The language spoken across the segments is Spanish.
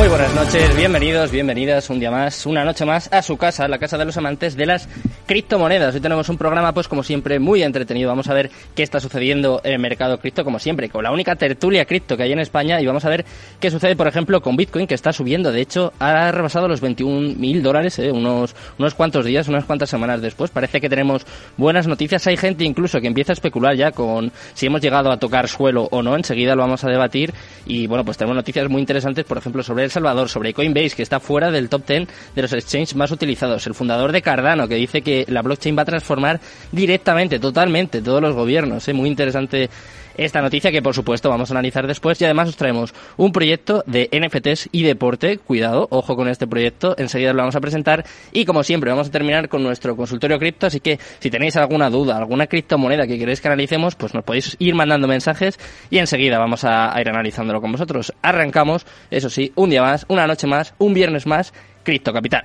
Muy buenas noches, bienvenidos, bienvenidas un día más, una noche más a su casa, la casa de los amantes de las criptomonedas. Hoy tenemos un programa, pues como siempre, muy entretenido. Vamos a ver qué está sucediendo en el mercado cripto, como siempre, con la única tertulia cripto que hay en España y vamos a ver qué sucede, por ejemplo, con Bitcoin, que está subiendo. De hecho, ha rebasado los 21 mil dólares eh, unos, unos cuantos días, unas cuantas semanas después. Parece que tenemos buenas noticias. Hay gente incluso que empieza a especular ya con si hemos llegado a tocar suelo o no. Enseguida lo vamos a debatir. Y bueno, pues tenemos noticias muy interesantes, por ejemplo, sobre Salvador, sobre Coinbase, que está fuera del top 10 de los exchanges más utilizados. El fundador de Cardano, que dice que la blockchain va a transformar directamente, totalmente, todos los gobiernos. ¿eh? Muy interesante esta noticia que por supuesto vamos a analizar después y además os traemos un proyecto de NFTs y deporte. Cuidado, ojo con este proyecto, enseguida lo vamos a presentar y como siempre vamos a terminar con nuestro consultorio cripto, así que si tenéis alguna duda, alguna criptomoneda que queréis que analicemos, pues nos podéis ir mandando mensajes y enseguida vamos a, ir analizándolo con vosotros. Arrancamos, eso sí, un día más, una noche más, un viernes más, Cripto Capital.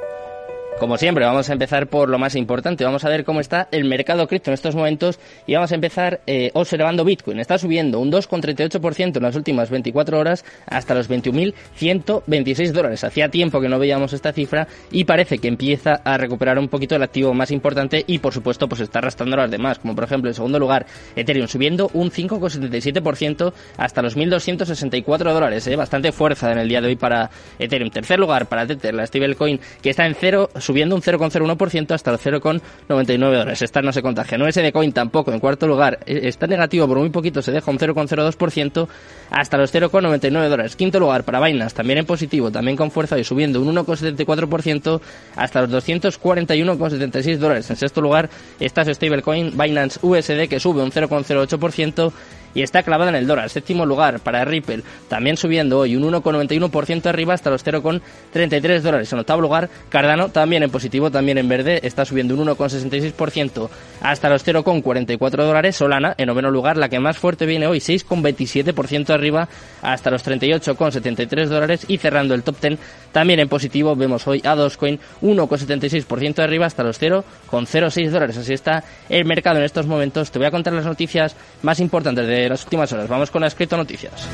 Como siempre, vamos a empezar por lo más importante. Vamos a ver cómo está el mercado cripto en estos momentos y vamos a empezar eh, observando Bitcoin. Está subiendo un 2,38% en las últimas 24 horas hasta los 21.126 dólares. Hacía tiempo que no veíamos esta cifra y parece que empieza a recuperar un poquito el activo más importante y, por supuesto, pues está arrastrando a las demás. Como por ejemplo, en segundo lugar, Ethereum subiendo un 5,77% hasta los 1.264 dólares. Eh. Bastante fuerza en el día de hoy para Ethereum. Tercer lugar para Tether, la stablecoin, que está en cero subiendo un 0,01% hasta el 0,99 dólares. Esta no se contagia. No de Coin tampoco. En cuarto lugar, eh, está negativo por muy poquito, se deja un 0,02% hasta los 0,99 dólares. Quinto lugar para Binance, también en positivo, también con fuerza y subiendo un 1,74% hasta los 241,76 dólares. En sexto lugar está su stablecoin Binance USD que sube un 0,08% y está clavada en el dólar. Séptimo lugar para Ripple, también subiendo hoy un 1,91% arriba hasta los 0,33 dólares. En octavo lugar, Cardano también en positivo, también en verde, está subiendo un 1,66% hasta los 0,44 dólares. Solana en noveno lugar, la que más fuerte viene hoy, 6,27% arriba hasta los 38,73 dólares y cerrando el top 10 también en positivo vemos hoy a Dogecoin 1,76% arriba hasta los 0,06 dólares. Así está el mercado en estos momentos. Te voy a contar las noticias más importantes de las últimas horas. Vamos con las cripto noticias.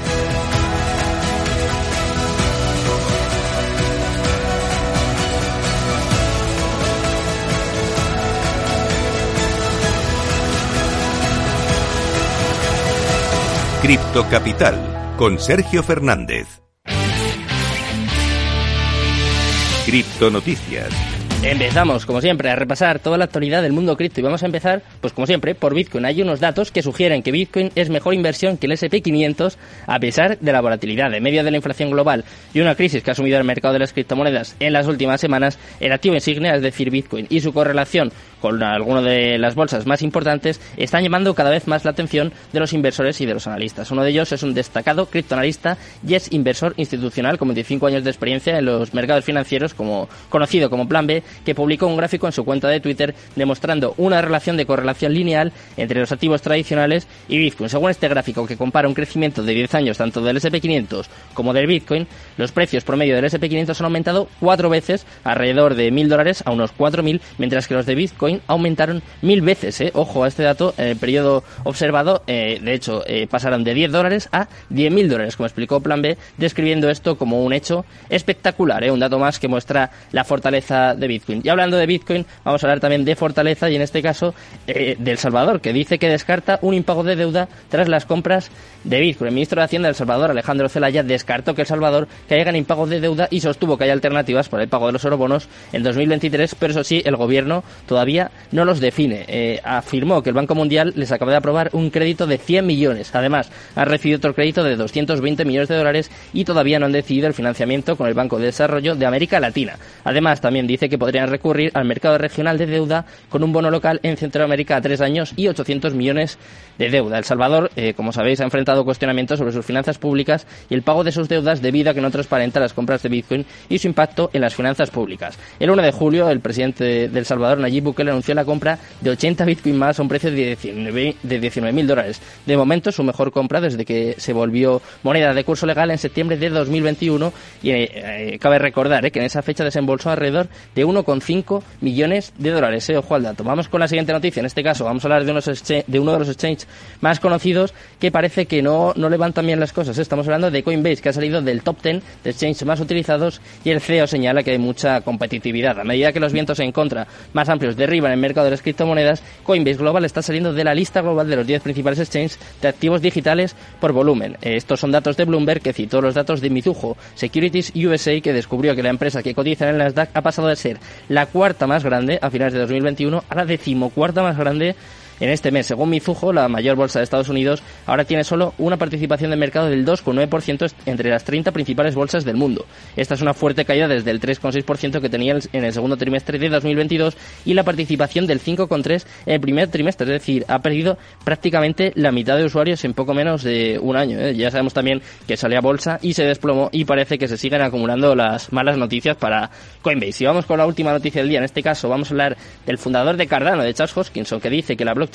Cripto Capital con Sergio Fernández. Cripto Noticias. Empezamos, como siempre, a repasar toda la actualidad del mundo cripto y vamos a empezar, pues como siempre, por Bitcoin. Hay unos datos que sugieren que Bitcoin es mejor inversión que el SP500 a pesar de la volatilidad. En medio de la inflación global y una crisis que ha asumido el mercado de las criptomonedas en las últimas semanas, el activo insignia, es decir, Bitcoin, y su correlación con alguna de las bolsas más importantes, están llamando cada vez más la atención de los inversores y de los analistas. Uno de ellos es un destacado criptoanalista y es inversor institucional con 25 años de experiencia en los mercados financieros, como, conocido como Plan B, que publicó un gráfico en su cuenta de Twitter demostrando una relación de correlación lineal entre los activos tradicionales y Bitcoin. Según este gráfico, que compara un crecimiento de 10 años tanto del SP500 como del Bitcoin, los precios promedio del SP500 han aumentado cuatro veces, alrededor de 1.000 dólares a unos 4.000, mientras que los de Bitcoin aumentaron mil veces. ¿eh? Ojo a este dato, en el periodo observado, eh, de hecho, eh, pasaron de 10 dólares a 10.000 dólares, como explicó Plan B, describiendo esto como un hecho espectacular, un dato más que muestra la fortaleza de Bitcoin. Y hablando de Bitcoin, vamos a hablar también de Fortaleza y en este caso eh, de El Salvador, que dice que descarta un impago de deuda tras las compras de Bitcoin. El ministro de Hacienda del Salvador, Alejandro Zelaya, descartó que El Salvador caiga en impago de deuda y sostuvo que hay alternativas para el pago de los eurobonos en 2023, pero eso sí, el gobierno todavía no los define. Eh, afirmó que el Banco Mundial les acaba de aprobar un crédito de 100 millones. Además, ha recibido otro crédito de 220 millones de dólares y todavía no han decidido el financiamiento con el Banco de Desarrollo de América Latina. Además, también dice que podrían recurrir al mercado regional de deuda con un bono local en Centroamérica a tres años y 800 millones de deuda. El Salvador, eh, como sabéis, ha enfrentado cuestionamientos sobre sus finanzas públicas y el pago de sus deudas debido a que no transparenta las compras de Bitcoin y su impacto en las finanzas públicas. El 1 de julio, el presidente del Salvador, Nayib Bukele, anunció la compra de 80 Bitcoin más a un precio de 19.000 dólares. De momento, su mejor compra desde que se volvió moneda de curso legal en septiembre de 2021 y eh, eh, cabe recordar que en esa fecha desembolsó alrededor de 1,5 millones de dólares. ojo al dato. Vamos con la siguiente noticia. En este caso, vamos a hablar de, unos de uno de los exchanges más conocidos que parece que no, no levantan bien las cosas. Estamos hablando de Coinbase, que ha salido del top 10 de exchanges más utilizados y el CEO señala que hay mucha competitividad. A medida que los vientos en contra más amplios derriban el mercado de las criptomonedas, Coinbase Global está saliendo de la lista global de los 10 principales exchanges de activos digitales por volumen. Estos son datos de Bloomberg que citó los datos de Mizuho Securities USA que descubrió que la empresa que cotiza en el Nasdaq ha pasado de ser la cuarta más grande a finales de 2021 a la decimocuarta más grande en este mes. Según Mizuho, la mayor bolsa de Estados Unidos ahora tiene solo una participación de mercado del 2,9% entre las 30 principales bolsas del mundo. Esta es una fuerte caída desde el 3,6% que tenía en el segundo trimestre de 2022 y la participación del 5,3% en el primer trimestre. Es decir, ha perdido prácticamente la mitad de usuarios en poco menos de un año. ¿eh? Ya sabemos también que salía a bolsa y se desplomó y parece que se siguen acumulando las malas noticias para Coinbase. Y vamos con la última noticia del día. En este caso vamos a hablar del fundador de Cardano, de Charles Hoskinson, que dice que la blockchain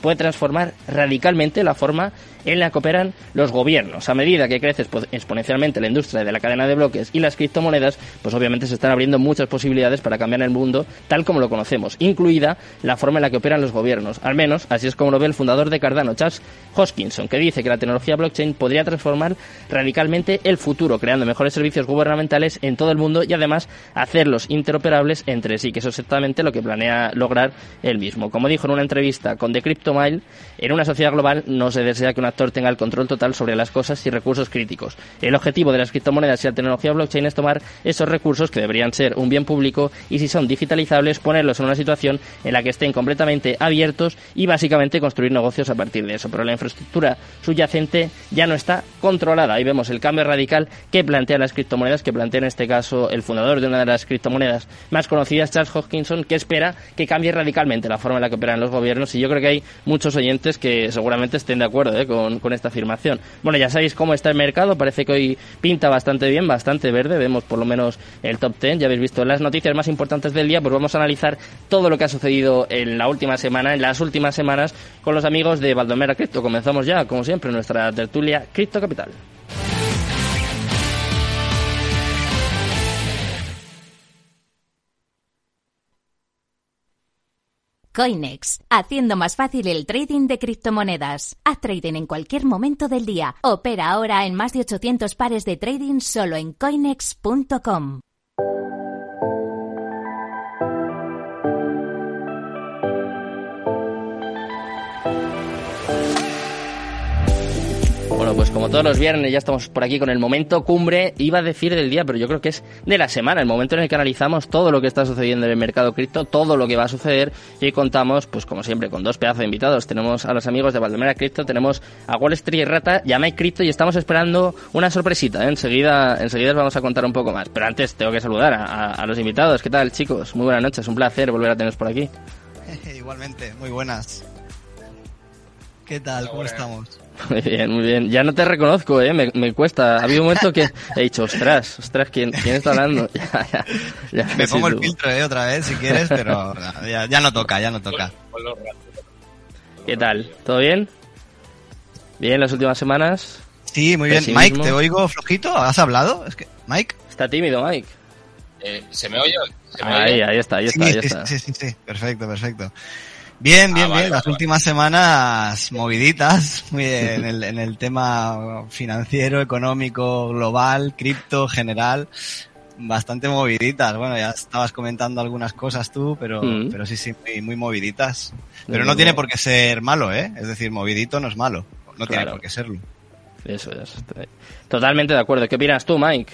puede transformar radicalmente la forma en la que operan los gobiernos. A medida que crece exponencialmente la industria de la cadena de bloques y las criptomonedas, pues obviamente se están abriendo muchas posibilidades para cambiar el mundo tal como lo conocemos, incluida la forma en la que operan los gobiernos. Al menos así es como lo ve el fundador de Cardano, Charles Hoskinson, que dice que la tecnología blockchain podría transformar radicalmente el futuro, creando mejores servicios gubernamentales en todo el mundo y además hacerlos interoperables entre sí, que es exactamente lo que planea lograr él mismo. Como dijo en una entrevista con The CryptoMile, en una sociedad global no se desea que un actor tenga el control total sobre las cosas y recursos críticos. El objetivo de las criptomonedas y la tecnología blockchain es tomar esos recursos que deberían ser un bien público y si son digitalizables ponerlos en una situación en la que estén completamente abiertos y básicamente construir negocios a partir de eso. Pero la infraestructura subyacente ya no está controlada. Ahí vemos el cambio radical que plantean las criptomonedas, que plantea en este caso el fundador de una de las criptomonedas más conocidas, Charles Hoskinson, que espera que cambie radicalmente la forma en la que operan los gobiernos y yo creo que hay muchos oyentes que seguramente estén de acuerdo ¿eh? con, con, esta afirmación. Bueno, ya sabéis cómo está el mercado, parece que hoy pinta bastante bien, bastante verde, vemos por lo menos el top 10, ya habéis visto las noticias más importantes del día, pues vamos a analizar todo lo que ha sucedido en la última semana, en las últimas semanas, con los amigos de Baldomera Crypto. Comenzamos ya, como siempre, nuestra tertulia Cripto Capital. Coinex, haciendo más fácil el trading de criptomonedas. Haz trading en cualquier momento del día. Opera ahora en más de 800 pares de trading solo en coinex.com. pues como todos los viernes ya estamos por aquí con el momento cumbre, iba a decir del día, pero yo creo que es de la semana, el momento en el que analizamos todo lo que está sucediendo en el mercado cripto, todo lo que va a suceder y contamos, pues como siempre, con dos pedazos de invitados. Tenemos a los amigos de Valdemera Cripto, tenemos a Wall Street Rata y a Mike Crypto y estamos esperando una sorpresita, ¿eh? enseguida, enseguida os vamos a contar un poco más. Pero antes tengo que saludar a, a los invitados. ¿Qué tal chicos? Muy buenas noches, un placer volver a teneros por aquí. Igualmente, muy buenas. ¿Qué tal? ¿Cómo estamos? Muy bien, muy bien. Ya no te reconozco, ¿eh? Me, cuesta. Ha habido un momento que he dicho, ostras, ostras, ¿quién, quién está hablando? me pongo el filtro, ¿eh? Otra vez, si quieres, pero ya, ya no toca, ya no toca. ¿Qué tal? ¿Todo bien? ¿Bien las últimas semanas? Sí, muy bien. Mike, te oigo flojito. ¿Has hablado? Es que, Mike. Está tímido, Mike. Eh, ¿Se me oye? ahí, ahí está, ahí está, ahí está. Sí, sí, sí, perfecto, perfecto. Bien, bien, ah, bien. Las últimas semanas moviditas muy en, el, en el tema financiero, económico, global, cripto, general. Bastante moviditas. Bueno, ya estabas comentando algunas cosas tú, pero, mm. pero sí, sí, muy, moviditas. Pero no tiene por qué ser malo, ¿eh? Es decir, movidito no es malo. No tiene por qué serlo. Eso es. Totalmente de acuerdo. ¿Qué opinas tú, Mike?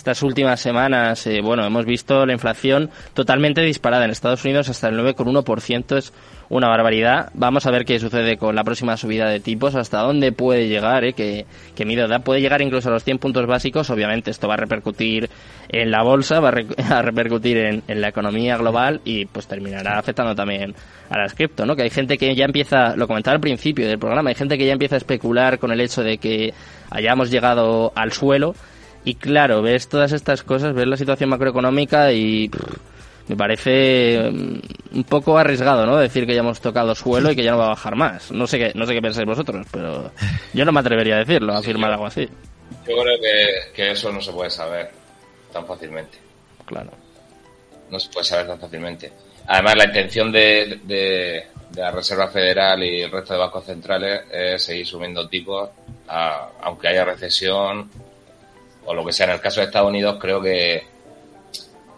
Estas últimas semanas, eh, bueno, hemos visto la inflación totalmente disparada en Estados Unidos hasta el 9,1%. Es una barbaridad. Vamos a ver qué sucede con la próxima subida de tipos, hasta dónde puede llegar, eh, que, que mi da. Puede llegar incluso a los 100 puntos básicos. Obviamente esto va a repercutir en la bolsa, va a, repercutir en, en, la economía global y pues terminará afectando también a las cripto, ¿no? Que hay gente que ya empieza, lo comentaba al principio del programa, hay gente que ya empieza a especular con el hecho de que hayamos llegado al suelo y claro, ves todas estas cosas, ves la situación macroeconómica y me parece mm, un poco arriesgado, ¿no? Decir que ya hemos tocado suelo y que ya no va a bajar más. No sé qué, no sé qué pensáis vosotros, pero yo no me atrevería a decirlo, a afirmar algo así. Yo creo que, que eso no se puede saber tan fácilmente. Claro. No se puede saber tan fácilmente. Además, la intención de, de, de, la Reserva Federal y el resto de bancos centrales es seguir subiendo tipos, aunque haya recesión o lo que sea. En el caso de Estados Unidos, creo que,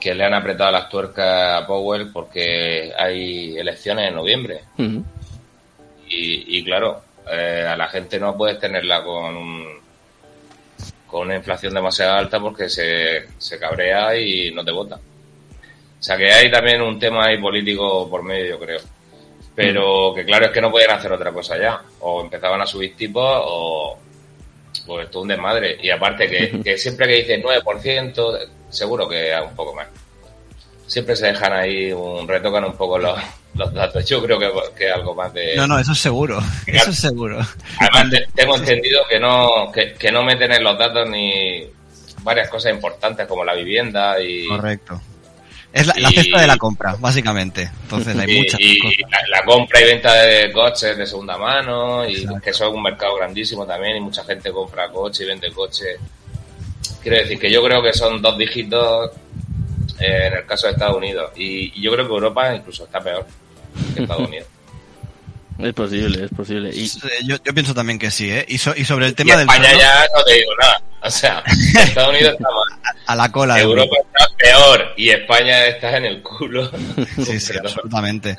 que le han apretado las tuercas a Powell porque hay elecciones en noviembre. y, y, claro, eh, a la gente no puedes tenerla con un, con una inflación demasiado alta porque se, se cabrea y no te vota. O sea que hay también un tema ahí político por medio, yo creo. Pero que claro es que no podían hacer otra cosa ya. O empezaban a subir tipos o, pues todo un desmadre. Y aparte que, siempre que dicen 9%, seguro que un poco más. Siempre se dejan ahí, un retocan un poco los, los datos. Yo creo que, que algo más de... No, no, eso es seguro. Eso es seguro. Además, tengo entendido que no, que, que no meten en los datos ni varias cosas importantes como la vivienda y... Correcto. Es la, cesta de la compra, básicamente. Entonces hay muchas y La, compra y venta de coches de segunda mano, y que eso es un mercado grandísimo también, y mucha gente compra coche y vende coche. Quiero decir que yo creo que son dos dígitos eh, en el caso de Estados Unidos. Y, y, yo creo que Europa incluso está peor que Estados Unidos. Es posible, es posible. Y... Yo, yo pienso también que sí, ¿eh? Y, so, y sobre el tema y España ya no te digo nada. O sea, Estados Unidos está mal. A la cola. Europa está peor y España está en el culo. Sí, sí, absolutamente.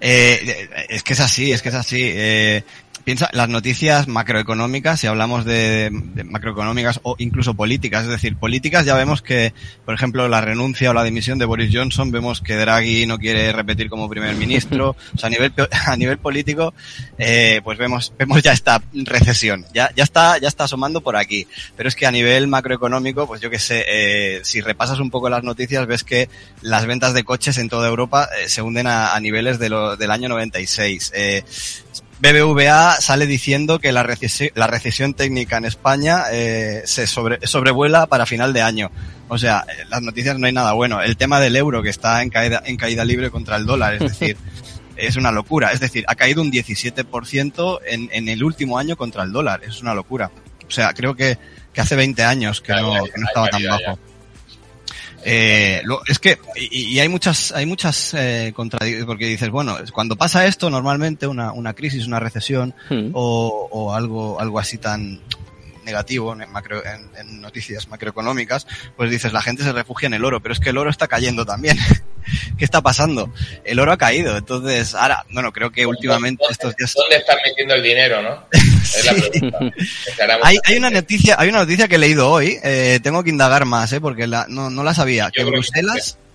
Eh, es que es así, es que es así. Eh, piensa, las noticias macroeconómicas, si hablamos de, de, macroeconómicas o incluso políticas, es decir, políticas ya vemos que, por ejemplo, la renuncia o la dimisión de Boris Johnson, vemos que Draghi no quiere repetir como primer ministro, o sea, a nivel, a nivel político, eh, pues vemos, vemos ya esta recesión, ya, ya está, ya está asomando por aquí. Pero es que a nivel macroeconómico, pues yo que sé, eh, si repasas un poco las noticias, ves que las ventas de coches en toda Europa eh, se hunden a, a niveles de lo, del año 96. Eh, BBVA sale diciendo que la recesión, la recesión técnica en España eh, se sobre, sobrevuela para final de año. O sea, las noticias no hay nada bueno. El tema del euro que está en caída, en caída libre contra el dólar, es decir, es una locura. Es decir, ha caído un 17% en, en el último año contra el dólar. Es una locura. O sea, creo que, que hace 20 años que no, que no estaba tan bajo. Eh, lo, es que, y, y, hay muchas, hay muchas eh, contradicciones, porque dices, bueno, cuando pasa esto, normalmente una, una crisis, una recesión, mm. o, o, algo, algo así tan negativo en, macro, en, en, noticias macroeconómicas, pues dices, la gente se refugia en el oro, pero es que el oro está cayendo también. ¿Qué está pasando? El oro ha caído, entonces, ahora, bueno, creo que últimamente ¿Dónde, estos días... ¿Dónde están metiendo el dinero, no? Es la pregunta. hay, hay, una noticia, hay una noticia que he leído hoy, eh, tengo que indagar más, eh, porque la, no, no la sabía, Yo que Bruselas... Que...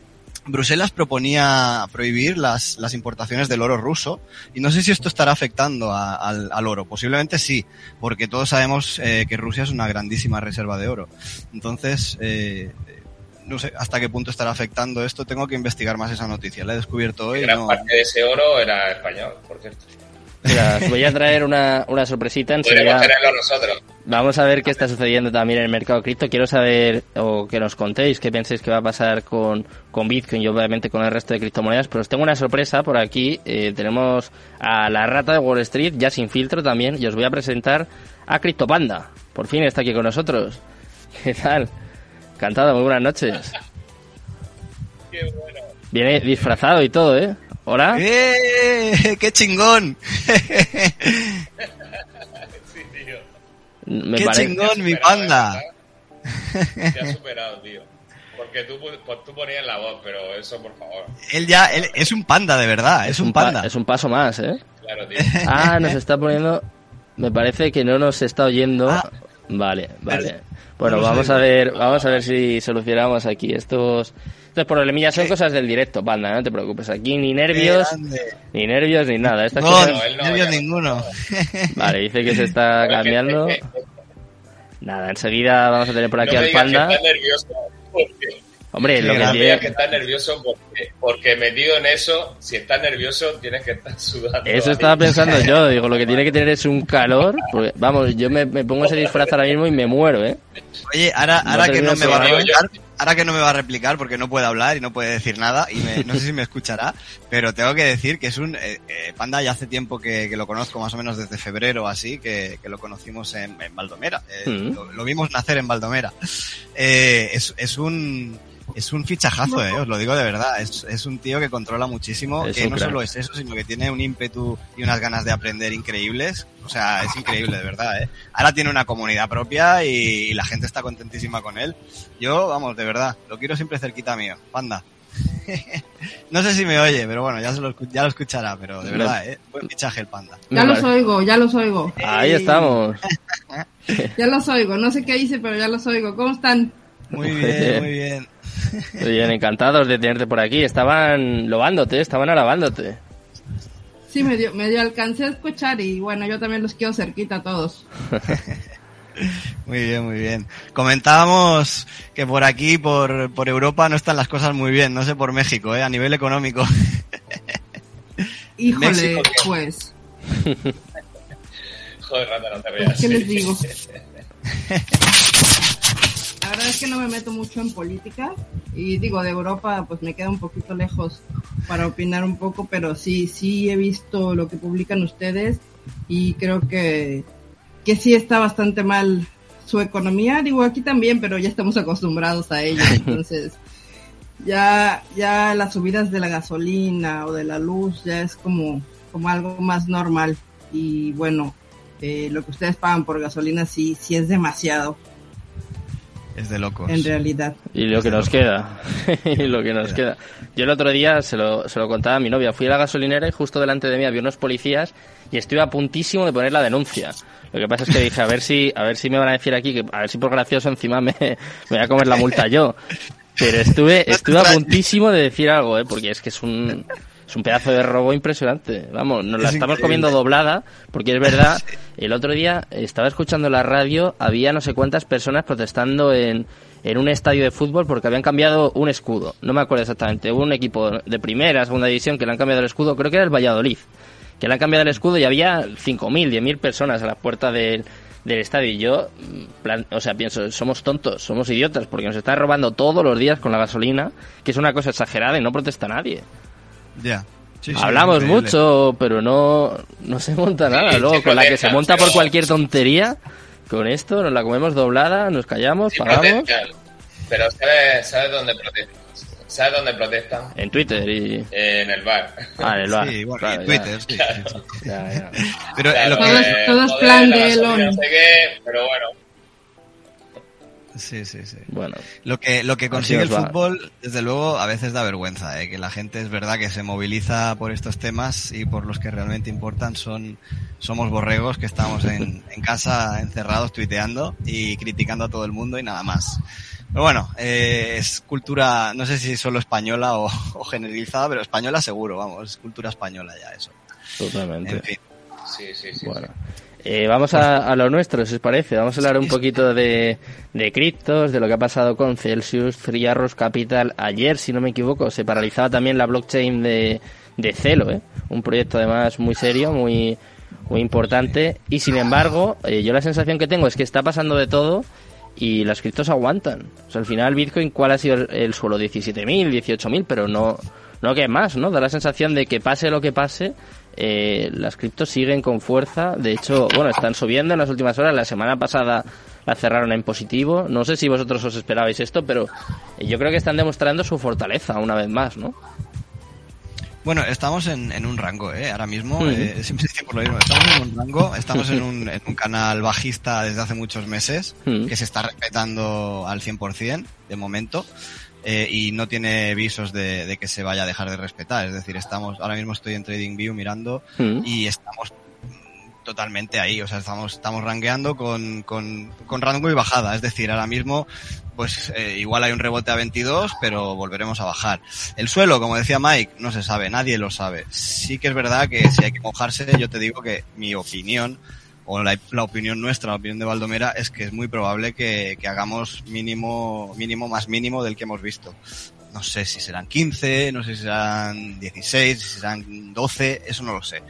Bruselas proponía prohibir las, las, importaciones del oro ruso y no sé si esto estará afectando a, al, al, oro. Posiblemente sí, porque todos sabemos eh, que Rusia es una grandísima reserva de oro. Entonces, eh, no sé hasta qué punto estará afectando esto. Tengo que investigar más esa noticia. La he descubierto hoy. Gran no... parte de ese oro era español, por cierto. Mira, os voy a traer una, una sorpresita. Nosotros. Vamos a ver qué está sucediendo también en el mercado cripto. Quiero saber, o que nos contéis, qué pensáis que va a pasar con, con Bitcoin y obviamente con el resto de criptomonedas. Pero os tengo una sorpresa por aquí. Eh, tenemos a la rata de Wall Street, ya sin filtro también, y os voy a presentar a CryptoPanda. Por fin está aquí con nosotros. ¿Qué tal? Encantado, muy buenas noches. Qué bueno. Viene disfrazado y todo, ¿eh? ¿Hola? ¡Eh! ¡Qué chingón! sí, tío. Me ¡Qué parece... chingón, mi panda! Te has superado, tío. Porque tú, tú, ponías la voz, pero eso, por favor. Él ya, él es un panda, de verdad, es, es un, un panda. Pa es un paso más, ¿eh? Claro, tío. Ah, nos está poniendo... Me parece que no nos está oyendo... Ah, Vale, vale. Bueno, vamos a ver, vamos a ver si solucionamos aquí estos estos problemillas son cosas del directo, panda, no te preocupes. Aquí ni nervios, ni nervios ni nada. Esta no, nervios ninguno. Vale, dice que se está cambiando. Nada, enseguida vamos a tener por aquí al panda. Hombre, lo que tiene... que estar nervioso porque, porque, metido en eso, si estás nervioso tienes que estar sudando. Eso estaba pensando yo, digo, lo que tiene que tener es un calor, porque, vamos, yo me, pongo ese disfraz ahora mismo y me muero, ¿eh? Oye, ahora, ahora que no me va a replicar, ahora que no me va a replicar porque no puede hablar y no puede decir nada y no sé si me escuchará, pero tengo que decir que es un eh, eh, Panda ya hace tiempo que, lo conozco, más o menos desde febrero así, que, lo conocimos en, en Baldomera, eh, mm. lo, vimos nacer en Baldomera. es, es un es un fichajazo, eh, os lo digo de verdad. Es, es un tío que controla muchísimo, que no solo es eso, sino que tiene un ímpetu y unas ganas de aprender increíbles. O sea, es increíble, de verdad, ¿eh? Ahora tiene una comunidad propia y, la gente está contentísima con él. Yo, vamos, de verdad, lo quiero siempre cerquita mío. Panda. no sé si me oye, pero bueno, ya, lo, ya lo escuchará, pero de verdad, ¿eh? Buen fichaje el panda. Ya los oigo, ya los oigo. Ahí estamos. ya los oigo, no sé qué hice, pero ya los oigo. ¿Cómo están? Muy bien, muy bien. Muy bien, encantados de tenerte por aquí. Estaban loándote, estaban alabándote. Sí, me dio, me dio alcancé a escuchar y bueno, yo también los quiero cerquita a todos. Muy bien, muy bien. Comentábamos que por aquí, por, por Europa, no están las cosas muy bien, no sé por México, ¿eh? a nivel económico. Híjole, pues. Joder, Rata, no te veas. ¿Qué les digo? La verdad es que no me meto mucho en política y digo, de Europa pues me queda un poquito lejos para opinar un poco, pero sí, sí he visto lo que publican ustedes y creo que, que sí está bastante mal su economía. Digo, aquí también, pero ya estamos acostumbrados a ello. Entonces, ya, ya las subidas de la gasolina o de la luz ya es como, como algo más normal. Y bueno, eh, lo que ustedes pagan por gasolina sí, sí es demasiado. Es de locos. En realidad. Y lo que nos queda. y lo que nos queda. Yo el otro día se lo, se lo contaba a mi novia. Fui a la gasolinera y justo delante de mí había unos policías y estuve a puntísimo de poner la denuncia. Lo que pasa es que dije, a ver si, a ver si me van a decir aquí que, a ver si por gracioso encima me, me voy a comer la multa yo. Pero estuve, estuve a puntísimo de decir algo, ¿eh? porque es que es un, es un pedazo de robo impresionante. Vamos, nos la estamos comiendo doblada, porque es verdad, el otro día estaba escuchando la radio, había no sé cuántas personas protestando en, en un estadio de fútbol porque habían cambiado un escudo. No me acuerdo exactamente. Hubo un equipo de primera, segunda división que le han cambiado el escudo, creo que era el Valladolid, que le han cambiado el escudo y había 5.000, 10.000 personas a la puerta del, del estadio. Y yo, o sea, pienso, somos tontos, somos idiotas, porque nos están robando todos los días con la gasolina, que es una cosa exagerada y no protesta nadie. Ya. Hablamos mucho, pero no, no se monta nada. Luego, con la que se monta por cualquier tontería, con esto nos la comemos doblada, nos callamos, pagamos. Pero ¿sabes, ¿sabes dónde protestan? ¿Sabes dónde protestan? En Twitter y... en el bar. Ah, en el bar. Sí, bueno, en Twitter, sí, Pero lo que... Todo, es plan de Elon. No sé qué, pero bueno, Sí, sí, sí. Bueno. Lo que, lo que consigue el fútbol, desde luego, a veces da vergüenza, ¿eh? que la gente es verdad que se moviliza por estos temas y por los que realmente importan son, somos borregos que estamos en, en casa encerrados tuiteando y criticando a todo el mundo y nada más. Pero bueno, eh, es cultura, no sé si solo española o, o, generalizada, pero española seguro, vamos, es cultura española ya eso. Totalmente. En fin. Sí, sí, sí. Bueno. Eh, vamos a, a, lo nuestro, si os parece. Vamos a hablar un poquito de, de criptos, de lo que ha pasado con Celsius, Free Arrows Capital. Ayer, si no me equivoco, se paralizaba también la blockchain de, de Celo, ¿eh? un proyecto además muy serio, muy, muy importante. Y sin embargo, eh, yo la sensación que tengo es que está pasando de todo y las criptos aguantan. O sea, al final Bitcoin, ¿cuál ha sido el, el suelo? 17.000, 18.000, pero no, no que más, ¿no? Da la sensación de que pase lo que pase, eh, las criptos siguen con fuerza. De hecho, bueno, están subiendo en las últimas horas. La semana pasada la cerraron en positivo. No sé si vosotros os esperabais esto, pero yo creo que están demostrando su fortaleza una vez más, ¿no? Bueno, estamos en, un rango, ¿eh? Ahora mismo, eh, siempre por lo mismo, estamos en un rango, estamos en un, en un canal bajista desde hace muchos meses, que se está respetando al 100% de momento. Eh, y no tiene visos de, que se vaya a dejar de respetar. Es decir, estamos, ahora mismo estoy en TradingView mirando mm. y estamos totalmente ahí, o sea, estamos, estamos rangueando con, con, con rango y bajada, es decir, ahora mismo, pues eh, igual hay un rebote a 22, pero volveremos a bajar. El suelo, como decía Mike, no se sabe, nadie lo sabe. Sí que es verdad que si hay que mojarse, yo te digo que mi opinión, o la, la opinión nuestra, la opinión de Valdomera, es que es muy probable que, que hagamos mínimo, mínimo más mínimo del que hemos visto no sé si serán 15, no sé si serán 16, si serán 12, eso no lo sé.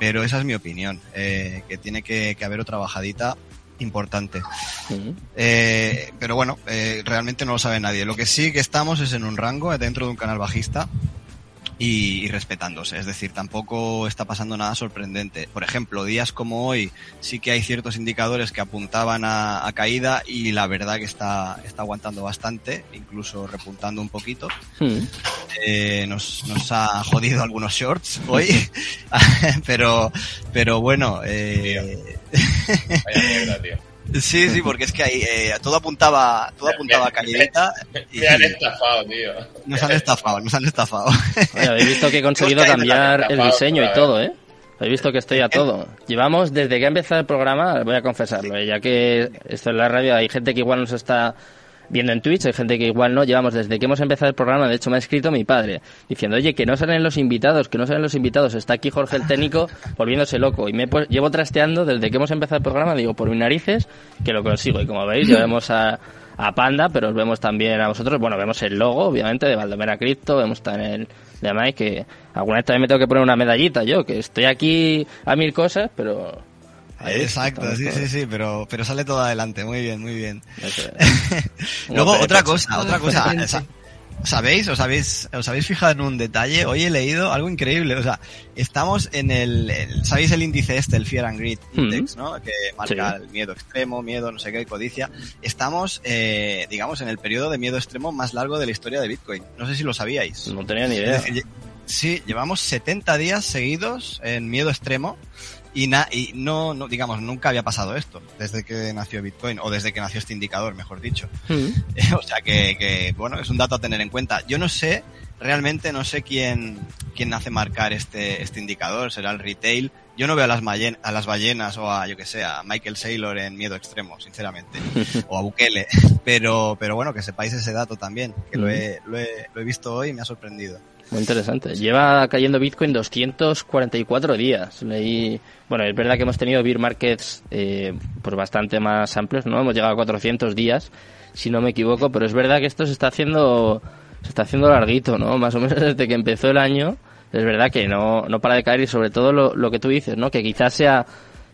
Pero esa es mi opinión, eh, que tiene que, que, haber otra bajadita importante. Eh, pero bueno, eh, realmente no lo sabe nadie. Lo que sí que estamos es en un rango dentro de un canal bajista y, y, respetándose. Es decir, tampoco está pasando nada sorprendente. Por ejemplo, días como hoy sí que hay ciertos indicadores que apuntaban a, a caída y la verdad que está, está aguantando bastante, incluso repuntando un poquito. Mm. Eh, nos, nos ha jodido algunos shorts hoy, pero, pero bueno. Eh... Vaya mierda, tío. Sí, sí, porque es que ahí eh, todo apuntaba, todo apuntaba a. Y, me han estafado, tío. Nos han estafado, nos han estafado. Oye, habéis visto que he conseguido cambiar el diseño y todo, ¿eh? Habéis visto que estoy a todo. Llevamos, desde que ha empezado el programa, voy a confesarlo, ¿eh? ya que esto en la radio hay gente que igual nos está viendo en Twitch, hay gente que igual no, llevamos desde que hemos empezado el programa, de hecho me ha escrito mi padre, diciendo, oye, que no salen los invitados, que no salen los invitados, está aquí Jorge el técnico volviéndose loco, y me pues, llevo trasteando desde que hemos empezado el programa, digo, por mis narices, que lo consigo, y como veis, ya vemos a, a Panda, pero os vemos también a vosotros, bueno, vemos el logo, obviamente, de Valdomera Crypto, vemos también el de Mike, que alguna vez también me tengo que poner una medallita yo, que estoy aquí a mil cosas, pero Exacto, sí, sí, sí, pero, pero sale todo adelante, muy bien, muy bien. Luego, otra cosa, otra cosa, ¿sabéis? ¿Os habéis, os habéis fijado en un detalle? Hoy he leído algo increíble, o sea, estamos en el, el ¿sabéis el índice este, el Fear and Greed Index, ¿no? Que marca sí. el miedo extremo, miedo, no sé qué, codicia. Estamos, eh, digamos, en el periodo de miedo extremo más largo de la historia de Bitcoin. No sé si lo sabíais. No tenía ni idea. Sí, llevamos 70 días seguidos en miedo extremo y, na, y no, no, digamos, nunca había pasado esto desde que nació Bitcoin o desde que nació este indicador, mejor dicho. Mm. o sea que, que, bueno, es un dato a tener en cuenta. Yo no sé, realmente no sé quién, quién hace marcar este, este indicador, será el retail. Yo no veo a las, ballen, a las ballenas o a, yo que sé, a Michael Saylor en miedo extremo, sinceramente, o a Bukele. Pero, pero bueno, que sepáis ese dato también, que mm. lo, he, lo, he, lo he visto hoy y me ha sorprendido. Muy interesante. Lleva cayendo Bitcoin 244 días. Leí, bueno, es verdad que hemos tenido bear markets eh, pues bastante más amplios, ¿no? Hemos llegado a 400 días, si no me equivoco, pero es verdad que esto se está haciendo se está haciendo larguito, ¿no? Más o menos desde que empezó el año. Es verdad que no, no para de caer y sobre todo lo, lo que tú dices, ¿no? Que quizás sea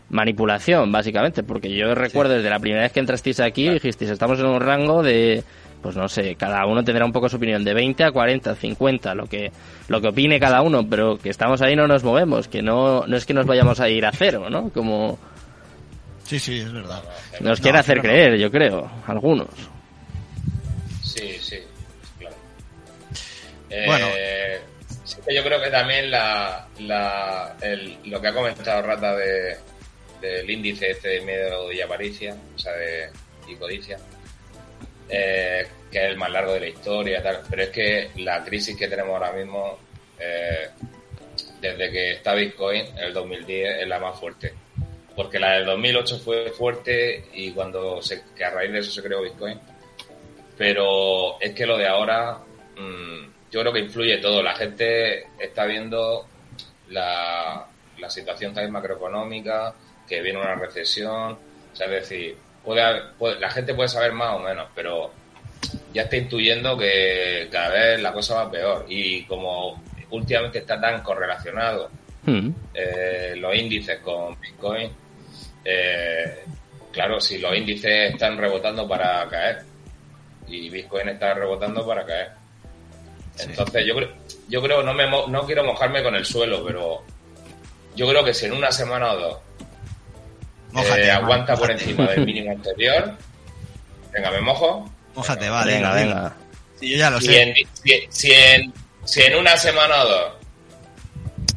manipulación, básicamente, porque yo recuerdo sí. desde la primera vez que entrasteis aquí, claro. dijisteis, estamos en un rango de pues no sé, cada uno tendrá un poco su opinión, de 20 a 40, 50, lo que, lo que opine cada uno, pero que estamos ahí no nos movemos, que no, no es que nos vayamos a ir a cero, ¿no? Como... Sí, sí, es verdad. Nos no, quiere hacer creer, no. yo creo, algunos. Sí, sí, claro. Eh, bueno. Sí, yo creo que también la, la, el, lo que ha comentado Rata de, del índice este de miedo y avaricia, o sea, de y codicia, eh, que es el más largo de la historia, tal. pero es que la crisis que tenemos ahora mismo, eh, desde que está Bitcoin, en el 2010, es la más fuerte. Porque la del 2008 fue fuerte y cuando se, que a raíz de eso se creó Bitcoin. Pero es que lo de ahora, mmm, yo creo que influye todo. La gente está viendo la, la situación también macroeconómica, que viene una recesión, o sea, es decir, puede, puede, la gente puede saber más o menos, pero ya está intuyendo que cada vez la cosa va peor. Y como últimamente está tan correlacionado mm. eh, los índices con Bitcoin, eh, claro, si los índices están rebotando para caer y Bitcoin está rebotando para caer. Entonces yo creo, yo creo no me no quiero mojarme con el suelo, pero yo creo que si en una semana o dos Mójate, eh, aguanta mójate. por encima del mínimo anterior. Venga, me mojo. Mójate, vale, venga, venga. venga. Sí, yo ya lo si sé. En, si, si, en, si en una semana o dos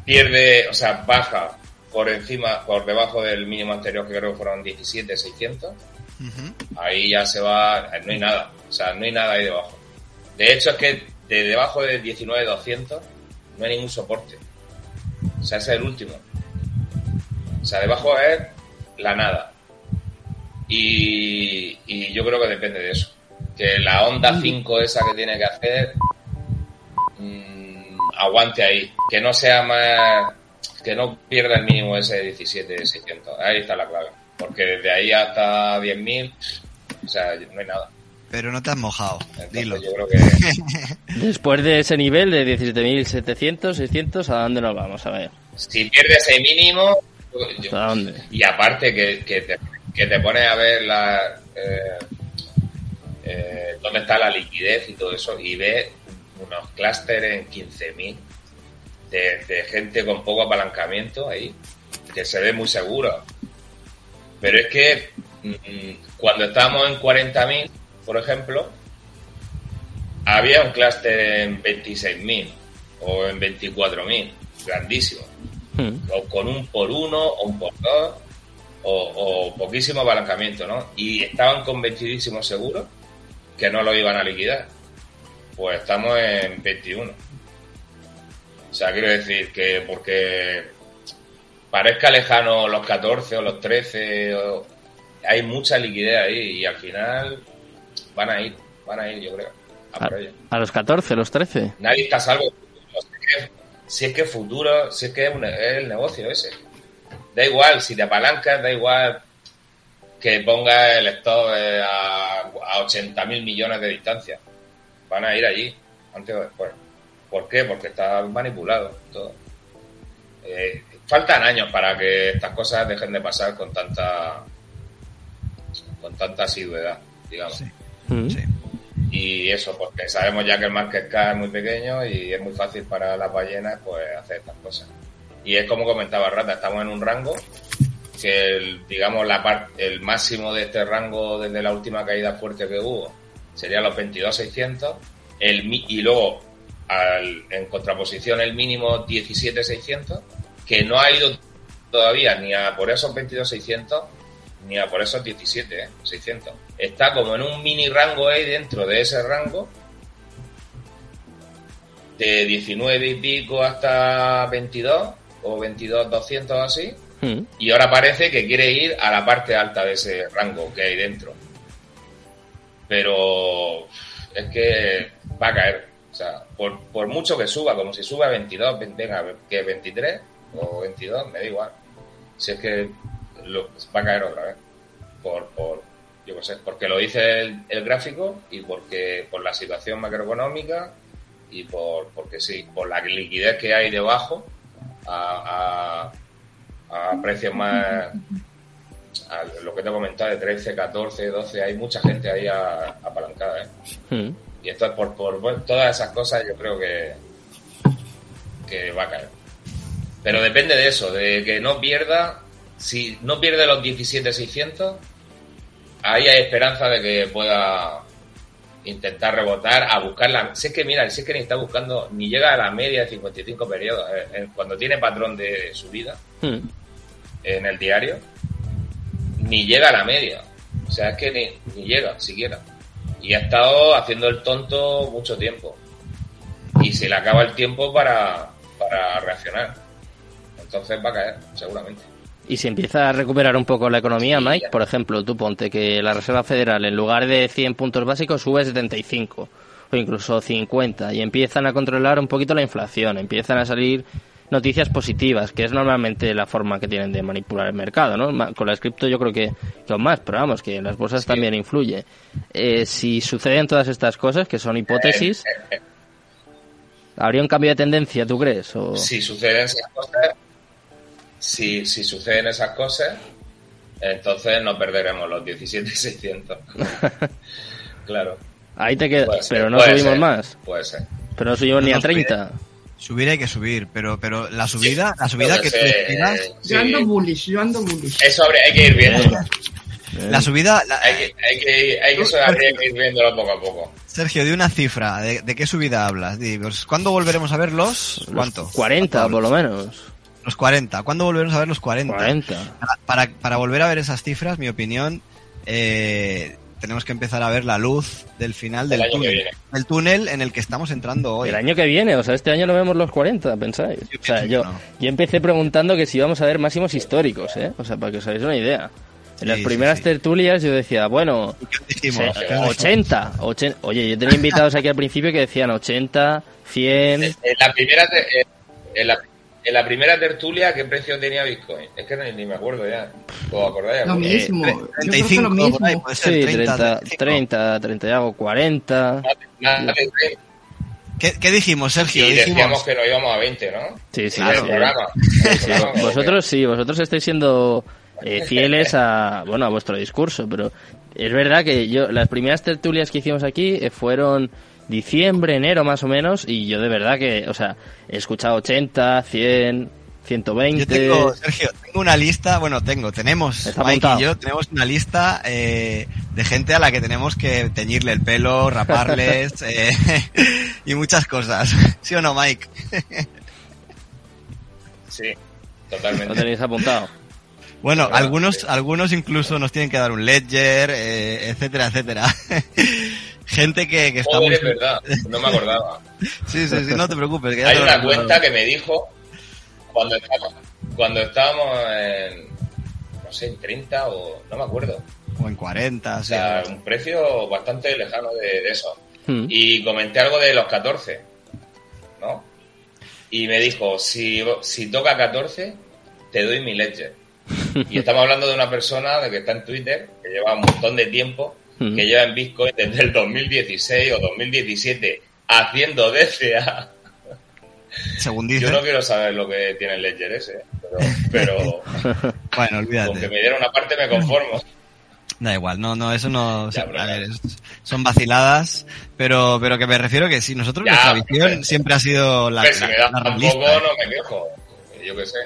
pierde, o sea, baja por encima, por debajo del mínimo anterior, que creo que fueron 17,600, uh -huh. ahí ya se va, no hay nada, o sea, no hay nada ahí debajo. De hecho, es que de debajo de 19,200 no hay ningún soporte. O sea, ese es el último. O sea, debajo es la nada. Y, y yo creo que depende de eso. Que la onda 5 esa que tiene que hacer mm, aguante ahí. Que no sea más. Que no pierda el mínimo ese 17, 600. Ahí está la clave. Porque desde ahí hasta 10.000, o sea, no hay nada. Pero no te has mojado, Entonces, dilo. yo creo que Después de ese nivel de 17.700, 600, ¿a dónde nos vamos? A ver. si pierdes ese mínimo, y aparte que, que, te, que te pones a ver la, eh, eh, dónde está la liquidez y todo eso, y ves unos clústeres en 15.000 de, de gente con poco apalancamiento ahí, que se ve muy seguro. Pero es que mm, cuando estábamos en 40.000, por ejemplo, había un clúster en 26.000 o en 24.000, grandísimo Hmm. o con un por uno o un por dos o, o poquísimo apalancamiento, ¿no? Y estaban convencidísimos seguros que no lo iban a liquidar. Pues estamos en 21. O sea, quiero decir que porque parezca lejano los 14 o los 13, o- hay mucha liquidez ahí y al final van a ir, van a ir, yo creo, a ello. A los 14, los 13. Nadie está a salvo. Si es que es futuro, si es que es, el negocio ese. Da igual, si te apalancas, da igual que pongas el stop eh, a, a 80 mil millones de distancia. Van a ir allí, antes o después. ¿Por qué? Porque está manipulado todo. Eh, faltan años para que estas cosas dejen de pasar con tanta con tanta asiduidad, digamos. Sí, Hmm. sí. Y eso, porque sabemos ya que el market cap es muy pequeño y es muy fácil para las ballenas pues hacer estas cosas. Y es como comentaba Rata, estamos en un rango que el, digamos la par- el máximo de este rango desde la última caída fuerte que hubo sería los 22.600 el y luego al- en contraposición el mínimo 17.600 que no ha ido todavía ni a por esos 22.600 ni a por esos 17, ¿eh? 600. Está como en un mini rango ahí dentro de ese rango de 19 y pico hasta 22 o 22 200 o así Hmm. y ahora parece que quiere ir a la parte alta de ese rango que hay dentro. Pero es que va a caer. O sea, por, por mucho que suba, como si sube a 22, ven- venga, que 23 o 22, me da igual. Si es que lo- va a caer otra vez. Por, por yo qué sé, porque lo dice el, el gráfico y porque por la situación macroeconómica y por porque sí, por la liquidez que hay debajo a, a, a precios más a lo que te he comentado de 13, 14, 12, hay mucha gente ahí a- apalancada, ¿eh? Hmm. Y esto es por, por bueno, todas esas cosas yo creo que, que va a caer. Pero depende de eso, de que no pierda, si no pierde los 17.600, ahí hay esperanza de que pueda intentar rebotar a buscar la... Si es que mira, si es que ni está buscando, ni llega a la media de 55 periodos, eh, eh, cuando tiene patrón de subida Hmm. en el diario, ni llega a la media. O sea, es que ni, ni llega siquiera. Y ha estado haciendo el tonto mucho tiempo. Y se le acaba el tiempo para, para reaccionar. Entonces va a caer, seguramente. Y si empieza a recuperar un poco la economía, Sí, Mike, ya. por ejemplo, tú ponte que la Reserva Federal en lugar de 100 puntos básicos sube 75 o incluso 50 y empiezan a controlar un poquito la inflación, empiezan a salir noticias positivas, que es normalmente la forma que tienen de manipular el mercado, ¿no? Con las cripto yo creo que, que más, pero vamos, que en las bolsas también influye. Eh, si suceden todas estas cosas, que son hipótesis, ¿habría un cambio de tendencia, tú crees? O... si suceden esas cosas, si, si suceden esas cosas, entonces no perderemos los 17.600. claro. Ahí te quedas, puede ser, pero no subimos ser, más, Puede ser. pero no subimos ni a No, subir- 30. Subir hay que subir, pero, pero la subida, la subida que tú ser, eh, sí. Yo ando bullish, yo ando bullish. Eso habría- hay que ir viendo. la subida, la- Hay que, hay que, hay que, eso habría que ir viéndolo poco a poco. Sergio, de una cifra, ¿de, de qué subida hablas? Pues, ¿Cuándo volveremos a ver los, cuánto? 40 por lo menos. Los 40. ¿Cuándo volveremos a ver los 40? 40. Para, para, para volver a ver esas cifras, mi opinión, eh, tenemos que empezar a ver la luz del final El del túnel. viene. El túnel en el que estamos entrando hoy. El año que viene, o sea, este año no vemos los 40, pensáis. Yo O sea, yo, que no. yo empecé preguntando que si íbamos a ver máximos históricos, ¿eh? O sea, para que os hagáis una idea. En las primeras sí, sí. tertulias yo decía, bueno, ¿Qué dijimos? se- ¿Qué dijimos? 80, 80. Oye, yo tenía invitados aquí al principio que decían 80, 100. En la primera, en la, en la primera tertulia, ¿qué precio tenía Bitcoin? Es que ni, ni me acuerdo ya. ¿Os acordáis? Lo mismo. Que 35 lo por ahí, mismo. puede ser, Sí, 30, 30, 35. 30, 30 y algo, 40. Más de 30. ¿Qué, qué dijimos, Sergio? Decíamos dijimos, que nos íbamos a 20, ¿no? Sí, sí, sí. Sí, sí. Programa, Vosotros sí, vosotros estáis siendo eh, fieles a bueno a vuestro discurso, pero es verdad que yo las primeras tertulias que hicimos aquí eh, fueron diciembre, enero más o menos, y yo de verdad que, o sea, he escuchado 80, 100, 120. Yo tengo, Sergio, tengo una lista, bueno, tengo, tenemos, Está Mike apuntado. y yo, tenemos una lista eh, de gente a la que tenemos que teñirle el pelo, raparles eh, y muchas cosas. ¿Sí o no, Mike? Sí, Lo totalmente. tenéis apuntado. Bueno, Claro, algunos, sí. algunos incluso nos tienen que dar un ledger, eh, etcétera, etcétera. Gente que, que está Joder, muy... es verdad, no me acordaba. Sí, sí, sí, no te preocupes. Que ya Hay te una cuenta que me dijo cuando estábamos, cuando estábamos en, no sé, en 30 o no me acuerdo. O en 40, O sí. sea, un precio bastante lejano de, de eso. Hmm. Y comenté algo de los 14, ¿no? Y me dijo, si, si toca 14, te doy mi ledger. Y estamos hablando de una persona de que está en Twitter, que lleva un montón de tiempo, Que lleva en Bitcoin desde el 2016 o 2017 haciendo DCA. Según Yo dice. no quiero saber lo que tiene el ledger ese, pero, pero Bueno, con que olvídate. me diera una parte me conformo. Da igual, no, no, eso no, Ya, a pero- ver, es- son vaciladas, pero, pero que me refiero que si nosotros Ya, nuestra visión pero- siempre ha sido la, Hombre, si la- me da la un realista. poco no me quejo, yo qué sé.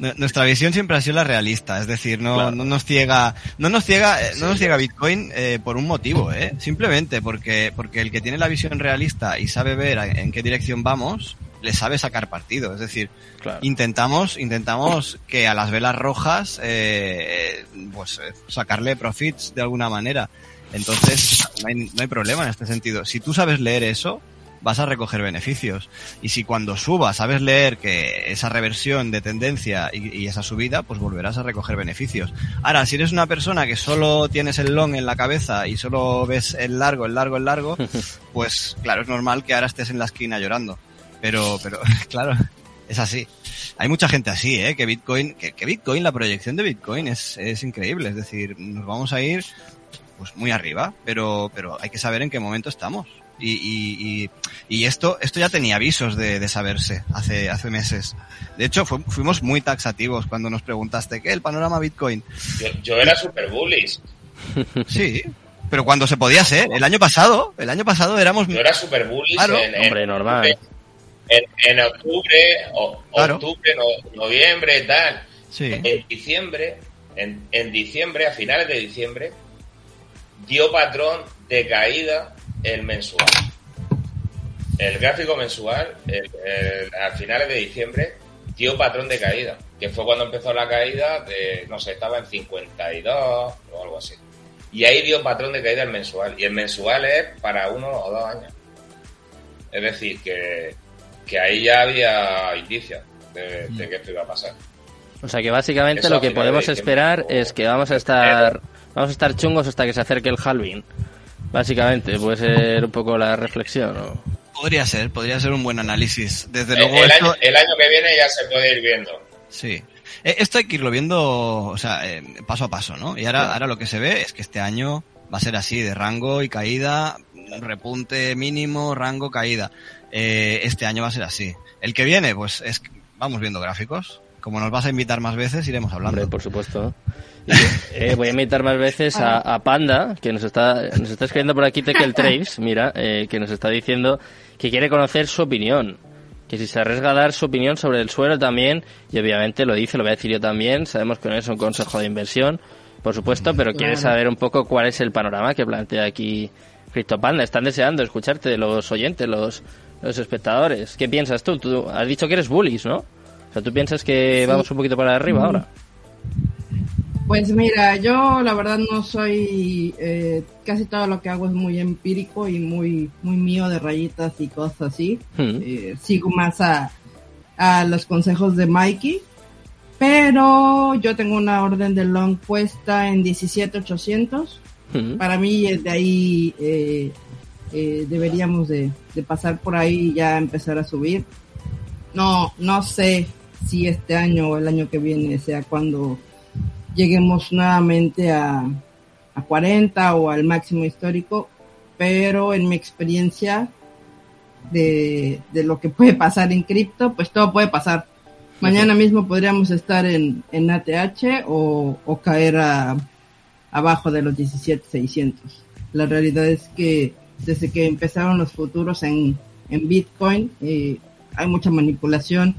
Nu- Nuestra visión siempre ha sido la realista, es decir, no, Claro. no nos ciega, no nos ciega, eh, no nos ciega Bitcoin eh, por un motivo, eh, simplemente porque, porque el que tiene la visión realista y sabe ver en qué dirección vamos, le sabe sacar partido, es decir, Claro. intentamos, intentamos que a las velas rojas, eh, pues eh, sacarle profits de alguna manera. Entonces, no hay, no hay problema en este sentido. Si tú sabes leer eso, vas a recoger beneficios. Y si cuando suba sabes leer que esa reversión de tendencia y, y esa subida, pues volverás a recoger beneficios. Ahora, si eres una persona que solo tienes el long en la cabeza y solo ves el largo, el largo, el largo, pues claro, es normal que ahora estés en la esquina llorando. Pero, pero, claro, es así. Hay mucha gente así, ¿eh? Que Bitcoin, que, que Bitcoin, la proyección de Bitcoin es, es increíble. Es decir, nos vamos a ir, pues muy arriba, pero, pero hay que saber en qué momento estamos. Y, y, y, y esto, esto ya tenía avisos de, de saberse hace, hace meses. De hecho, fu- fuimos muy taxativos cuando nos preguntaste, ¿qué? El panorama Bitcoin. Yo, yo era super bullish, Sí, pero cuando se podía ser. El año pasado, el año pasado éramos... yo era super bullish Claro. en, en- Hombre, normal. en, en octubre, o, Claro. octubre, no- noviembre, tal. Sí, En diciembre, en, en diciembre, a finales de diciembre, dio patrón de caída el mensual. El gráfico mensual, el- el- a finales de diciembre, dio patrón de caída, que fue cuando empezó la caída de, no sé, estaba en 52 o algo así. Y ahí dio patrón de caída el mensual. Y el mensual es para uno o dos años. Es decir, que, que ahí ya había indicios de, de que esto iba a pasar. O sea que básicamente Eso lo que podemos esperar es que vamos a estar vamos a estar chungos hasta que se acerque el Halloween. Básicamente, puede ser un poco la reflexión. ¿no? podría ser, podría ser un buen análisis. Desde El, luego el esto... año, el año que viene ya se puede ir viendo. Sí. Eh, Esto hay que irlo viendo, o sea, eh, paso a paso, ¿no? Y ahora, ahora lo que se ve es que este año va a ser así, de rango y caída, repunte mínimo, rango, caída. Eh, este año va a ser así. El que viene, pues es, vamos viendo gráficos. Como nos vas a invitar más veces, iremos hablando. Hombre, por supuesto. Y, eh, voy a invitar más veces a, a Panda, que nos está, nos está escribiendo por aquí Tekel Trace, mira, eh, que nos está diciendo que quiere conocer su opinión. Que si se arriesga a dar su opinión sobre el suelo también, y obviamente lo dice, lo voy a decir yo también, sabemos que no es un consejo de inversión, por supuesto, pero quiere saber un poco cuál es el panorama que plantea aquí CryptoPanda. Están deseando escucharte los oyentes, los, los espectadores. ¿Qué piensas tú? Tú has dicho que eres bullish, ¿no? O sea, ¿tú piensas que vamos un poquito para arriba ahora? Pues mira, yo la verdad no soy, eh, casi todo lo que hago es muy empírico y muy, muy mío de rayitas y cosas así. Mm. Eh, sigo más a, a los consejos de Mikey, pero yo tengo una orden de long puesta en 17800. Mm. Para mí eh, de ahí eh, eh, deberíamos de, de pasar por ahí y ya empezar a subir. No, no sé si este año o el año que viene sea cuando lleguemos nuevamente a, a 40 o al máximo histórico, pero en mi experiencia de, de lo que puede pasar en cripto, pues todo puede pasar. Mañana mismo podríamos estar en, en ATH o, o caer a, abajo de los 17,600. La realidad es que desde que empezaron los futuros en, en Bitcoin, eh, hay mucha manipulación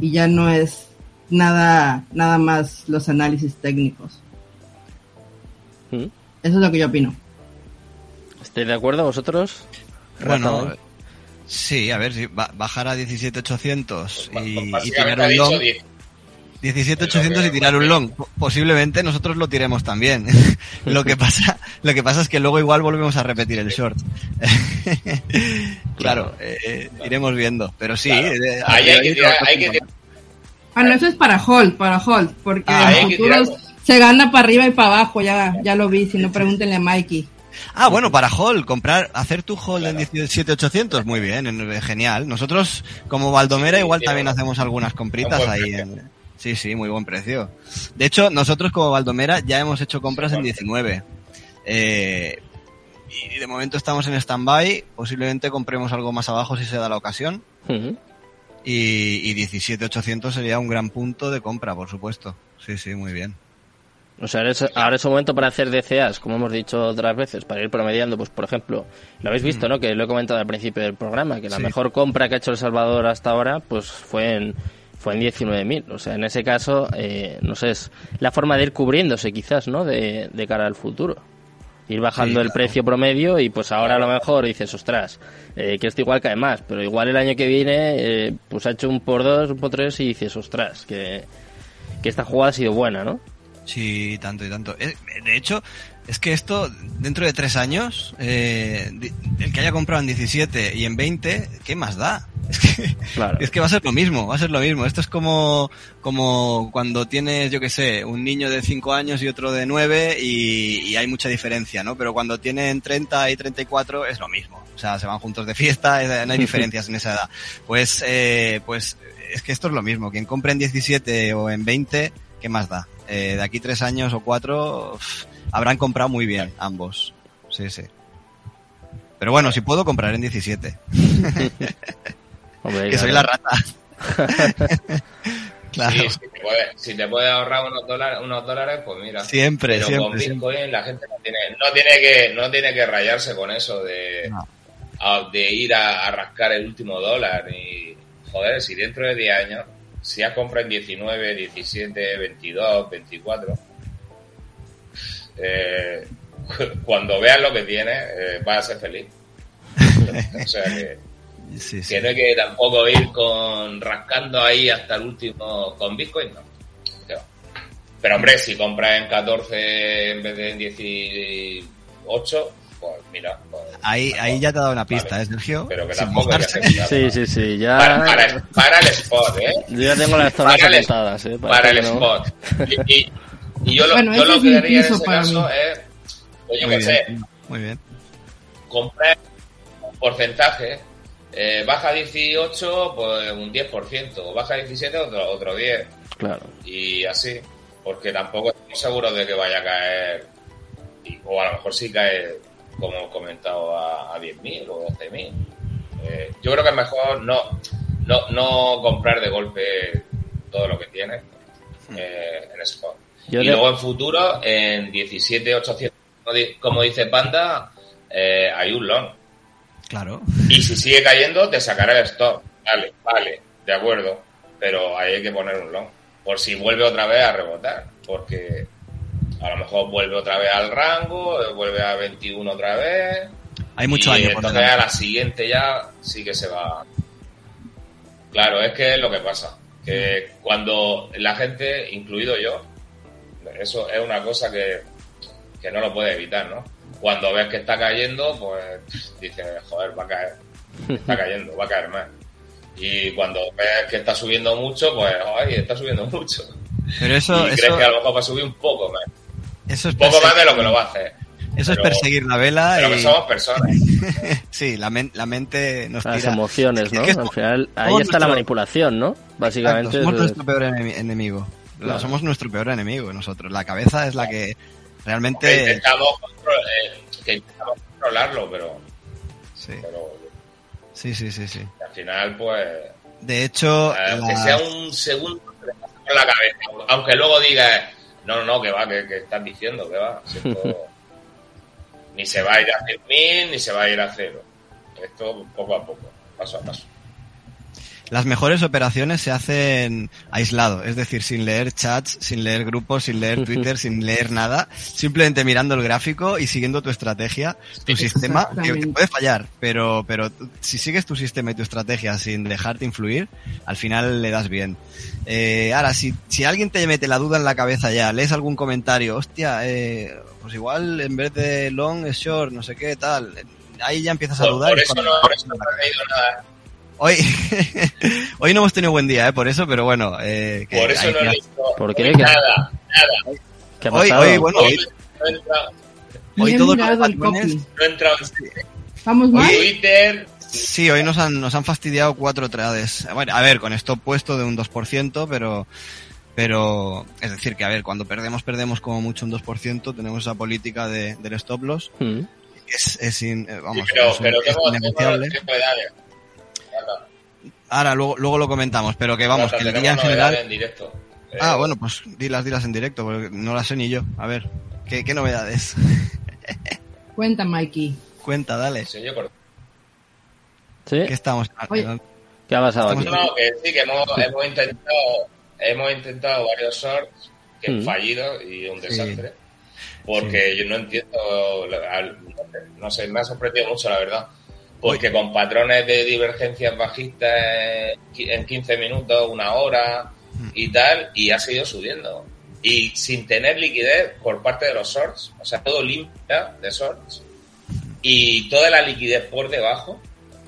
y ya no es nada, nada más los análisis técnicos. Mm. Eso es lo que yo opino. ¿Estáis de acuerdo vosotros? Bueno, sí, a ver, si ba- bajar a 17.800 y, y ha un dicho long. 10. 17.800 y tirar un long. Po- Posiblemente nosotros lo tiremos también. lo que pasa, lo que pasa es que luego igual volvemos a repetir el short. claro, eh, iremos viendo. Pero sí, Claro. eh, Ahí hay que tirar, hay tirar- Bueno, eso es para hold, para hold, porque Ah, en futuros se gana para arriba y para abajo, ya, ya lo vi, si no pregúntenle a Mikey. Ah, bueno, para hold, comprar, hacer tu hold en 17.800, muy bien, en- genial. Nosotros, como Valdomera, Sí, igual sí, también sí. hacemos algunas compritas ahí. En... Sí, sí, muy buen precio. De hecho, nosotros como Valdomera ya hemos hecho compras Sí, en bueno. 19. Eh, y de momento estamos en stand-by, posiblemente compremos algo más abajo si se da la ocasión. Mm. Y, y 17.800 sería un gran punto de compra, por supuesto. Sí, sí, muy bien. O sea, ahora es, ahora es un momento para hacer DCAs, como hemos dicho otras veces, para ir promediando, pues por ejemplo, lo habéis visto, ¿no? Que lo he comentado al principio del programa, que la Sí. mejor compra que ha hecho El Salvador hasta ahora, pues fue en fue en 19.000. O sea, en ese caso, eh, no sé, es la forma de ir cubriéndose quizás, ¿no? De, de cara al futuro. Ir bajando Sí, el precio promedio y pues ahora a lo mejor dices, ostras, eh, que esto igual cae más, pero igual el año que viene eh, pues ha hecho un por dos, un por tres y dices, ostras, que, que esta jugada ha sido buena, ¿no? Sí, tanto y tanto. Eh, De hecho, es que esto, dentro de tres años, eh, el que haya comprado en 17 y en 20, ¿qué más da? Es que, Claro. es que va a ser lo mismo, va a ser lo mismo. Esto es como, como cuando tienes, yo qué sé, un niño de 5 años y otro de 9 y, y hay mucha diferencia, ¿no? Pero cuando tienen 30 y 34 es lo mismo. O sea, se van juntos de fiesta, eh, no hay diferencias en esa edad. Pues, eh, pues es que esto es lo mismo. Quien compre en 17 o en 20, ¿qué más da? Eh, de aquí tres años o cuatro habrán comprado muy bien ambos. Sí, sí. Pero bueno, si puedo comprar en 17, Hombre, que soy la rata. claro. Sí, si, te puedes, si te puedes ahorrar unos dólares, unos dólares pues mira. Siempre, Pero siempre, con siempre. Bitcoin la gente no tiene, no tiene que no tiene que rayarse con eso de, No. a- de ir a, a rascar el último dólar. Y joder, si dentro de 10 años, si has comprado en 19, 17, 22, 24, eh, cuando veas lo que tienes, eh, vas a ser feliz. o sea que, Sí, sí. que no hay que tampoco ir con rascando ahí hasta el último con Bitcoin, no. Pero hombre, si compras en 14 en vez de en 18, pues mira, pues, Ahí, ahí ya te ha dado una pista, Vale. ¿eh, Sergio? pero que tampoco hay. Sí, sí, sí, ya... Para, para, para el spot, ¿eh? Yo ya tengo las zonas apuntadas, ¿eh? Para, el no- spot. Y, y- y yo lo, Bueno, yo lo que haría en ese caso mí. es, pues yo qué sé, muy bien. comprar un porcentaje, eh, baja 18, pues un 10%, baja 17, otro, otro 10, Claro. y así, porque tampoco estamos seguros de que vaya a caer, y- o a lo mejor sí cae, como hemos comentado, a, a 10.000 o 12.000. Eh, yo creo que es mejor no, no, no comprar de golpe todo lo que tienes eh, en spot. Yo y de- luego en futuro, en 17.800, como di- como dice Panda, eh, hay un long. Claro. Y si sigue cayendo, te sacará el stop. Vale, vale, de acuerdo. Pero ahí hay que poner un long. Por si vuelve otra vez a rebotar. Porque a lo mejor vuelve otra vez al rango, vuelve a 21 otra vez. Hay mucho y año por entonces a la siguiente ya sí que se va. Claro, es que es lo que pasa. Que cuando la gente, incluido yo, Eso es una cosa que, que no lo puedes evitar, ¿no? Cuando ves que está cayendo, pues dices, joder, va a caer. Está cayendo, va a caer más. Y cuando ves que está subiendo mucho, pues, ay, está subiendo mucho. Pero eso, y eso, crees que a lo mejor va a subir un poco más. eso es Un poco más de lo que lo va a hacer. Eso es perseguir la vela Pero que somos personas. sí, la, men- la mente nos Las tira. emociones, ¿no? Es que Al final, ahí está la manipulación, ¿no? Básicamente. Exacto, somos es- nuestro peor enemi- enemigo. Claro. Somos nuestro peor enemigo nosotros. La cabeza es la que Que realmente intentamos, eh, que intentamos controlarlo, pero, sí, pero sí, sí, sí, sí. al final, pues, De hecho, eh, aunque las- sea un segundo, te le pasa por la cabeza. Aunque luego digas, no, no, no, que va, que, que estás diciendo, que va. Si esto ni se va a ir a 100.000, ni se va a ir a cero. Esto poco a poco, paso a paso. Las mejores operaciones se hacen aislado, es decir, sin leer chats, sin leer grupos, sin leer Twitter, sin leer nada, simplemente mirando el gráfico y siguiendo tu estrategia, tu sistema, que te puede fallar, pero, pero si sigues tu sistema y tu estrategia sin dejarte influir, al final le das bien. Eh, ahora, si, si alguien te mete la duda en la cabeza ya, lees algún comentario, hostia, eh, pues igual en vez de long es short, no sé qué, tal, ahí ya empiezas a dudar. por y eso no, por eso no he leído nada. Hoy, hoy no hemos tenido buen día, ¿eh? por eso, pero bueno. Eh, que Por eso hay no he leído ¿Por qué? nada, nada. ¿Qué ha Hoy, hoy, bueno, Hoy hoy, no he entrado, hoy todos los patrones- no he entrado en ¿Vamos mal? Twitter, Sí, hoy nos han, nos han fastidiado cuatro trades. Bueno, a ver, con stop puesto de un 2%, pero, pero, es decir, que a ver, cuando perdemos, perdemos como mucho un 2%, tenemos esa política de, del stop loss, Mm. es, es in- eh, vamos, Sí, pero, es, pero es tengo, tengo novedades. Ahora, luego, luego lo comentamos, pero que vamos, que el día en general... en directo. Eh, Ah, bueno, pues dilas, dilas en directo, porque no las sé ni yo. A ver, ¿qué, qué novedades? Cuenta, Mikey. Cuenta, dale. sí, yo por- ¿Sí? ¿Qué estamos? Oye. ¿Qué ha pasado aquí? No, que sí, que hemos, hemos intentado hemos intentado varios shorts que han Mm. fallido y un Sí. desastre. Porque yo no entiendo, no sé, me ha sorprendido mucho la verdad. Porque con patrones de divergencias bajistas en qui- en 15 minutos, una hora y tal, y ha seguido subiendo. Y sin tener liquidez por parte de los shorts, o sea, todo limpia de shorts y toda la liquidez por debajo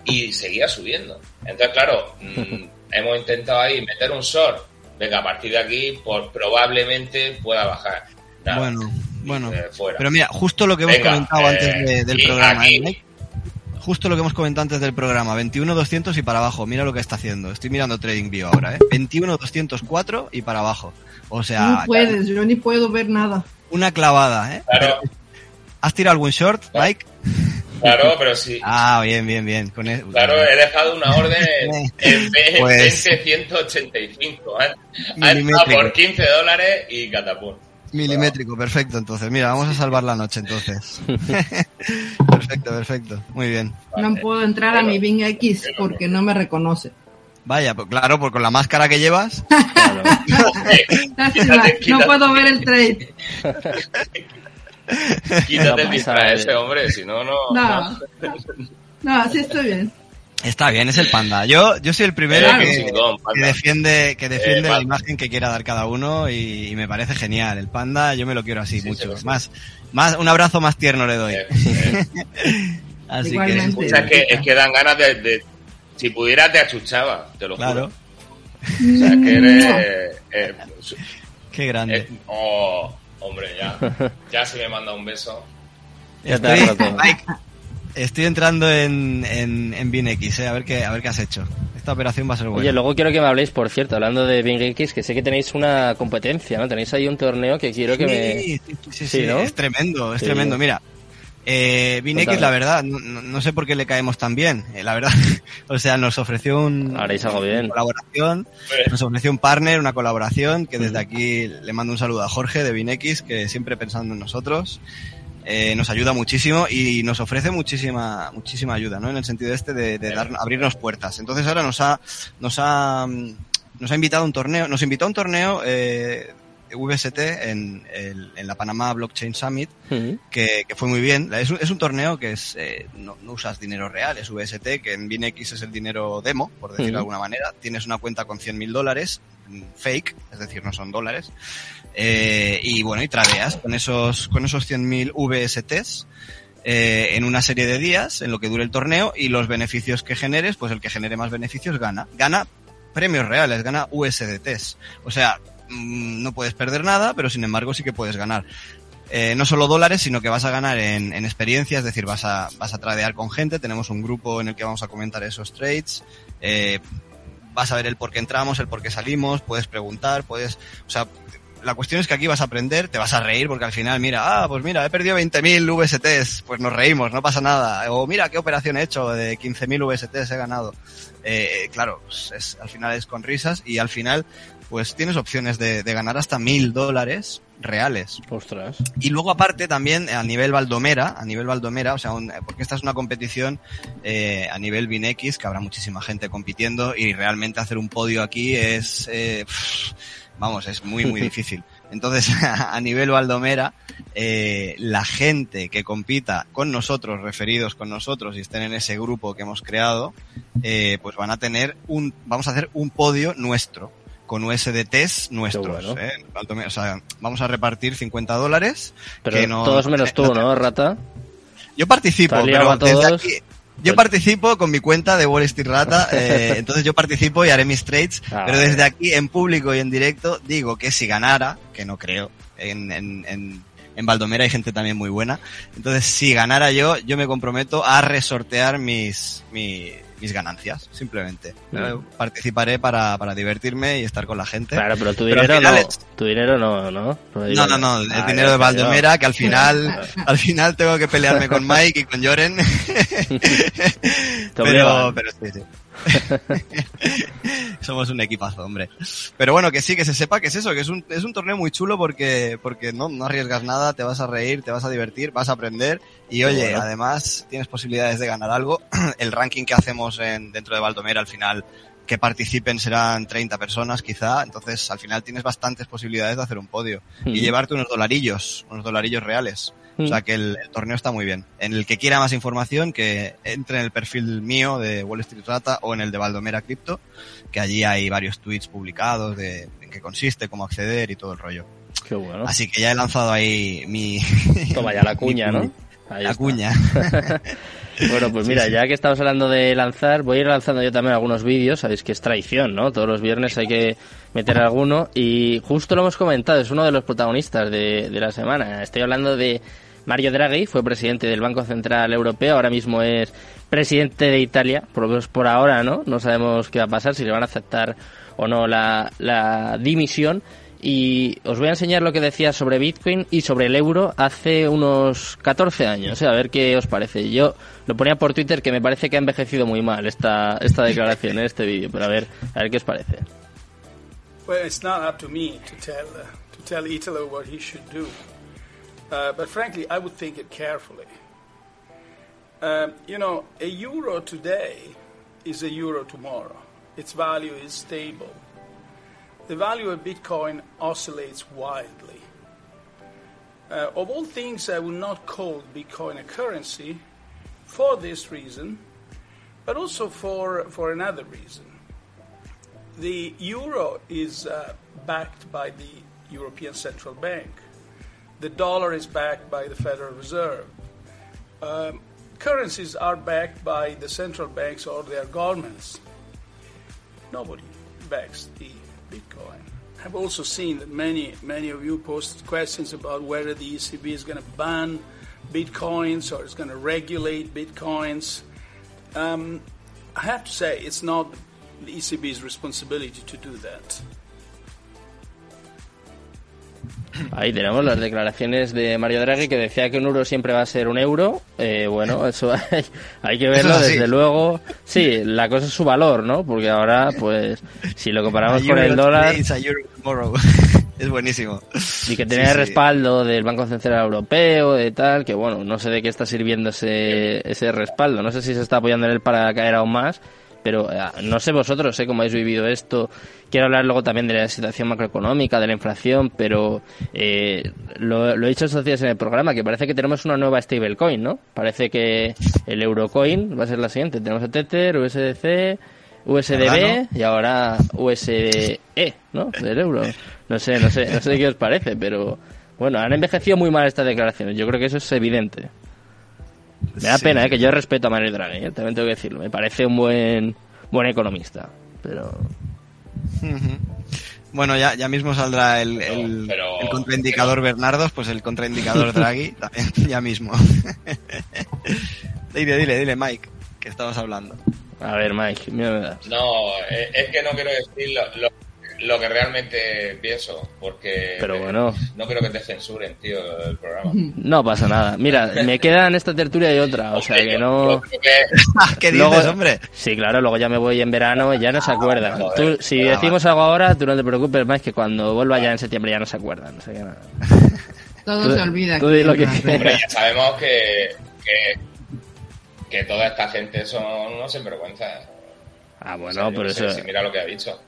y seguía subiendo. Entonces, claro, mm, hemos intentado ahí meter un short. Venga, a partir de aquí, pues probablemente pueda bajar. Nada. Bueno, bueno. Eh, fuera. Pero mira, justo lo que hemos Venga, comentado eh, antes de- del programa, aquí- ¿eh? Justo lo que hemos comentado antes del programa, 21.200 y para abajo. Mira lo que está haciendo. Estoy mirando TradingView ahora, ¿eh? 21.204 y para abajo. O sea, No puedes, yo ni puedo ver nada. una clavada, ¿eh? Claro, ¿Has tirado algún short, Mike? claro, pero sí. Ah, bien, bien, bien. Con e- Claro, he dejado una orden en, Pues- 20.185. ¿eh? Entrado por 15 dólares y catapum. Milimétrico, perfecto. Entonces, mira, vamos a salvar la noche entonces. perfecto, perfecto. Muy bien. No puedo entrar a mi Bing X porque no me reconoce. Vaya, pues claro, pues con la máscara que llevas. Claro. Lástima, Quítate, quítate. No puedo ver el trade. Quítate el disfraz ese, hombre, si no, no. No. No, sí estoy bien. Está bien, es el panda. Yo, yo soy el primero que, chingón, que panda. defiende, que defiende Eh, la imagen que quiera dar cada uno y, y me parece genial. El panda, yo me lo quiero así Sí, mucho. sí, sí. Más, más, un abrazo más tierno le doy. Eh, eh, Así Igualmente. es que, es que dan ganas de, de- Si pudiera, te achuchaba, te lo claro, juro. O sea, que eres. eh, qué grande. eh, oh, hombre, ya. Ya se me manda un beso. Ya te has Estoy, entrando en, en, en BinX, eh, a ver qué, a ver qué has hecho. Esta operación va a ser buena. Oye, luego quiero que me habléis, por cierto, hablando de Bing X, que sé que tenéis una competencia, ¿no? Tenéis ahí un torneo que quiero que me... Sí, sí, sí, sí, Sí, ¿no? es tremendo, es Sí. tremendo. Mira, eh, Binex, Cuéntame. la verdad, no, sé por qué le caemos tan bien, eh, la verdad. o sea, nos ofreció un, Haréis algo bien. una colaboración, nos ofreció un partner, una colaboración, que desde aquí le mando un saludo a Jorge de Binex, que siempre pensando en nosotros, eh, nos ayuda muchísimo y nos ofrece muchísima, muchísima ayuda, ¿no? En el sentido este de, de dar, abrirnos puertas. Entonces ahora nos ha, nos ha, nos ha invitado a un torneo, nos invitó a un torneo, eh, VST en, en, la Panamá Blockchain Summit, que, que, fue muy bien. Es un, es un torneo que es eh, no, no, usas dinero real, es VST, que en BinX es el dinero demo, por decirlo de alguna manera. Tienes una cuenta con 100.000 dólares, fake, es decir, no son dólares. Eh, y bueno, y tradeas con esos, con esos 100.000 VSTs. Eh, en una serie de días, en lo que dure el torneo, y los beneficios que generes, pues el que genere más beneficios gana. Gana premios reales, gana USDTs. O sea, mm, no puedes perder nada, pero sin embargo sí que puedes ganar. Eh, no solo dólares, sino que vas a ganar en, en experiencia, es decir, vas a, vas a tradear con gente. Tenemos un grupo en el que vamos a comentar esos trades. Eh, vas a ver el por qué entramos, el por qué salimos, puedes preguntar, puedes, o sea, la cuestión es que aquí vas a aprender, te vas a reír porque al final, mira, ah, pues mira, he perdido 20.000 VSTs, pues nos reímos, no pasa nada. O mira, qué operación he hecho, de 15.000 VSTs he ganado. Eh, claro, pues es, al final es con risas y al final, pues tienes opciones de, de ganar hasta 1.000 dólares reales. Ostras. Y luego aparte también a nivel Valdomera, a nivel Valdomera, o sea, un, porque esta es una competición eh, a nivel BinX, que habrá muchísima gente compitiendo y realmente hacer un podio aquí es... Eh, vamos, es muy, muy difícil. Entonces, a nivel Valdomera, eh, la gente que compita con nosotros, referidos con nosotros y estén en ese grupo que hemos creado, eh, pues van a tener un, vamos a hacer un podio nuestro, con USDTs nuestros. Bueno. ¿eh? O sea, vamos a repartir 50 dólares. Pero que no, todos menos tú, ¿no, Rata? Yo participo, pero a desde aquí, yo participo con mi cuenta de Wall Street Rata, eh, entonces yo participo y haré mis trades, Ah, pero desde aquí en público y en directo digo que si ganara, que no creo, en, en, en, en Baldomera hay gente también muy buena, entonces si ganara yo, yo me comprometo a resortear mis, mi- mis ganancias, simplemente. Participaré para, para divertirme y estar con la gente. Claro, pero tu Pero dinero final no. es- Tu dinero no, ¿no? No, no, no, el ah, dinero de está, Baldomera, que al final, al final tengo que pelearme con Mike y con Joren. pero, pero sí, sí. Somos un equipazo, hombre. Pero bueno, que sí, que se sepa que es eso, que es un, es un torneo muy chulo porque, porque no, no arriesgas nada, te vas a reír, te vas a divertir, vas a aprender y oye, bueno. además tienes posibilidades de ganar algo. El ranking que hacemos en, dentro de Baldomera al final que participen serán 30 personas quizá, entonces al final tienes bastantes posibilidades de hacer un podio y Ujú. llevarte unos dolarillos, unos dolarillos reales. O sea que el, el torneo está muy bien. En el que quiera más información, que entre en el perfil mío de Wall Street Rata o en el de Baldomera Crypto, que allí hay varios tweets publicados de en qué consiste, cómo acceder y todo el rollo. Qué bueno. Así que ya he lanzado ahí mi... Toma ya la cuña, mi- ¿no? Ahí La está. cuña. Bueno, pues mira, ya que estamos hablando de lanzar, voy a ir lanzando yo también algunos vídeos, sabéis que es traición, ¿no? Todos los viernes hay que meter alguno y justo lo hemos comentado, es uno de los protagonistas de, de la semana. Estoy hablando de Mario Draghi, fue presidente del Banco Central Europeo, ahora mismo es presidente de Italia, por lo menos por ahora, ¿no? No sabemos qué va a pasar, si le van a aceptar o no la, la dimisión. Y os voy a enseñar lo que decía sobre Bitcoin y sobre el euro hace unos 14 años, ¿eh? a ver qué os parece. Yo lo ponía por Twitter que me parece que ha envejecido muy mal esta, esta declaración, ¿eh? este vídeo, pero a ver, a ver qué os parece. Well, it's not up to me to tell uh, to tell Italo what he should do. Uh, but frankly, I would think it carefully. Um, you know, a euro today is a euro tomorrow. Its value is stable. The value of Bitcoin oscillates wildly. Uh, of all things, I would not call Bitcoin a currency for this reason, but also for, for another reason. The euro is uh, backed by the European Central Bank. The dollar is backed by the Federal Reserve. Um, currencies are backed by the central banks or their governments. Nobody backs the Bitcoin. I've also seen that many, many of you posted questions about whether the ECB is going to ban Bitcoins or it's going to regulate Bitcoins. Um, I have to say, it's not the ECB's responsibility to do that. Ahí tenemos las declaraciones de Mario Draghi que decía que un euro siempre va a ser un euro. Eh, bueno, eso hay, hay que verlo es desde luego. Sí, la cosa es su valor, ¿no? Porque ahora, pues, si lo comparamos con el dólar es buenísimo. y que tenía Sí, sí. respaldo del Banco Central Europeo, de tal, que bueno, no sé de qué está sirviendo ese, ese respaldo. No sé si se está apoyando en él para caer aún más, pero eh, no sé vosotros, sé cómo habéis vivido esto. Quiero hablar luego también de la situación macroeconómica, de la inflación, pero eh, lo, lo, he dicho estos días en el programa, que parece que tenemos una nueva stablecoin, ¿no? Parece que el Eurocoin va a ser la siguiente. Tenemos el Tether, USDC, USDB y ahora USDE, ¿no? Del euro. No sé, no sé, no sé qué os parece, pero bueno, han envejecido muy mal estas declaraciones. Yo creo que eso es evidente. Me da pena, ¿eh? que yo respeto a Mario Draghi, ¿eh? también tengo que decirlo. Me parece un buen buen economista, pero... Bueno, ya, ya mismo saldrá el, el, el contraindicador Bernardos, pues el contraindicador Draghi, también, ya mismo. dile, dile, dile, Mike, que estamos hablando. A ver, Mike, mira, No, eh, es que no quiero decir lo, lo, lo que realmente pienso, porque Pero bueno. no creo que te censuren, tío, el programa. No pasa nada. Mira, me quedan esta tertulia y otra, o sea que no... ¿Qué dices, Luego- hombre? Sí, claro, luego ya me voy en verano y ya no se acuerdan. joder. Tú, si Ah, decimos algo ahora, tú no te preocupes más que cuando vuelva ya en septiembre ya no se acuerdan. O sea que nada. Todo Tú- se olvida. tú di lo que Bernardo. Hombre, ya sabemos que, que, que toda esta gente son unos sinvergüenzas. Ah, O bueno, sea, yo pero no sé eso... si mira lo que ha dicho.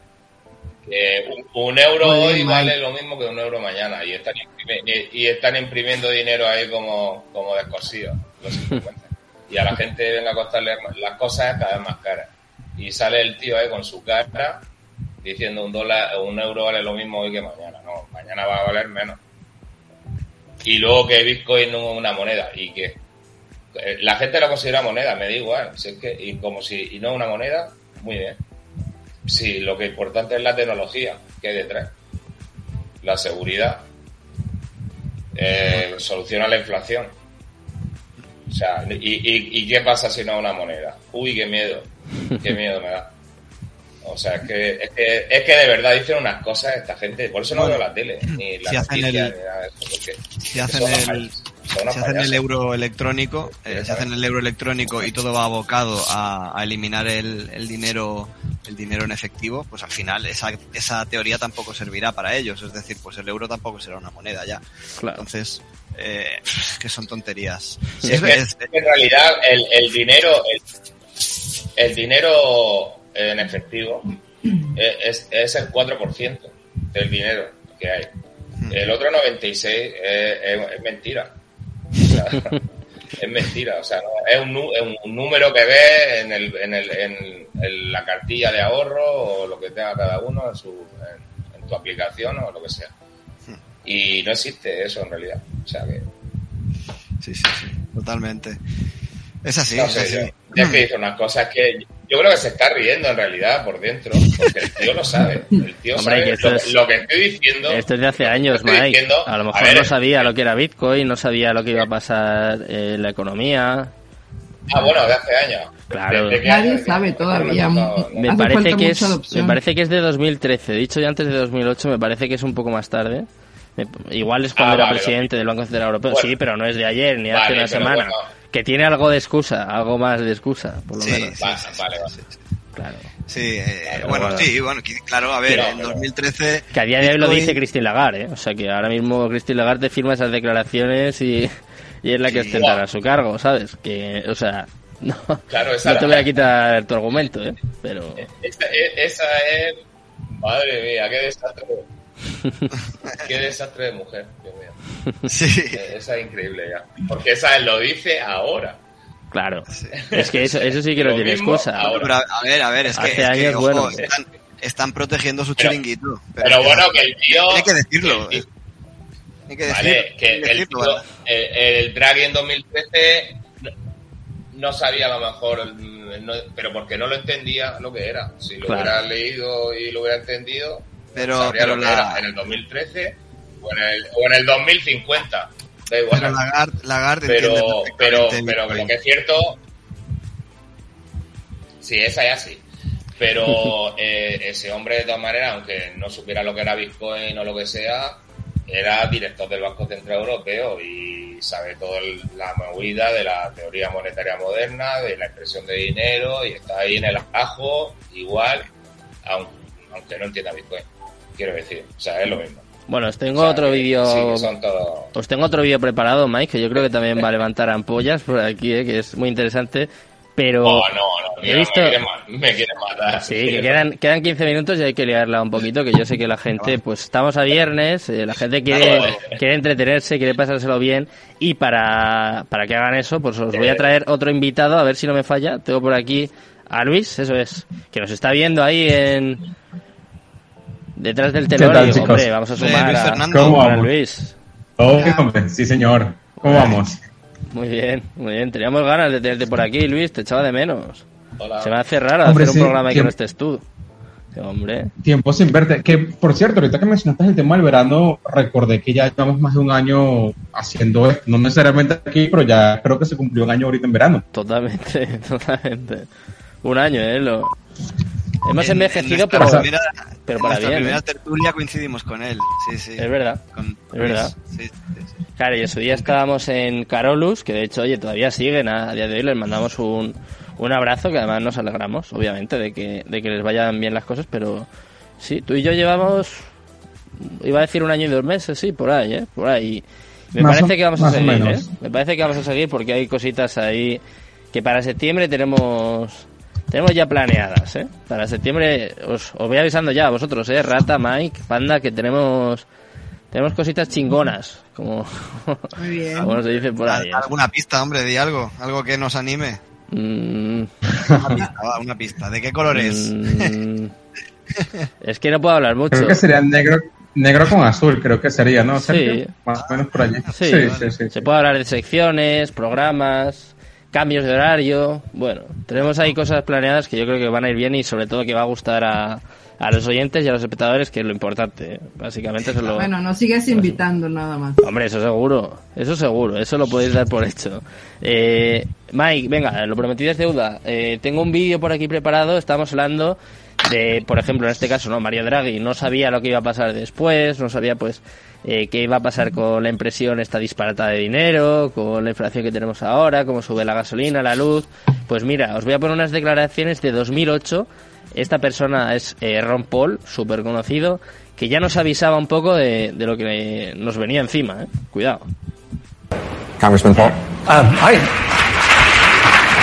Que un, un euro Muy bien, hoy Mike. vale lo mismo que un euro mañana y están, y, están imprimiendo dinero ahí como, como descosidos, los sinvergüenzas. Y a la gente venga a costarle las cosas cada vez más caras. Y sale el tío ahí con su cara diciendo un dólar, un euro vale lo mismo hoy que mañana. No, mañana va a valer menos. Y luego que Bitcoin no es una moneda y que eh, la gente lo considera moneda, me da igual. Si es que, y como si y no es una moneda, muy bien. Sí, lo que es importante es la tecnología que hay detrás. La seguridad. Eh, soluciona la inflación. O sea, y, y, ¿y qué pasa si no una moneda? Uy, qué miedo. Qué miedo me da. O sea, es que, es que, es que de verdad dicen unas cosas esta gente. Por eso no Bueno, veo la tele, ni la si noticia, el- ni nada de eso, porque Si hacen son payasos, unos hacen el euro electrónico, eh, si hacen el euro electrónico y todo va abocado a, a eliminar el, el dinero el dinero en efectivo, pues al final esa, esa teoría tampoco servirá para ellos. Es decir, pues el euro tampoco será una moneda ya. Claro. Entonces, eh, que son tonterías. Sí, Sí, es es- que, es- en realidad el, el dinero el, el dinero en efectivo es, es el 4% del dinero que hay. El otro 96 es, es- es mentira. Sea, es mentira. O sea, no, es, un, es un número que ves en, el, en, el, en, en la cartilla de ahorro o lo que tenga cada uno en, su, en, tu aplicación o lo que sea. Y no existe eso en realidad. O sea que sí, sí, sí, totalmente. Es así, no es sé, así. yo- es que dice unas cosas que yo creo que se está riendo en realidad por dentro, porque el tío lo sabe. El tío Hombre, sabe que esto lo, es- lo que estoy diciendo. Esto es de hace años, Mike. diciendo, A lo a mejor ver, no sabía lo que era Bitcoin, no sabía lo que iba a pasar en la economía. Ah, bueno, de hace años. Claro. ¿De qué Nadie año? sabe todavía. No, Me parece que es adopción. me parece que es de 2013. Dicho ya antes de 2008, me parece que es un poco más tarde. Me- igual es cuando Ah, era vale, presidente del Banco Central Europeo. Bueno. sí, pero no es de ayer ni Vale, hace una semana. bueno. Que tiene algo de excusa, algo más de excusa, por lo Sí, menos. Va- vale, vale. Claro. Sí, eh, Claro, bueno, sí, bueno, claro, a ver, en 2013... Que a día de hoy lo dice Christine Lagarde, ¿eh? O sea que ahora mismo Christine Lagarde firma esas declaraciones y, y es la que Sí. ostentará su cargo, ¿sabes? Que, o sea, no, Claro, esa no te voy a quitar tu argumento, ¿eh? Pero... Esa, e- esa es. Madre mía, qué desastre. qué desastre de mujer, Dios mío. Sí, Eh, Esa es increíble ya. Porque esa lo dice ahora. Claro, es que eso, eso sí que no Lo tiene excusa. pero a, a ver, a ver, es que, Hace es que, años, ojo, bueno. están, están protegiendo su Pero- chiringuito. Pero bueno, que el tío. Hay que decirlo. el tío- Hay que Vale, decirlo, que hay que el, decirlo, tío- ¿vale? el, el Draghi en 2013 no, no sabía a lo mejor, no- pero porque no lo entendía lo que era. Si lo Claro. hubiera leído y lo hubiera entendido, Pero- sabría pero lo que la- era en el 2013 o en el, o en el 2050. Da igual. Pero Lagarde, Lagarde pero, pero, pero lo que es cierto, sí, esa es así. Pero eh, ese hombre, de todas maneras, aunque no supiera lo que era Bitcoin o lo que sea, era director del Banco Central Europeo y sabe toda la movida de la teoría monetaria moderna, de la impresión de dinero, y está ahí en el ajo, igual, aun- aunque no entienda Bitcoin. Quiero decir, o sea, es lo mismo. Bueno, os tengo O sea, otro vídeo... sí, Os tengo otro vídeo preparado, Mike, que yo creo que también va a levantar ampollas por aquí, ¿eh? que es muy interesante. Pero Oh, no, no, he visto... Me quiere, ma- me quiere matar. Sí, que quedan, quedan 15 minutos y hay que liarla un poquito, que yo sé que la gente, pues estamos a viernes, eh, la gente quiere, quiere entretenerse, quiere pasárselo bien, y para, para que hagan eso, pues os voy a traer otro invitado, a ver si no me falla. Tengo por aquí a Luis, eso es, que nos está viendo ahí en... Detrás del tal, telón, chicos? hombre, vamos a Eh, sumar Luis a, Fernando. ¿Cómo a vamos? Luis. Oh, hombre, sí, señor. ¿Cómo vamos? Muy bien, muy bien. Teníamos ganas de tenerte por aquí, Luis, te echaba de menos. Hola. Se me hace raro Hombre, hacer un sí, programa y que no estés tú. Hombre, Tiempo sin verte. Que, por cierto, ahorita que mencionaste el tema del verano, recordé que ya llevamos más de un año haciendo esto. No necesariamente aquí, pero ya creo que se cumplió un año ahorita en verano. totalmente, totalmente. Un año, ¿eh? Lo... Hemos En- envejecido, en pero, primera, pero en para nuestra bien. primera ¿eh? tertulia coincidimos con él. Sí, sí. Es verdad. Con es verdad. Sí, sí, sí. Claro, y ese día estábamos en Carolus, que de hecho, oye, todavía siguen a, a día de hoy, les mandamos un, un abrazo, que además nos alegramos, obviamente, de que, de que les vayan bien las cosas, pero sí, tú y yo llevamos, iba a decir un año y dos meses, sí, por ahí, ¿eh? Por ahí. Me Más parece o- que vamos a seguir, ¿eh? Me parece que vamos a seguir porque hay cositas ahí que para septiembre tenemos... Tenemos ya planeadas, ¿eh? Para septiembre os, os voy avisando ya a vosotros, ¿eh? Rata, Mike, Panda, que tenemos tenemos cositas chingonas, como, Muy bien. como se dice por ahí. ¿eh? ¿Alguna pista, hombre? Di algo. Algo que nos anime. Mm, Una pista, va, una pista. ¿De qué color es? mm, es que no puedo hablar mucho. Creo que sería negro negro con azul, creo que sería, ¿no? Sí. Sergio? Más o menos por allí. Sí, sí, sí. sí, se puede hablar de secciones, programas, cambios de horario. Bueno, tenemos ahí cosas planeadas que yo creo que van a ir bien y sobre todo que va a gustar a, a los oyentes y a los espectadores, que es lo importante. ¿eh? Básicamente eso es lo... Bueno, nos sigues invitando nada más. Hombre, eso seguro, eso seguro, eso lo podéis dar por hecho. Eh, Mike, venga, lo prometido es deuda. Eh, tengo un vídeo por aquí preparado, estamos hablando de, por ejemplo, en este caso, no, Mario Draghi no sabía lo que iba a pasar después, no sabía pues eh, qué iba a pasar con la impresión esta disparata de dinero, con la inflación que tenemos ahora, cómo sube la gasolina, la luz. Pues mira, os voy a poner unas declaraciones de 2008. Esta persona es eh, Ron Paul, súper conocido, que ya nos avisaba un poco de, de lo que nos venía encima. ¿eh? Cuidado. Congressman Paul. Um, I,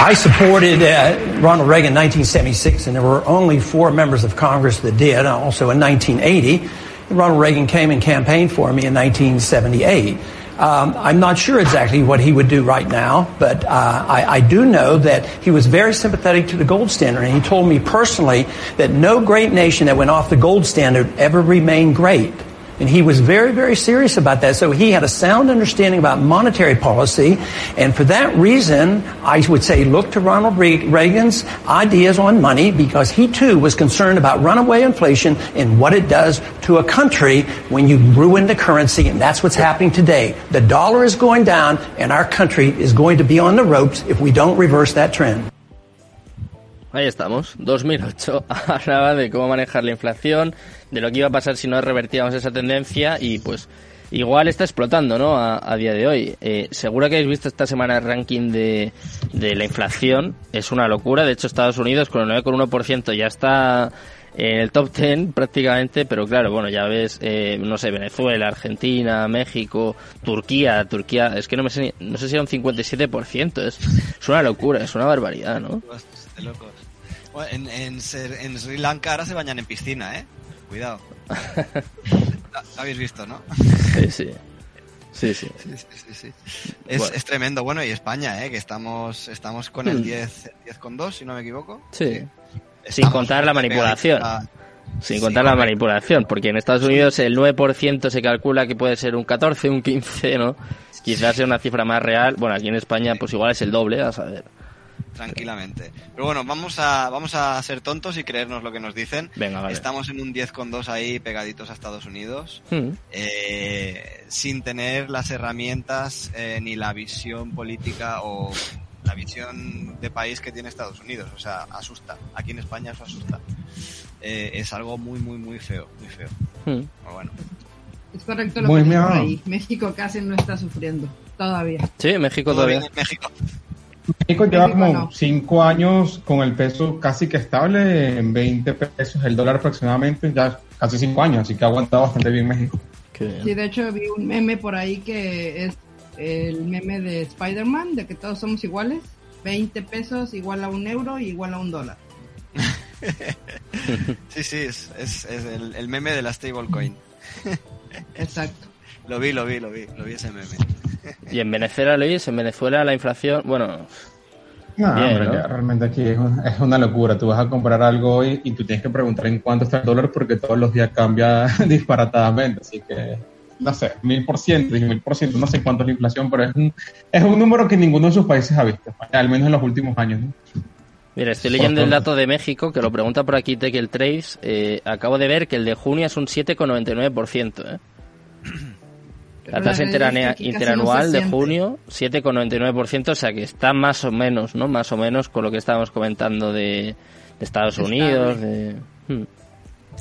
I supported uh, Ronald Reagan in 1976, and there were only four members of Congress that did. Also in 1980, Ronald Reagan came and campaigned for me in 1978. Um, I'm not sure exactly what he would do right now, but uh, I, I do know that he was very sympathetic to the gold standard, and he told me personally that no great nation that went off the gold standard ever remained great. And he was very, very serious about that. So he had a sound understanding about monetary policy. And for that reason, I would say look to Ronald Reagan's ideas on money because he too was concerned about runaway inflation and what it does to a country when you ruin the currency. And that's what's happening today. The dollar is going down and our country is going to be on the ropes if we don't reverse that trend. Ahí estamos, 2008. Hablaba de cómo manejar la inflación, de lo que iba a pasar si no revertíamos esa tendencia y pues igual está explotando, ¿no? A, a día de hoy. Eh, seguro que habéis visto esta semana el ranking de, de la inflación. Es una locura. De hecho, Estados Unidos con el 9,1% ya está en el top 10 prácticamente, pero claro, bueno, ya ves, eh, no sé, Venezuela, Argentina, México, Turquía, Turquía, es que no me sé, no sé si era un 57%, es, es una locura, es una barbaridad, ¿no? De locos. Bueno, en, en, Ser- en Sri Lanka ahora se bañan en piscina, ¿eh? Cuidado. Lo habéis visto, ¿no? Sí, sí. Sí, sí. Sí, sí. Es, Bueno. es tremendo. Bueno, y España, ¿eh? Que estamos, estamos con el Hmm. 10, el 10 con 2, si no me equivoco. Sí. Sin contar la manipulación. Sin contar la manipulación, porque en Estados Unidos el 9% se calcula que puede ser un 14, un 15, ¿no? Quizás sea una cifra más real. Bueno, aquí en España pues igual es el doble, a saber. Tranquilamente. Pero bueno, vamos a, vamos a ser tontos y creernos lo que nos dicen. Venga, vale. Estamos en un 10 con 2 ahí pegaditos a Estados Unidos. Hmm. eh, sin tener las herramientas eh, ni la visión política o la visión de país que tiene Estados Unidos. O sea, asusta. Aquí en España eso asusta. Eh, es algo muy, muy, muy feo, muy feo. Hmm. Pero bueno, Es correcto lo Muy que dice ahí. México casi no está sufriendo. Todavía. Sí, México todavía. en México. México lleva México como no. cinco años con el peso casi que estable en 20 pesos el dólar aproximadamente, ya casi cinco años, así que ha aguantado bastante bien México. Sí, de hecho vi un meme por ahí que es el meme de Spider-Man, de que todos somos iguales. 20 pesos igual a un euro y igual a un dólar. sí, sí, es, es, es el, el, meme de la stablecoin. Exacto. Lo vi, lo vi, lo vi, lo vi ese meme. Y en Venezuela, Luis, en Venezuela la inflación, bueno... No, bien, hombre, ¿no? realmente aquí es, es, una locura. Tú vas a comprar algo hoy y tú tienes que preguntar en cuánto está el dólar porque todos los días cambia disparatadamente. Así que no sé, mil por ciento, mil por ciento, no sé cuánto es la inflación, pero es un, es un número que ninguno de sus países ha visto, al menos en los últimos años. ¿no? Mira, estoy leyendo el dato de México, que lo pregunta por aquí Tekel Trace. Eh, acabo de ver que el de junio es un 7,99%. ¿eh? La tasa interanual de junio, 7,99%, o sea que está más o menos, ¿no? Más o menos con lo que estábamos comentando de, de Estados Unidos. De... Hmm.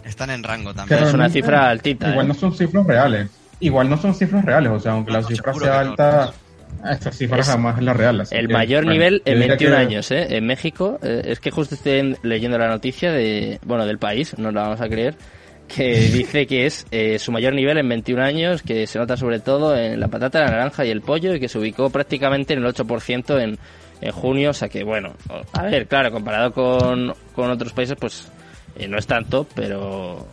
Están en rango también. es una cifra altita. Igual ¿eh? no son cifras reales. Igual no son cifras reales, o sea, aunque la cifra sea alta, no. esta cifra es jamás es la real. El que, mayor bueno, nivel en 21 que... años, ¿eh? En México, eh, es que justo estoy leyendo la noticia de, bueno, del país, no la vamos a creer, que dice que es eh, su mayor nivel en 21 años, que se nota sobre todo en la patata, la naranja y el pollo, y que se ubicó prácticamente en el 8% en, en junio, o sea que, bueno, a ver, claro, comparado con, con otros países, pues eh, no es tanto, pero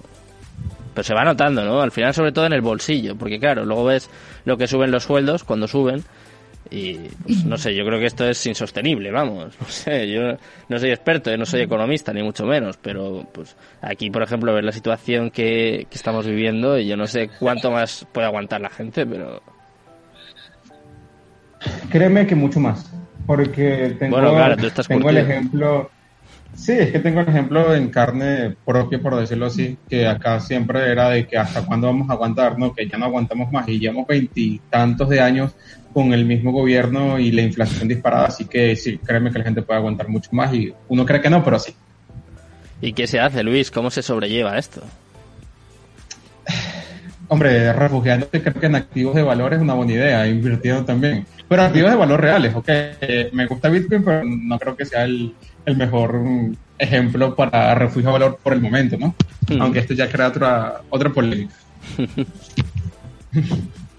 pero se va notando, ¿no? Al final, sobre todo en el bolsillo, porque claro, luego ves lo que suben los sueldos cuando suben y pues no sé, yo creo que esto es insostenible, vamos, no sé, yo no soy experto, yo no soy economista ni mucho menos, pero pues aquí, por ejemplo, ver la situación que, que estamos viviendo y yo no sé cuánto más puede aguantar la gente, pero créeme que mucho más, porque tengo, bueno, claro, tú estás tengo el ejemplo Sí, es que tengo el ejemplo en carne propia, por decirlo así, que acá siempre era de que hasta cuándo vamos a aguantar, ¿no? Que ya no aguantamos más y llevamos veintitantos de años con el mismo gobierno y la inflación disparada, así que sí, créeme que la gente puede aguantar mucho más y uno cree que no, pero sí. ¿Y qué se hace, Luis? ¿Cómo se sobrelleva esto? Hombre, refugiándote creo que en activos de valor es una buena idea, invirtiendo también. Pero activos de valor reales, ok. Eh, me gusta Bitcoin, pero no creo que sea el, el mejor ejemplo para refugio de valor por el momento, ¿no? Mm. Aunque esto ya crea otra, otra polémica.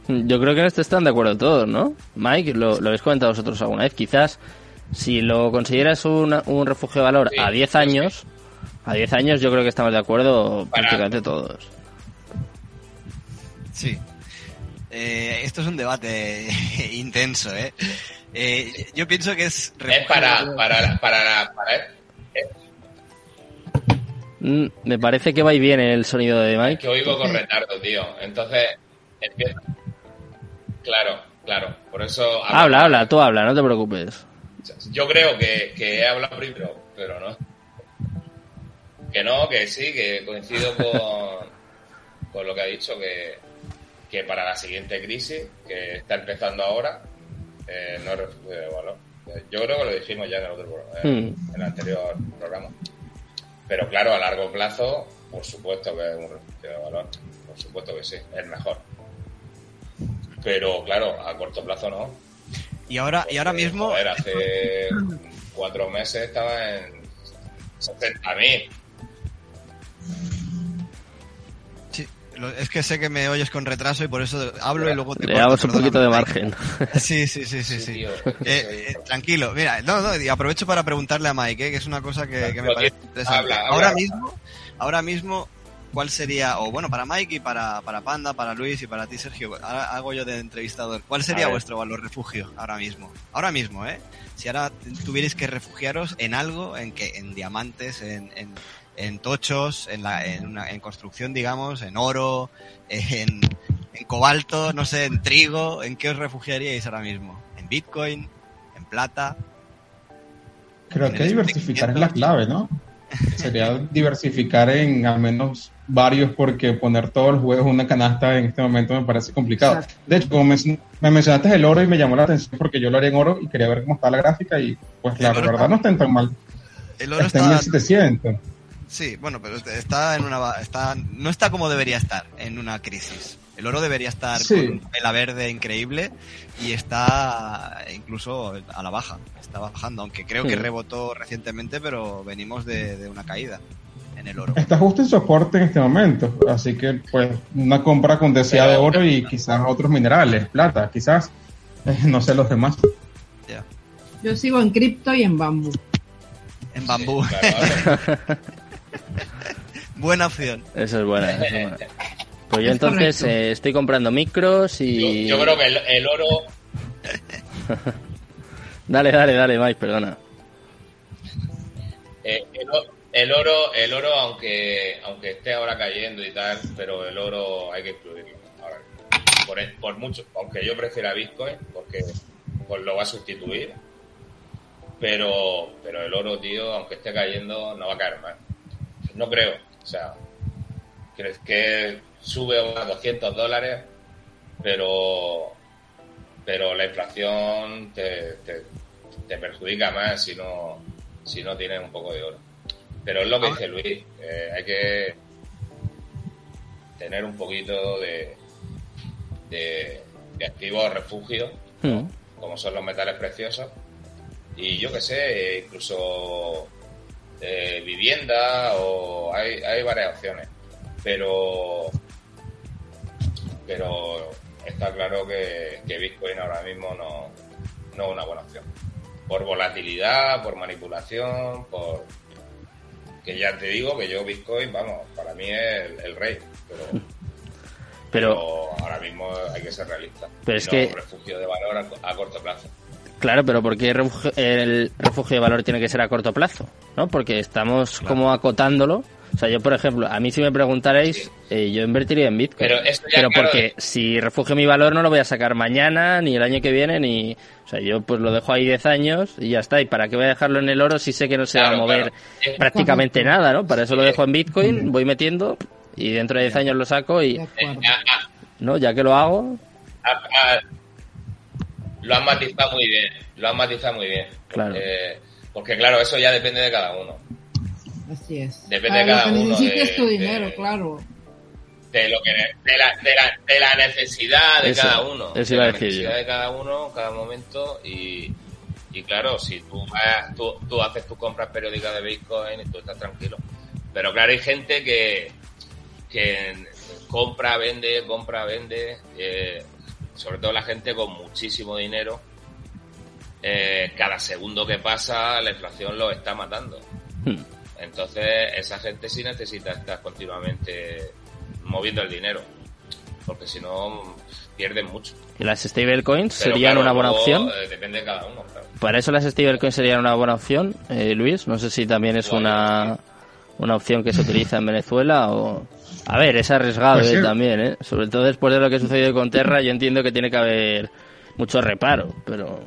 Yo creo que en esto están de acuerdo todos, ¿no? Mike, lo, lo habéis comentado vosotros alguna vez. Quizás si lo consideras un, un refugio de valor Sí, a 10 sí, años, a 10 años yo creo que estamos de acuerdo Para- prácticamente todos. Sí. Eh, esto es un debate intenso, ¿eh? Eh, Yo pienso que es... Es para, para, para, para, eh, Mm, Me parece que va y viene el sonido de Es Mike. que oigo con retardo, tío. Entonces, empieza. Claro, claro. Por eso. Habla, habla, tú habla, no te preocupes. Yo creo que, que he hablado primero, pero no. Que no, que sí, que coincido con, con lo que ha dicho, que, que para la siguiente crisis, que está empezando ahora, eh, no es refugio de valor. Yo creo que lo dijimos ya en el, otro, pro- eh, Hmm. en el anterior programa. Pero claro, a largo plazo, por supuesto que es un refugio de valor. Por supuesto que sí, es mejor. Pero claro, a corto plazo no. Y ahora, y ahora mismo... joder, hace cuatro meses estaba en 60.000. es que sé que me oyes con retraso y por eso hablo y luego te Le damos un poquito de margen. Sí, sí, sí, sí, sí. Eh, eh, tranquilo, mira, no, no, y aprovecho para preguntarle a Mike, eh, que es una cosa que, que me parece interesante. Habla, habla. Ahora mismo, ahora mismo, ¿cuál sería, o bueno, para Mike y para, para Panda, para Luis y para ti, Sergio, ahora hago yo de entrevistador, ¿cuál sería vuestro valor refugio ahora mismo? Ahora mismo, ¿eh? Si ahora tuvierais que refugiaros en algo, en que, en diamantes, en, en, en tochos, en, la, en, una, en construcción, digamos, en oro, en, en cobalto, no sé, en trigo, ¿en qué os refugiaríais ahora mismo? ¿En Bitcoin? ¿En plata? Creo que diversificar es la clave, ¿no? Sería diversificar en al menos varios porque poner todos los huevos en una canasta en este momento me parece complicado. Exacto. De hecho, como me, me mencionaste el oro y me llamó la atención porque yo lo haría en oro y quería ver cómo está la gráfica y pues la verdad está- no está tan mal. El oro Está en está... 1700. Sí, bueno, pero está en una... Está, no está como debería estar en una crisis. El oro debería estar Sí. con una vela verde increíble y está incluso a la baja. Está bajando, aunque creo que rebotó recientemente, pero venimos de, de una caída en el oro. Está justo en soporte en este momento, así que pues una compra con densidad de oro y quizás otros minerales, plata, quizás, Eh, no sé los demás. Yo sigo en cripto y en bambú. En bambú. buena opción. Eso es buena. Eso es buena. Pues yo entonces eh, estoy comprando micros y... Yo, creo que el, oro... dale, dale, dale, Mike, perdona. Eh, el, oro, el oro aunque, aunque esté ahora cayendo y tal, pero el oro hay que excluirlo. por, por mucho, aunque yo prefiera Bitcoin, porque pues lo va a sustituir, pero, pero el oro, tío, aunque esté cayendo, no va a caer más. No creo. O sea, crees que sube a 200 dólares, pero, pero la inflación te, te, perjudica más si no, si no tienes un poco de oro. Pero es lo que ah. dice Luis, eh, hay que tener un poquito de, de, activos refugios, hmm. como son los metales preciosos, y yo que sé, incluso eh, vivienda o hay, hay varias opciones. Pero pero está claro que, Bitcoin ahora mismo no, no es una buena opción. Por volatilidad, por manipulación, por... Que ya te digo que yo Bitcoin, vamos, para mí es el, rey, pero... Pero, ahora mismo hay que ser realista. Pero es que... refugio de valor a, corto plazo. Claro, pero ¿por qué el refugio de valor tiene que ser a corto plazo? ¿No? Porque estamos como acotándolo o sea, yo, por ejemplo, a mí si me preguntarais, eh, yo invertiría en Bitcoin. Pero, porque si refugio mi valor no lo voy a sacar mañana, ni el año que viene, ni... O sea, yo pues lo dejo ahí 10 años y ya está. ¿Y para qué voy a dejarlo en el oro si sé que no se va a mover prácticamente nada, ¿no? Para eso lo dejo en Bitcoin, voy metiendo y dentro de 10 años lo saco y... ¿No? Ya que lo hago... Lo han matizado muy bien, lo han matizado muy bien. Claro. Eh, porque claro, eso ya depende de cada uno. Así es. Depende de cada uno. De, tu dinero, claro. De, lo que, de, la, de, la, de la necesidad de cada uno. Eso iba a decir necesidad de cada uno, cada momento. Y, y claro, si tú, tú, tú haces tus compras periódicas de Bitcoin, tú estás tranquilo. Pero claro, hay gente que, que compra, vende, compra, vende. Eh, sobre todo la gente con muchísimo dinero. Eh, cada segundo que pasa, la inflación lo está matando. Hmm. Entonces, esa gente sí necesita estar continuamente moviendo el dinero, porque si no, pierden mucho. ¿Y las stablecoins serían una buena opción? Eh, depende de cada uno, Para eso las stablecoins serían una buena opción, eh, Luis. No sé si también es una, una opción que se utiliza en Venezuela o... A ver, es arriesgado pues eh, también, ¿eh? Sobre todo después de lo que ha sucedido con Terra, yo entiendo que tiene que haber mucho reparo, pero...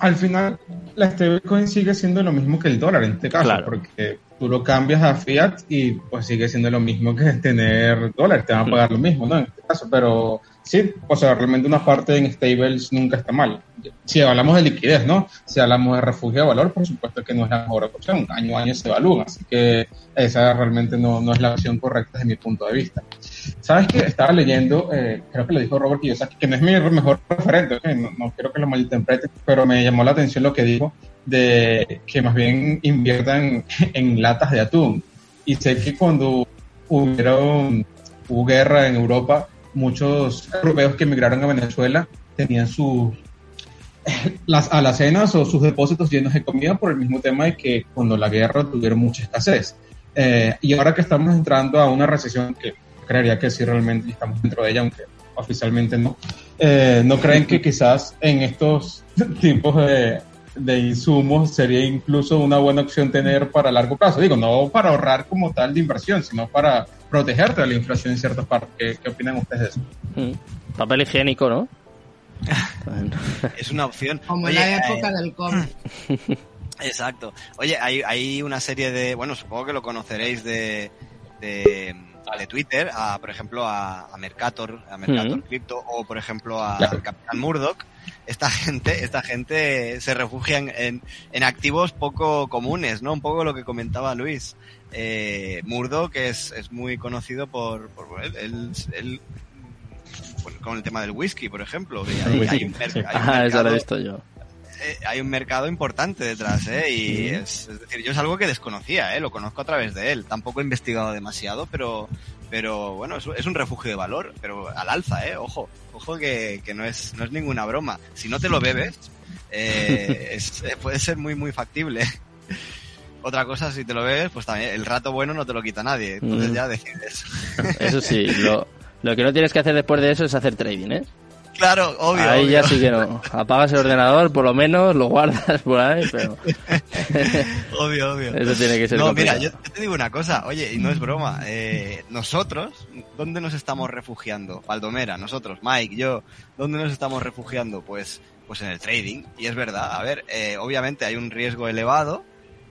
Al final, la stablecoin sigue siendo lo mismo que el dólar en este caso, porque tú lo cambias a fiat y pues sigue siendo lo mismo que tener dólar, te van a pagar lo mismo, ¿no? En este caso, pero sí, o sea, realmente una parte en stables nunca está mal. Si hablamos de liquidez, ¿no? Si hablamos de refugio de valor, por supuesto que no es la mejor opción, año a año se evalúa, así que esa realmente no, no es la opción correcta desde mi punto de vista. ¿Sabes qué? Estaba leyendo, eh, creo que lo dijo Robert Kiyosaki, que no es mi mejor referente, no, no, quiero que lo malinterprete, pero me llamó la atención lo que dijo de que más bien inviertan en latas de atún. Y sé que cuando hubieron, hubo guerra en Europa, muchos europeos que emigraron a Venezuela tenían sus las alacenas o sus depósitos llenos de comida por el mismo tema de que cuando la guerra tuvieron mucha escasez. Eh, y ahora que estamos entrando a una recesión que creería que sí realmente estamos dentro de ella, aunque oficialmente no, eh, ¿no creen que quizás en estos tiempos de, de insumos sería incluso una buena opción tener para largo plazo. Digo, no para ahorrar como tal de inversión, sino para protegerte de la inflación en ciertas partes. ¿Qué, opinan ustedes de eso? Mm. Papel higiénico, ¿no? es una opción. Como en la época del COVID. Exacto. Oye, hay, hay una serie de, bueno, supongo que lo conoceréis de, de, Twitter, a, por ejemplo, a, Mercator, a Mercator Crypto, o por ejemplo a Capitán Murdoch, esta gente, esta gente se refugia en, en, activos poco comunes, ¿no? Un poco lo que comentaba Luis. Eh, Murdo, que es, es muy conocido por, por él, con el tema del whisky, por ejemplo. ah, eso lo he visto yo. eh, hay un mercado importante detrás, ¿eh? Y es, es, decir, yo es algo que desconocía, ¿eh? Lo conozco a través de él. Tampoco he investigado demasiado, pero, pero bueno, es, es un refugio de valor, pero al alza, ¿eh? Ojo, ojo que, que no es, no es ninguna broma. Si no te lo bebes, eh, es, eh, puede ser muy, muy factible. Otra cosa, si te lo bebes, pues también el rato bueno no te lo quita nadie. Entonces Mm. ya decides. Eso sí, lo, lo que no tienes que hacer después de eso es hacer trading, ¿eh? Claro, obvio. ahí obvio. ya sí que no. Apagas el ordenador, por lo menos, lo guardas por ahí, pero... obvio, obvio. Eso tiene que ser No, complicado. mira, yo, te digo una cosa, oye, y no es broma. Eh, nosotros, ¿dónde nos estamos refugiando? Baldomera, nosotros, Mike, yo, ¿dónde nos estamos refugiando? Pues, pues en el trading. Y es verdad, a ver, eh, obviamente hay un riesgo elevado,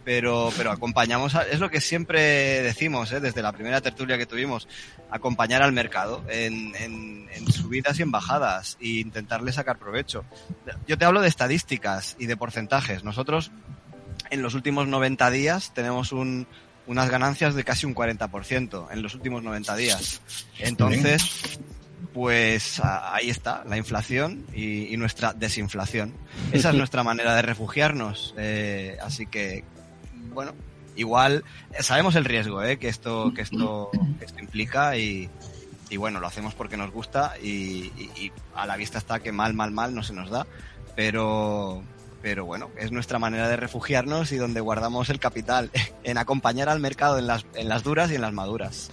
pero, pero acompañamos, a- es lo que siempre decimos, ¿eh? desde la primera tertulia que tuvimos, acompañar al mercado en, subidas y en bajadas e intentarle sacar provecho. Yo te hablo de estadísticas y de porcentajes. Nosotros en los últimos 90 días tenemos un, unas ganancias de casi un 40% en los últimos 90 días. Entonces, pues ahí está la inflación y, y nuestra desinflación. Esa es nuestra manera de refugiarnos. eh, así que, bueno, igual eh, sabemos el riesgo eh, que esto que esto, que esto implica y, y bueno, lo hacemos porque nos gusta y, y- y a la vista está que mal, mal, mal no se nos da, pero pero bueno, es nuestra manera de refugiarnos y donde guardamos el capital en acompañar al mercado en las, en las duras y en las maduras.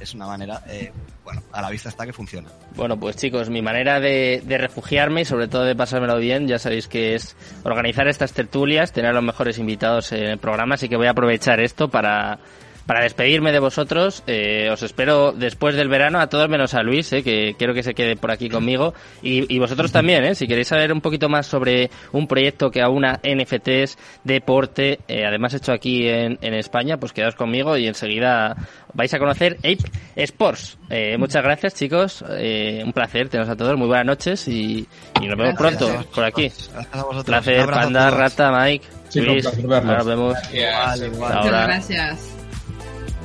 Es una manera, eh, bueno, a la vista está que funciona. Bueno, pues chicos, mi manera de, de refugiarme y sobre todo de pasármelo bien, ya sabéis que es organizar estas tertulias, tener a los mejores invitados en el programa, así que voy a aprovechar esto para, para despedirme de vosotros. Eh, os espero después del verano, a todos menos a Luis, eh, que quiero que se quede por aquí conmigo. Y, y vosotros también, eh, si queréis saber un poquito más sobre un proyecto que aúna NFTs, deporte, eh, además hecho aquí en, en España, pues quedaos conmigo y enseguida vais a conocer Ape Sports. Eh, muchas gracias, chicos. Eh, un placer teneros a todos. Muy buenas noches y, y nos vemos Gracias. pronto por aquí. Gracias Placer, Panda. Rata, Mike, Sí, Luis. Ahora nos vemos. Gracias. Muchas ahora.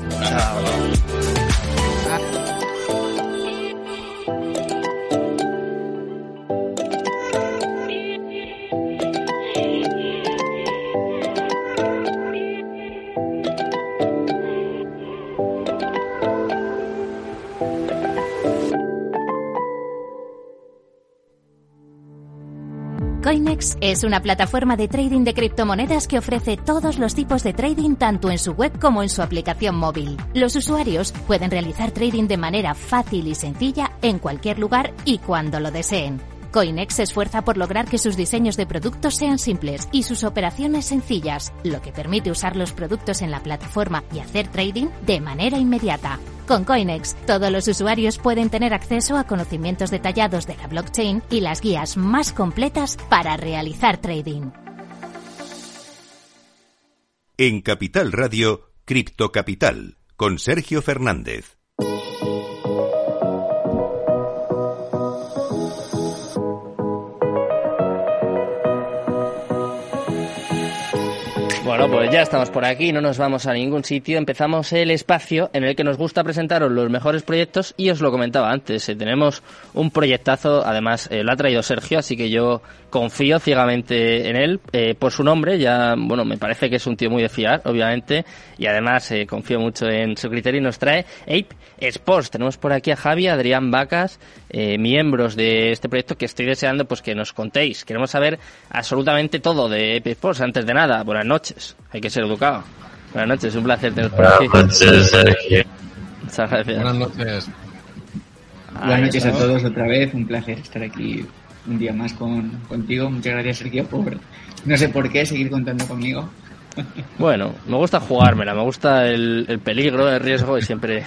Gracias. Coinex es una plataforma de trading de criptomonedas que ofrece todos los tipos de trading tanto en su web como en su aplicación móvil. Los usuarios pueden realizar trading de manera fácil y sencilla en cualquier lugar y cuando lo deseen. Coinex se esfuerza por lograr que sus diseños de productos sean simples y sus operaciones sencillas, lo que permite usar los productos en la plataforma y hacer trading de manera inmediata. Con Coinex, todos los usuarios pueden tener acceso a conocimientos detallados de la blockchain y las guías más completas para realizar trading. En Capital Radio, Cripto Capital, con Sergio Fernández. Bueno, pues ya estamos por aquí, no nos vamos a ningún sitio. Empezamos el espacio en el que nos gusta presentaros los mejores proyectos y os lo comentaba antes. eh, tenemos un proyectazo, además eh, lo ha traído Sergio, así que yo confío ciegamente en él eh, por su nombre. Ya, bueno, me parece que es un tío muy de fiar, obviamente, y además eh, confío mucho en su criterio y nos trae Ape Sports. Tenemos por aquí a Javi, Adrián Vacas, eh, miembros de este proyecto que estoy deseando pues que nos contéis. Queremos saber absolutamente todo de Ape Sports. Antes de nada, buenas noches. Hay que ser educado. Buenas noches, un placer teneros por aquí. Muchas gracias. Buenas noches. Buenas noches a todos otra vez, un placer estar aquí un día más con, contigo. Muchas gracias Sergio por, no sé por qué, seguir contando conmigo. Bueno, me gusta jugármela, me gusta el, el peligro, el riesgo y siempre...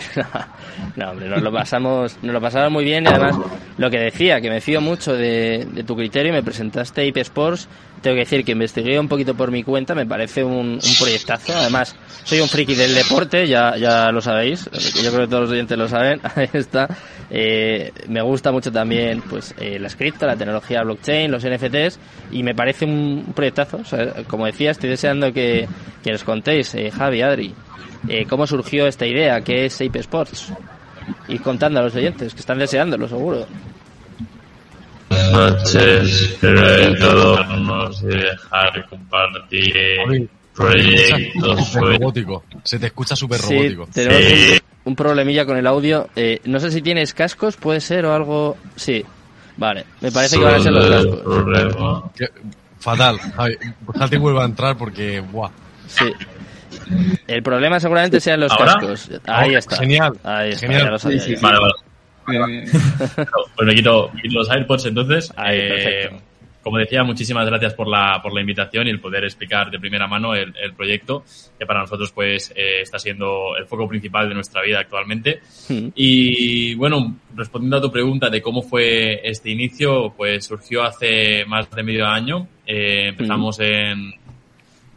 no, hombre, nos lo pasamos, nos lo pasamos muy bien y además lo que decía, que me fío mucho de, de tu criterio, me presentaste IP Sports, tengo que decir que investigué un poquito por mi cuenta, me parece un, un proyectazo, además soy un friki del deporte, ya, ya lo sabéis, yo creo que todos los oyentes lo saben, ahí está. Eh, me gusta mucho también pues eh, la cripto, la tecnología blockchain, los NFTs y me parece un proyectazo. O sea, como decía, estoy deseando que, que nos contéis, eh, Javi, Adri, eh, cómo surgió esta idea, qué es Ape Sports. Y contando a los oyentes, que están deseándolo, seguro. Noches, pero de todos y dejar compartir proyectos. robótico. Se te escucha súper Sí, robótico. tenemos un, un problemilla con el audio. Eh, no sé si tienes cascos, puede ser, o algo... Sí, vale. Me parece que van a ser los cascos. Que- Fatal. Javi, vuelva a entrar porque, buah. Sí. El problema seguramente sean los ¿Ahora? cascos. Ahí Ahora, está. genial, Ahí está, genial. ya lo sabía Sí, sí, yo. sí. Pues me quito, me quito los AirPods entonces. Ahí, Eh, como decía, muchísimas gracias por la, por la invitación y el poder explicar de primera mano el, el proyecto, que para nosotros pues eh, está siendo el foco principal de nuestra vida actualmente. Y bueno, respondiendo a tu pregunta de cómo fue este inicio, pues surgió hace más de medio año. Eh, empezamos en,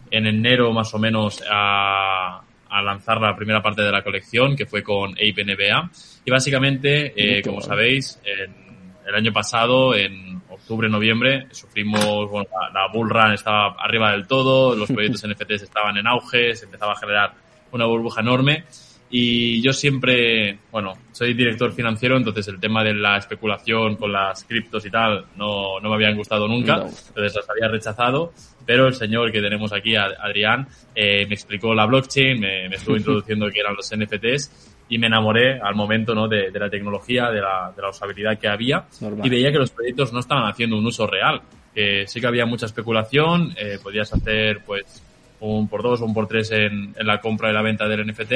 en enero más o menos a, a lanzar la primera parte de la colección, que fue con Ape NBA. Y básicamente, eh, como bueno. sabéis, en, el año pasado, en octubre, noviembre, sufrimos, bueno, la, la bull run estaba arriba del todo, los proyectos NFTs estaban en auge, se empezaba a generar una burbuja enorme. Y yo siempre, bueno, soy director financiero, entonces el tema de la especulación con las criptos y tal no, no me habían gustado nunca, entonces las había rechazado, pero el señor que tenemos aquí, Ad- Adrián, eh, me explicó la blockchain, me, me estuvo introduciendo qué eran los NFTs y me enamoré al momento ¿no? de, de la tecnología, de la, de la usabilidad que había Normal. y veía que los proyectos no estaban haciendo un uso real, que sí que había mucha especulación, eh, podías hacer pues un por dos o un por tres en, en la compra y la venta del NFT,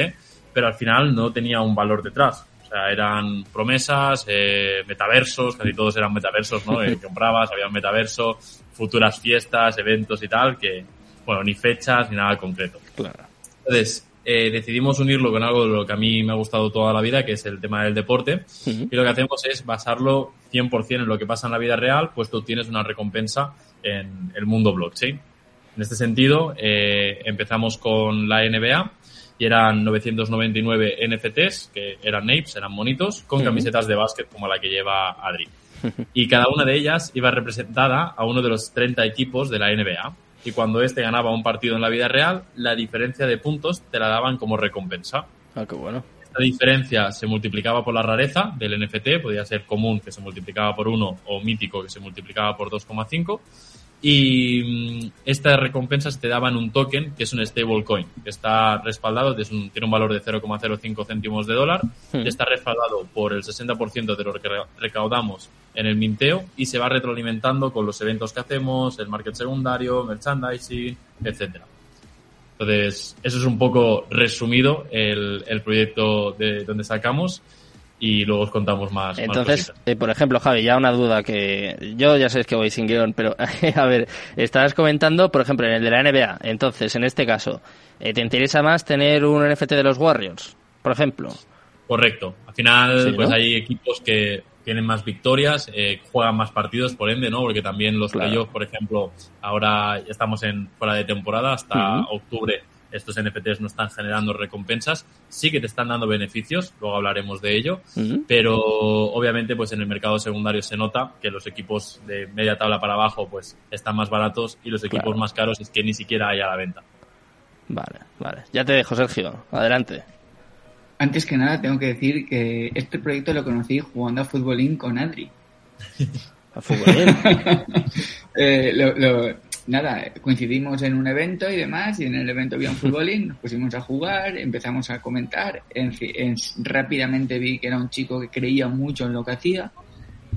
pero al final no tenía un valor detrás. O sea, eran promesas, eh, metaversos, casi todos eran metaversos, ¿no? Eh, comprabas, había un metaverso, futuras fiestas, eventos y tal, que, bueno, ni fechas ni nada concreto. Claro. Entonces, eh, decidimos unirlo con algo de lo que a mí me ha gustado toda la vida, que es el tema del deporte. Y lo que hacemos es basarlo 100% en lo que pasa en la vida real, pues tú tienes una recompensa en el mundo blockchain. En este sentido, eh, empezamos con la NBA y eran 999 NFTs, que eran apes, eran monitos, con camisetas de básquet como la que lleva Adri. Y cada una de ellas iba representada a uno de los 30 equipos de la NBA. Y cuando este ganaba un partido en la vida real, la diferencia de puntos te la daban como recompensa. Ah, qué bueno. Esta diferencia se multiplicaba por la rareza del NFT, podía ser común que se multiplicaba por 1 o mítico que se multiplicaba por 2,5. Y mm, estas recompensas te daban un token que es un stablecoin, que está respaldado, es un- tiene un valor de 0,05 céntimos de dólar, Hmm. y está respaldado por el 60% de lo que re- recaudamos en el minteo y se va retroalimentando con los eventos que hacemos, el market secundario, merchandising, etcétera. Entonces, eso es un poco resumido el, el proyecto de donde sacamos y luego os contamos más. Entonces, eh, por ejemplo, Javi, ya una duda que yo ya sé que voy sin guion, pero a ver, estabas comentando, por ejemplo, en el de la NBA. Entonces, en este caso, eh, ¿te interesa más tener un NFT de los Warriors, por ejemplo? Correcto. Al final, Sí, pues ¿no? hay equipos que tienen más victorias, eh, juegan más partidos, por ende, ¿no? Porque también los Claro. playoffs, por ejemplo, ahora estamos en fuera de temporada, hasta octubre estos NFTs no están generando recompensas, sí que te están dando beneficios, luego hablaremos de ello, pero obviamente pues en el mercado secundario se nota que los equipos de media tabla para abajo pues están más baratos y los equipos Claro. más caros es que ni siquiera hay a la venta. Vale, vale. Ya te dejo, Sergio. Adelante. Antes que nada, tengo que decir que este proyecto lo conocí jugando a Futbolín con Adri. A Futbolín. Eh, lo- lo- nada, coincidimos en un evento y demás, y en el evento había un futbolín, nos pusimos a jugar, empezamos a comentar, en, en- rápidamente vi que era un chico que creía mucho en lo que hacía.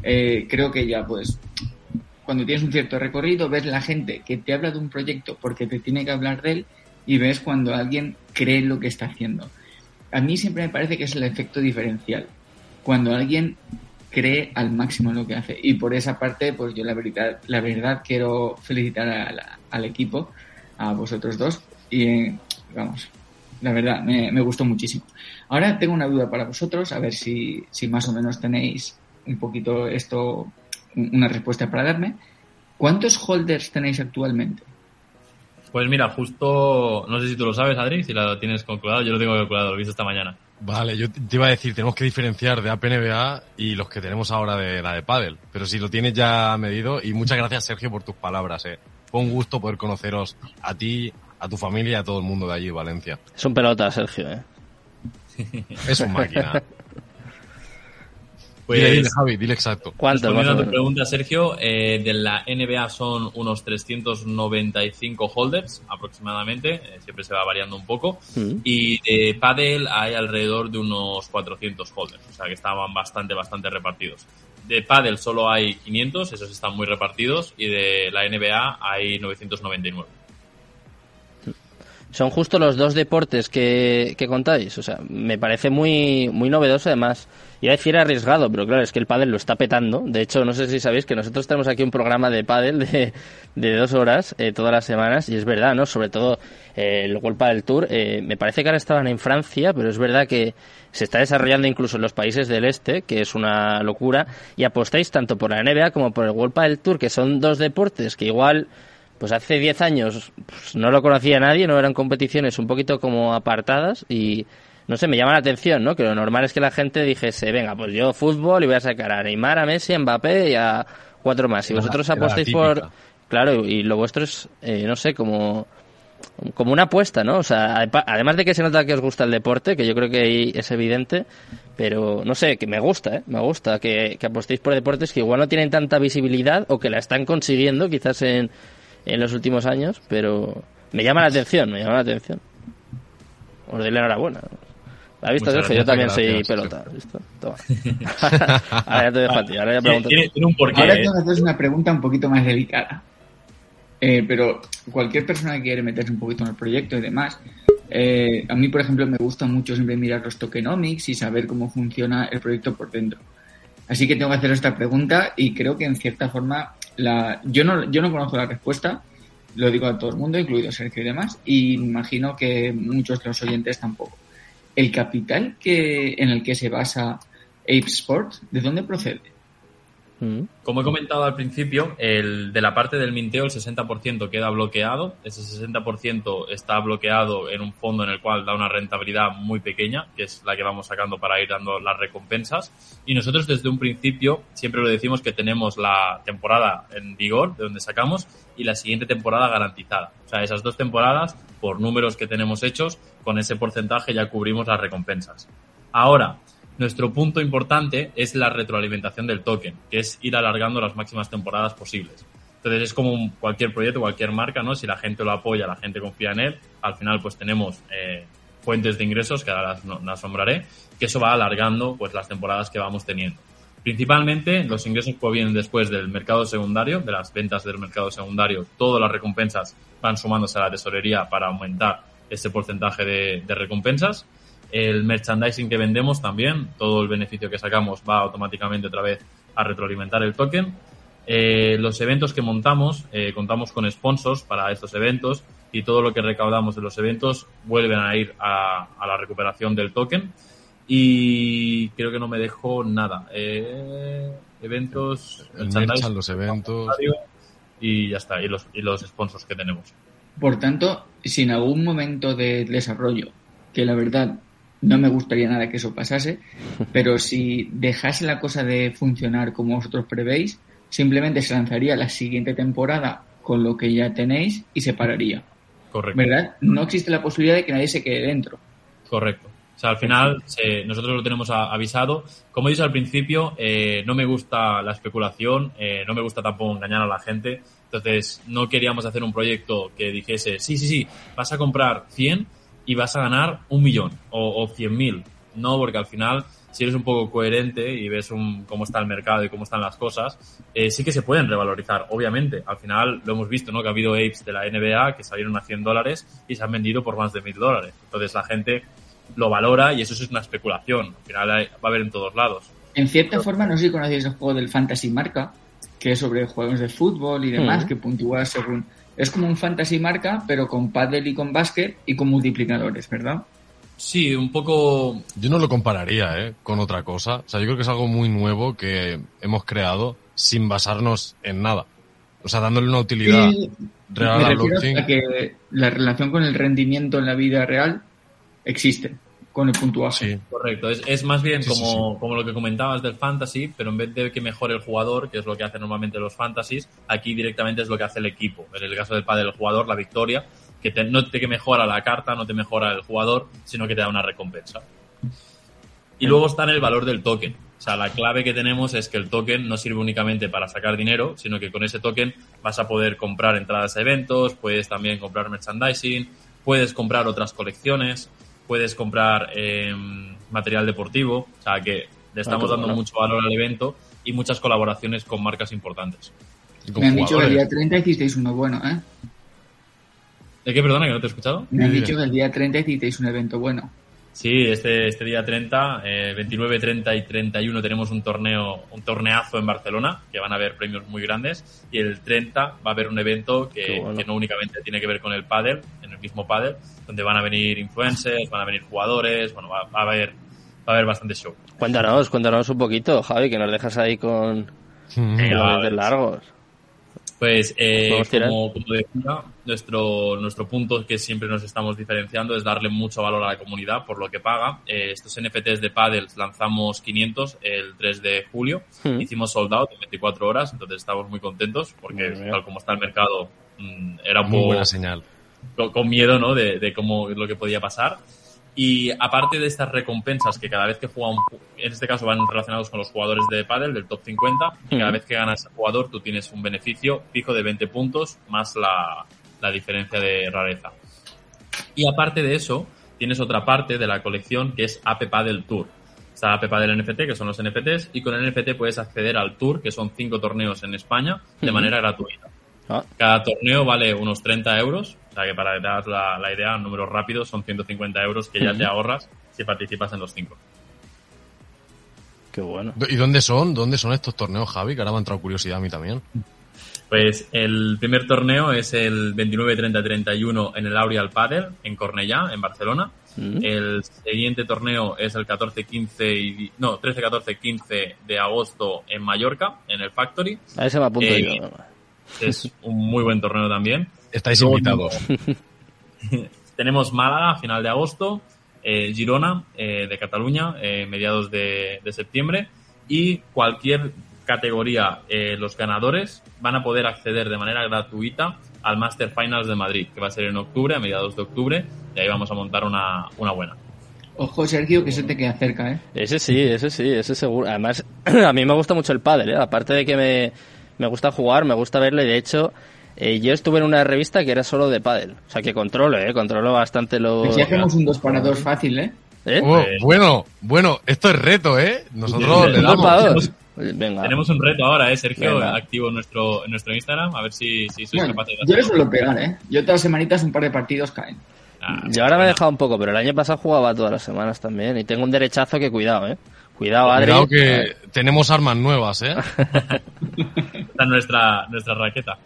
Eh, creo que ya, pues, cuando tienes un cierto recorrido, ves la gente que te habla de un proyecto porque te tiene que hablar de él, y ves cuando alguien cree en lo que está haciendo. A mí siempre me parece que es el efecto diferencial. Cuando alguien cree al máximo en lo que hace. Y por esa parte, pues yo la verdad, la verdad quiero felicitar a al equipo, a vosotros dos. Y eh, vamos, la verdad, me, me gustó muchísimo. Ahora tengo una duda para vosotros, a ver si, si más o menos tenéis un poquito esto, un- una respuesta para darme. ¿Cuántos holders tenéis actualmente? Pues mira, justo, no sé si tú lo sabes, Adri, si lo tienes calculado, yo lo tengo calculado, lo he visto esta mañana. Vale, yo te iba a decir, tenemos que diferenciar de APNBA y los que tenemos ahora de la de Paddle. Pero si lo tienes ya medido, y muchas gracias Sergio por tus palabras, eh. Fue un gusto poder conoceros a ti, a tu familia y a todo el mundo de allí Valencia. Es un pelota, Sergio, ¿eh? Es un máquina. Pues, dile, Javi, dile exacto. ¿Cuánto? Respondiendo a tu pregunta, Sergio, eh, de la NBA son unos 395 holders aproximadamente, eh, siempre se va variando un poco, mm. y de Paddle hay alrededor de unos 400 holders, o sea que estaban bastante, bastante repartidos. De Paddle solo hay 500, esos están muy repartidos, y de la NBA hay 999 son justo los dos deportes que, que, contáis. O sea, me parece muy, muy novedoso además. Iba a decir arriesgado, pero claro, es que el pádel lo está petando. De hecho, no sé si sabéis que nosotros tenemos aquí un programa de pádel de, de dos horas eh, todas las semanas y es verdad, ¿no? Sobre todo eh, el World Padel Tour. Eh, me parece que ahora estaban en Francia, pero es verdad que se está desarrollando incluso en los países del este, que es una locura. Y apostáis tanto por la NBA como por el World Padel Tour, que son dos deportes que igual pues hace 10 años pues, no lo conocía nadie, no eran competiciones un poquito como apartadas y no sé, me llama la atención, ¿no? Que lo normal es que la gente dijese, venga, pues yo fútbol y voy a sacar a Neymar, a Messi, a Mbappé y a cuatro más. Y vosotros apostáis por... Claro, y lo vuestro es, eh, no sé, como como una apuesta, ¿no? O sea, además de que se nota que os gusta el deporte, que yo creo que es evidente, pero no sé, que me gusta, ¿eh? Me gusta que, que apostéis por deportes que igual no tienen tanta visibilidad o que la están consiguiendo quizás en, en los últimos años, pero me llama la atención, me llama la atención. Os doy la enhorabuena. ¿Ha visto, Sergio? Yo también soy pelota. Toma. ahora ya te dejo a ti. Ahora ya pregunto. Tiene, un porqué. Ahora tengo que hacer una pregunta un poquito más delicada. Eh, pero cualquier persona que quiere meterse un poquito en el proyecto y demás, eh, a mí, por ejemplo, me gusta mucho siempre mirar los tokenomics y saber cómo funciona el proyecto por dentro. Así que tengo que hacer esta pregunta y creo que en cierta forma la, yo, no, yo no conozco la respuesta, lo digo a todo el mundo, incluido Sergio y demás, y imagino que muchos de los oyentes tampoco. ¿El capital que, en el que se basa Ape Sport, de dónde procede? Mm. Como he comentado al principio, el, de la parte del minteo el 60% queda bloqueado. Ese 60% está bloqueado en un fondo en el cual da una rentabilidad muy pequeña, que es la que vamos sacando para ir dando las recompensas. Y nosotros desde un principio siempre lo decimos que tenemos la temporada en vigor, de donde sacamos, y la siguiente temporada garantizada. O sea, esas dos temporadas, por números que tenemos hechos, con ese porcentaje ya cubrimos las recompensas. Ahora, nuestro punto importante es la retroalimentación del token, que es ir alargando las máximas temporadas posibles. Entonces es como cualquier proyecto, cualquier marca, ¿no? Si la gente lo apoya, la gente confía en él, al final pues tenemos eh, fuentes de ingresos, que ahora las, las nombraré, que eso va alargando pues las temporadas que vamos teniendo. Principalmente los ingresos provienen después del mercado secundario, de las ventas del mercado secundario, todas las recompensas van sumándose a la tesorería para aumentar ese porcentaje de recompensas el merchandising que vendemos también, todo el beneficio que sacamos va automáticamente otra vez a retroalimentar el token. Eh, los eventos que montamos, eh, contamos con sponsors para estos eventos y todo lo que recaudamos de los eventos vuelven a ir a, la recuperación del token. Y creo que no me dejo nada. Eh, eventos, el los eventos. Y ya está, y los, y los sponsors que tenemos. Por tanto, si en algún momento de desarrollo, que la verdad no me gustaría nada que eso pasase, pero si dejase la cosa de funcionar como vosotros prevéis, simplemente se lanzaría la siguiente temporada con lo que ya tenéis y se pararía. Correcto. ¿Verdad? No existe la posibilidad de que nadie se quede dentro. Correcto. O sea, al final nosotros lo tenemos avisado. Como he dicho al principio, eh, no me gusta la especulación, eh, no me gusta tampoco engañar a la gente. Entonces, no queríamos hacer un proyecto que dijese, sí, sí, sí, vas a comprar 100 y vas a ganar un millón o, o cien mil. No, porque al final, si eres un poco coherente y ves un, cómo está el mercado y cómo están las cosas, eh, sí que se pueden revalorizar, obviamente. Al final lo hemos visto, ¿no? Que ha habido apes de la NBA que salieron a 100 dólares y se han vendido por más de mil dólares. Entonces la gente lo valora y eso es una especulación. Al final va a haber en todos lados. En cierta forma, no sé si conocéis el juego del Fantasy Marca, que es sobre juegos de fútbol y demás, que puntúa según es como un fantasy marca, pero con paddle y con básquet y con multiplicadores, ¿verdad? Sí, un poco... Yo no lo compararía ¿eh? con otra cosa. O sea, yo creo que es algo muy nuevo que hemos creado sin basarnos en nada. O sea, dándole una utilidad real a blockchain. A que la relación con el rendimiento en la vida real existe con el puntuaje. Correcto, es, es más bien como, como lo que comentabas del fantasy, pero en vez de que mejore el jugador, que es lo que hacen normalmente los fantasies, aquí directamente es lo que hace el equipo. En el caso del padre del jugador, la victoria, que no te que mejora la carta, no te mejora el jugador, sino que te da una recompensa. Y luego está en el valor del token. O sea, la clave que tenemos es que el token no sirve únicamente para sacar dinero, sino que con ese token vas a poder comprar entradas a eventos, puedes también comprar merchandising, puedes comprar otras colecciones, puedes comprar eh, material deportivo. O sea, que le estamos dando mucho valor al evento y muchas colaboraciones con marcas importantes. Me han dicho que el día 30 hicisteis uno bueno, ¿eh? ¿De qué, perdona, que no te he escuchado? Me han dicho que el día 30 hicisteis un evento bueno. Sí, este, este día 30, eh, 29, 30 y 31 tenemos un torneo, un torneazo en Barcelona, que van a haber premios muy grandes, y el 30 va a haber un evento que, que no únicamente tiene que ver con el pádel, en el mismo pádel, donde van a venir influencers, van a venir jugadores, bueno, va, va a haber va a haber bastante show. Cuéntanos, cuéntanos un poquito, Javi, que nos dejas ahí con, Venga, los largos. Pues, eh, como, como decía, nuestro, nuestro punto que siempre nos estamos diferenciando es darle mucho valor a la comunidad por lo que paga. Eh, estos NFTs de Paddles lanzamos 500 el 3 de julio. Mm. Hicimos sold out en 24 horas, entonces estamos muy contentos porque Muy tal como está el mercado mm, era un Muy poco buena señal. con, con miedo ¿no? de, de cómo lo que podía pasar. Y aparte de estas recompensas que cada vez que juega un, en este caso van relacionados con los jugadores de pádel del top 50, y cada vez que ganas jugador tú tienes un beneficio fijo de 20 puntos más la, la diferencia de rareza. Y aparte de eso, tienes otra parte de la colección que es AP Padel Tour. Está AP Padel NFT, que son los NFTs, y con el NFT puedes acceder al Tour, que son cinco torneos en España, de manera gratuita. Ah. Cada torneo vale unos 30 euros, o sea que para que te hagas la, la idea, números rápidos son 150 euros que ya te ahorras si participas en los cinco. Qué bueno. ¿Y dónde son? ¿Dónde son estos torneos, Javi? Que ahora me ha entrado curiosidad a mí también. Pues el primer torneo es el 29, 30, 31 en el Aureal Padel, en Cornellá, en Barcelona. Mm. El siguiente torneo es el 14, 15 y, no, 13, 14, 15 de agosto en Mallorca, en el Factory. A ese me apunto Eh, yo. Es un muy buen torneo también. Estáis Luego invitados. Tenemos Málaga a final de agosto, eh, Girona eh, de Cataluña, eh, mediados de, de septiembre, y cualquier categoría, eh, los ganadores van a poder acceder de manera gratuita al Master Finals de Madrid, que va a ser en octubre, a mediados de octubre, y ahí vamos a montar una, una buena. Ojo, Sergio, que eso te queda cerca, ¿eh? Ese sí, ese sí, ese seguro. Además, a mí me gusta mucho el pádel, ¿eh? Aparte de que me, me gusta jugar, me gusta verlo y de hecho eh, yo estuve en una revista que era solo de pádel. O sea que controlo, ¿eh? Controlo bastante lo... Pues si hacemos un 2 para 2 fácil, ¿eh? ¿Eh? Oh, bueno, bueno, esto es reto, ¿eh? Nosotros le damos. Venga. Tenemos un reto ahora, ¿eh, Sergio? Venga. Activo en nuestro, en nuestro Instagram, a ver si, si sois Bueno, capaces de yo le hacerlo. suelo pegar, ¿eh? Yo todas las semanitas un par de partidos caen. Ah, Yo ahora me he dejado un poco, pero el año pasado jugaba todas las semanas también y tengo un derechazo que cuidado, ¿eh? Cuidado, Adri. Cuidado que tenemos armas nuevas, ¿eh? Esta es nuestra, nuestra raqueta.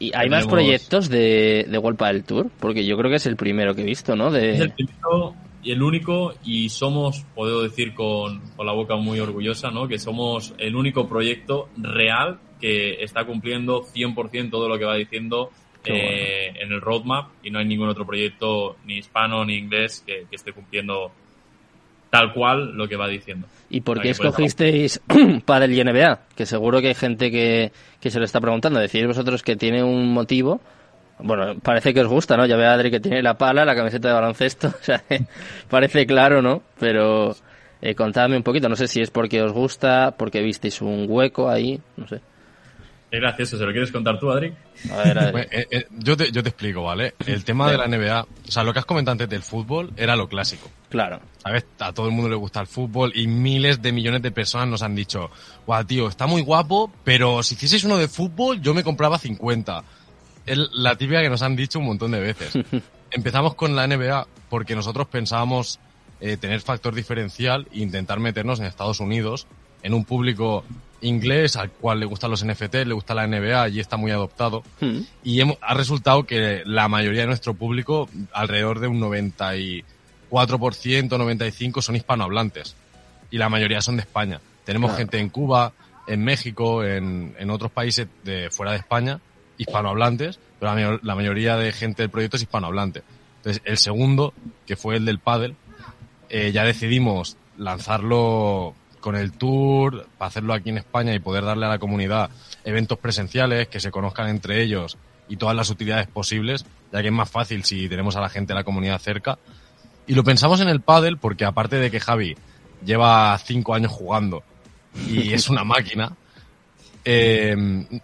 ¿Y hay más Tenemos- proyectos de, de World del Tour? Porque yo creo que es el primero que he visto, ¿no? Es el De... primero y el único, y somos, puedo decir con, con la boca muy orgullosa, ¿no? Que somos el único proyecto real que está cumpliendo 100% todo lo que va diciendo eh, en el roadmap y no hay ningún otro proyecto, ni hispano ni inglés, que, que esté cumpliendo tal cual lo que va diciendo. ¿Y por qué escogisteis Padel y NBA? Que seguro que hay gente que, que se lo está preguntando. Decís vosotros que tiene un motivo. Bueno, parece que os gusta, ¿no? Ya veo a Adri que tiene la pala, la camiseta de baloncesto. O sea, parece claro, ¿no? Pero eh, contadme un poquito. No sé si es porque os gusta, porque visteis un hueco ahí. No sé. Qué gracioso, ¿se lo quieres contar tú, Adri? A ver, Adri. Pues, eh, eh, yo, te, yo te explico, ¿vale? El tema de la NBA, o sea, lo que has comentado antes del fútbol era lo clásico. Claro. ¿Sabes? A todo el mundo le gusta el fútbol y miles de millones de personas nos han dicho, guau, tío, está muy guapo, pero si hicieseis uno de fútbol, yo me compraba 50. Es la típica que nos han dicho un montón de veces. Empezamos con la NBA porque nosotros pensábamos eh, tener factor diferencial e intentar meternos en Estados Unidos, en un público inglés al cual le gustan los NFT, le gusta la NBA y está muy adoptado. Hmm. Y hemos- ha resultado que la mayoría de nuestro público, alrededor de un 94%, 95% son hispanohablantes. Y la mayoría son de España. Tenemos Claro. gente en Cuba, en México, en, en otros países de fuera de España, hispanohablantes, pero la, la mayoría de gente del proyecto es hispanohablante. Entonces, el segundo, que fue el del pádel, eh, ya decidimos lanzarlo con el tour, para hacerlo aquí en España y poder darle a la comunidad eventos presenciales, que se conozcan entre ellos y todas las utilidades posibles, ya que es más fácil si tenemos a la gente de la comunidad cerca. Y lo pensamos en el pádel porque aparte de que Javi lleva cinco años jugando y es una máquina. Eh,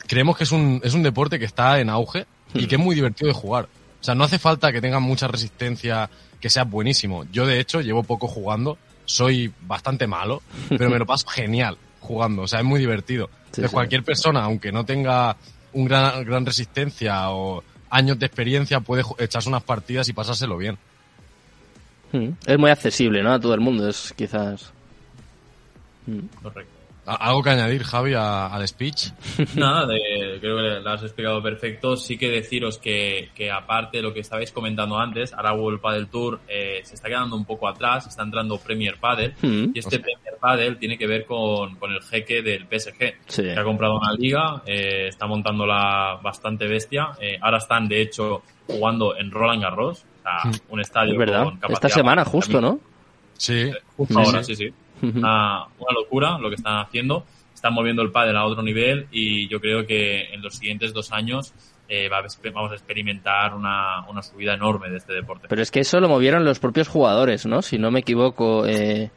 creemos que es un, es un deporte que está en auge y que es muy divertido de jugar. O sea, no hace falta que tenga mucha resistencia, que sea buenísimo. Yo, de hecho, llevo poco jugando, soy bastante malo, pero me lo paso genial jugando. O sea, es muy divertido. de cualquier persona, aunque no tenga un gran, gran resistencia o años de experiencia, puede echarse unas partidas y pasárselo bien. Es muy accesible, ¿no? A todo el mundo, es quizás. Hmm. Correcto. ¿Algo que añadir, Javi, al speech? Nada, creo que lo has explicado perfecto. Sí que deciros que, que aparte de lo que estabais comentando antes, ahora World Padel Tour eh, se está quedando un poco atrás, está entrando Premier Padel, hmm. y este Premier Padel tiene que ver con, con el jeque del PSG, que ha comprado una liga, eh, está montándola bastante bestia. Eh, ahora están, de hecho, jugando en Roland Garros, hmm. un estadio verdad. con capacidad. Esta semana, justo, ¿no? Sí. Justo ahora, sí. sí una, locura lo que están haciendo. Están moviendo el pádel a otro nivel y yo creo que en los siguientes dos años eh, vamos a experimentar una, una, subida enorme de este deporte. Pero es que eso lo movieron los propios jugadores, ¿no? Si no me equivoco, eh,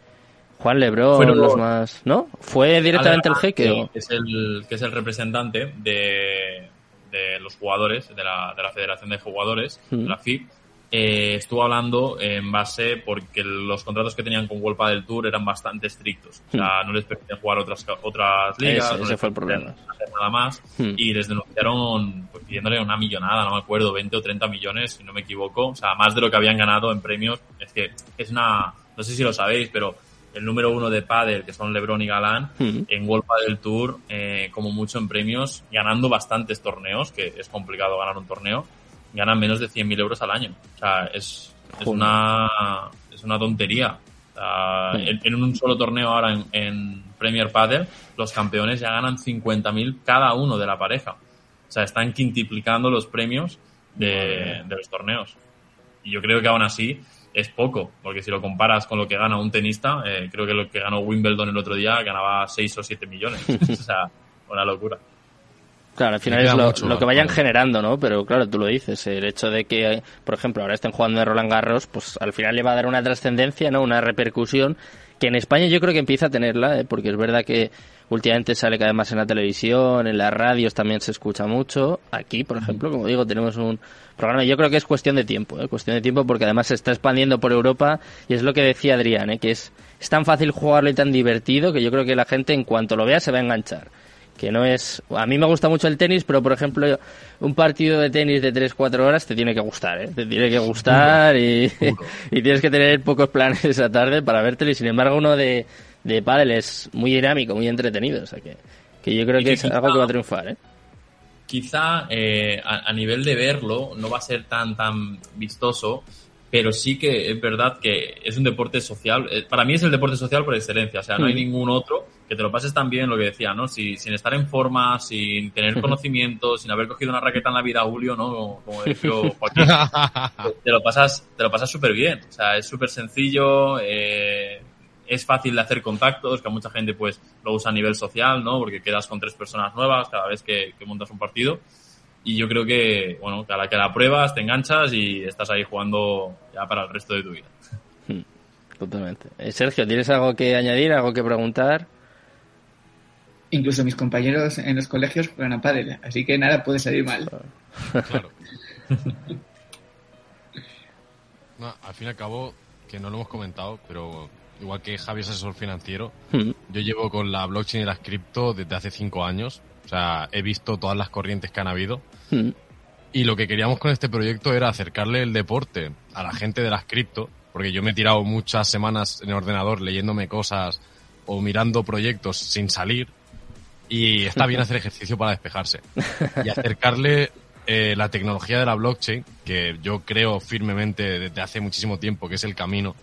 Juan Lebrón, los más, ¿no? ¿Fue directamente el jeque? Es el, que es el representante de, de los jugadores, de la, de la Federación de Jugadores, de la FIP, eh, estuvo hablando en base porque los contratos que tenían con World del Tour eran bastante estrictos. O sea, hmm. no les permitían jugar otras otras ligas, ese, fue el problema. nada más. Hmm. Y les denunciaron pues, pidiéndole una millonada, no me acuerdo, 20 o 30 millones, si no me equivoco. O sea, más de lo que habían ganado en premios. Es que es una, no sé si lo sabéis, pero el número uno de pádel, que son LeBron y Galán, hmm. en World del Tour, eh, como mucho en premios, ganando bastantes torneos, que es complicado ganar un torneo ganan menos de 100.000 euros al año. O sea, es, es una, es una tontería. en, un solo torneo ahora en, Premier Padel, los campeones ya ganan 50.000 cada uno de la pareja. O sea, están quintuplicando los premios de, de, los torneos. Y yo creo que aún así es poco, porque si lo comparas con lo que gana un tenista, eh, creo que lo que ganó Wimbledon el otro día ganaba 6 o 7 millones. o sea, una locura. Claro, al final es lo, que vayan generando, ¿no? Pero claro, tú lo dices, el hecho de que, por ejemplo, ahora estén jugando de Roland Garros, pues al final le va a dar una trascendencia, ¿no? Una repercusión que en España yo creo que empieza a tenerla, ¿eh? porque es verdad que últimamente sale cada vez más en la televisión, en las radios también se escucha mucho. Aquí, por ejemplo, como digo, tenemos un programa. Yo creo que es cuestión de tiempo, ¿eh? cuestión de tiempo, porque además se está expandiendo por Europa y es lo que decía Adrián, ¿eh? que es, es tan fácil jugarlo y tan divertido que yo creo que la gente en cuanto lo vea se va a enganchar que no es... A mí me gusta mucho el tenis, pero por ejemplo, un partido de tenis de 3-4 horas te tiene que gustar, ¿eh? Te tiene que gustar y, y, tienes que tener pocos planes esa tarde para vértelo y sin embargo uno de, de pádel es muy dinámico, muy entretenido, o sea que, que yo creo que, es algo que va a triunfar, ¿eh? Quizá eh, a, a, nivel de verlo no va a ser tan tan vistoso, pero sí que es verdad que es un deporte social. Eh, para mí es el deporte social por excelencia, o sea, no hay mm. ningún otro que te lo pases tan bien, lo que decía, ¿no? sin estar en forma, sin tener conocimiento, sin haber cogido una raqueta en la vida, Julio, ¿no? Como, decía Joaquín, te lo pasas, te lo pasas súper bien, o sea, es súper sencillo, eh, es fácil de hacer contactos, que a mucha gente pues lo usa a nivel social, ¿no? Porque quedas con tres personas nuevas cada vez que montas un partido y yo creo que, bueno, cada que la pruebas, te enganchas y estás ahí jugando ya para el resto de tu vida. Hmm, totalmente. Eh, Sergio, ¿tienes algo que añadir, algo que preguntar? Incluso mis compañeros en los colegios juegan a pádel, así que nada puede salir mal. Claro. al fin y al cabo, que no lo hemos comentado, pero igual que Javi es asesor financiero, hmm. yo llevo con la blockchain y las cripto desde hace cinco años. O sea, he visto todas las corrientes que han habido. Hmm. Y lo que queríamos con este proyecto era acercarle el deporte a la gente de las cripto, porque yo me he tirado muchas semanas en el ordenador leyéndome cosas o mirando proyectos sin salir y está bien hacer ejercicio para despejarse. Y acercarle eh, la tecnología de la blockchain, que yo creo firmemente desde hace muchísimo tiempo que es el camino,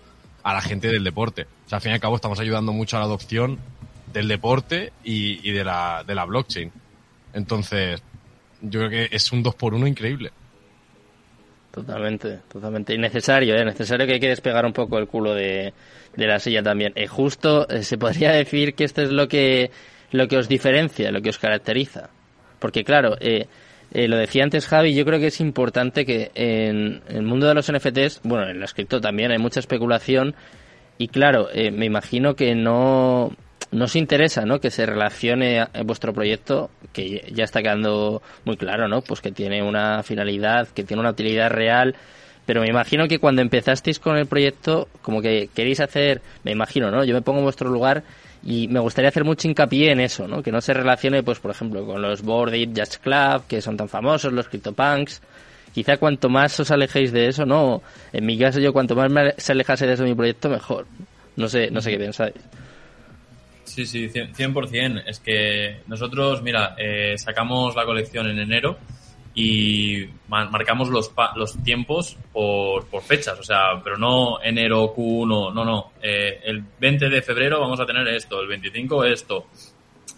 a la gente del deporte. O sea, al fin y al cabo estamos ayudando mucho a la adopción del deporte y, de, la, de la blockchain. Entonces, yo creo que es un 2 por 1 increíble. Totalmente, totalmente. Y necesario, ¿eh? Necesario que hay que despegar un poco el culo de, de la silla también. Eh, justo eh, se podría decir que esto es lo que, lo que os diferencia, lo que os caracteriza. Porque claro, eh, eh, lo decía antes Javi, yo creo que es importante que en, el mundo de los NFTs, bueno, en la cripto también hay mucha especulación y claro, me imagino que no ¿No os interesa, ¿no? Que se relacione a- vuestro proyecto, que ya está quedando muy claro, ¿no? Pues que tiene una finalidad, que tiene una utilidad real. Pero me imagino que cuando empezasteis con el proyecto, como que queréis hacer, me imagino, ¿no? Yo me pongo en vuestro lugar y me gustaría hacer mucho hincapié en eso, ¿no? Que no se relacione, pues, por ejemplo, con los Board Ape Jazz Club, que son tan famosos, los CryptoPunks. Quizá cuanto más os alejéis de eso, ¿no? En mi caso, yo cuanto más me se alejase de eso mi proyecto, mejor. No sé, no sé qué pensáis. Sí, sí, cien- 100%. Es que nosotros, mira, eh, sacamos la colección en enero y ma- marcamos los, pa- los tiempos por, por fechas, o sea, pero no enero Q1, no, no. Eh, el 20 de febrero vamos a tener esto, el 25 esto,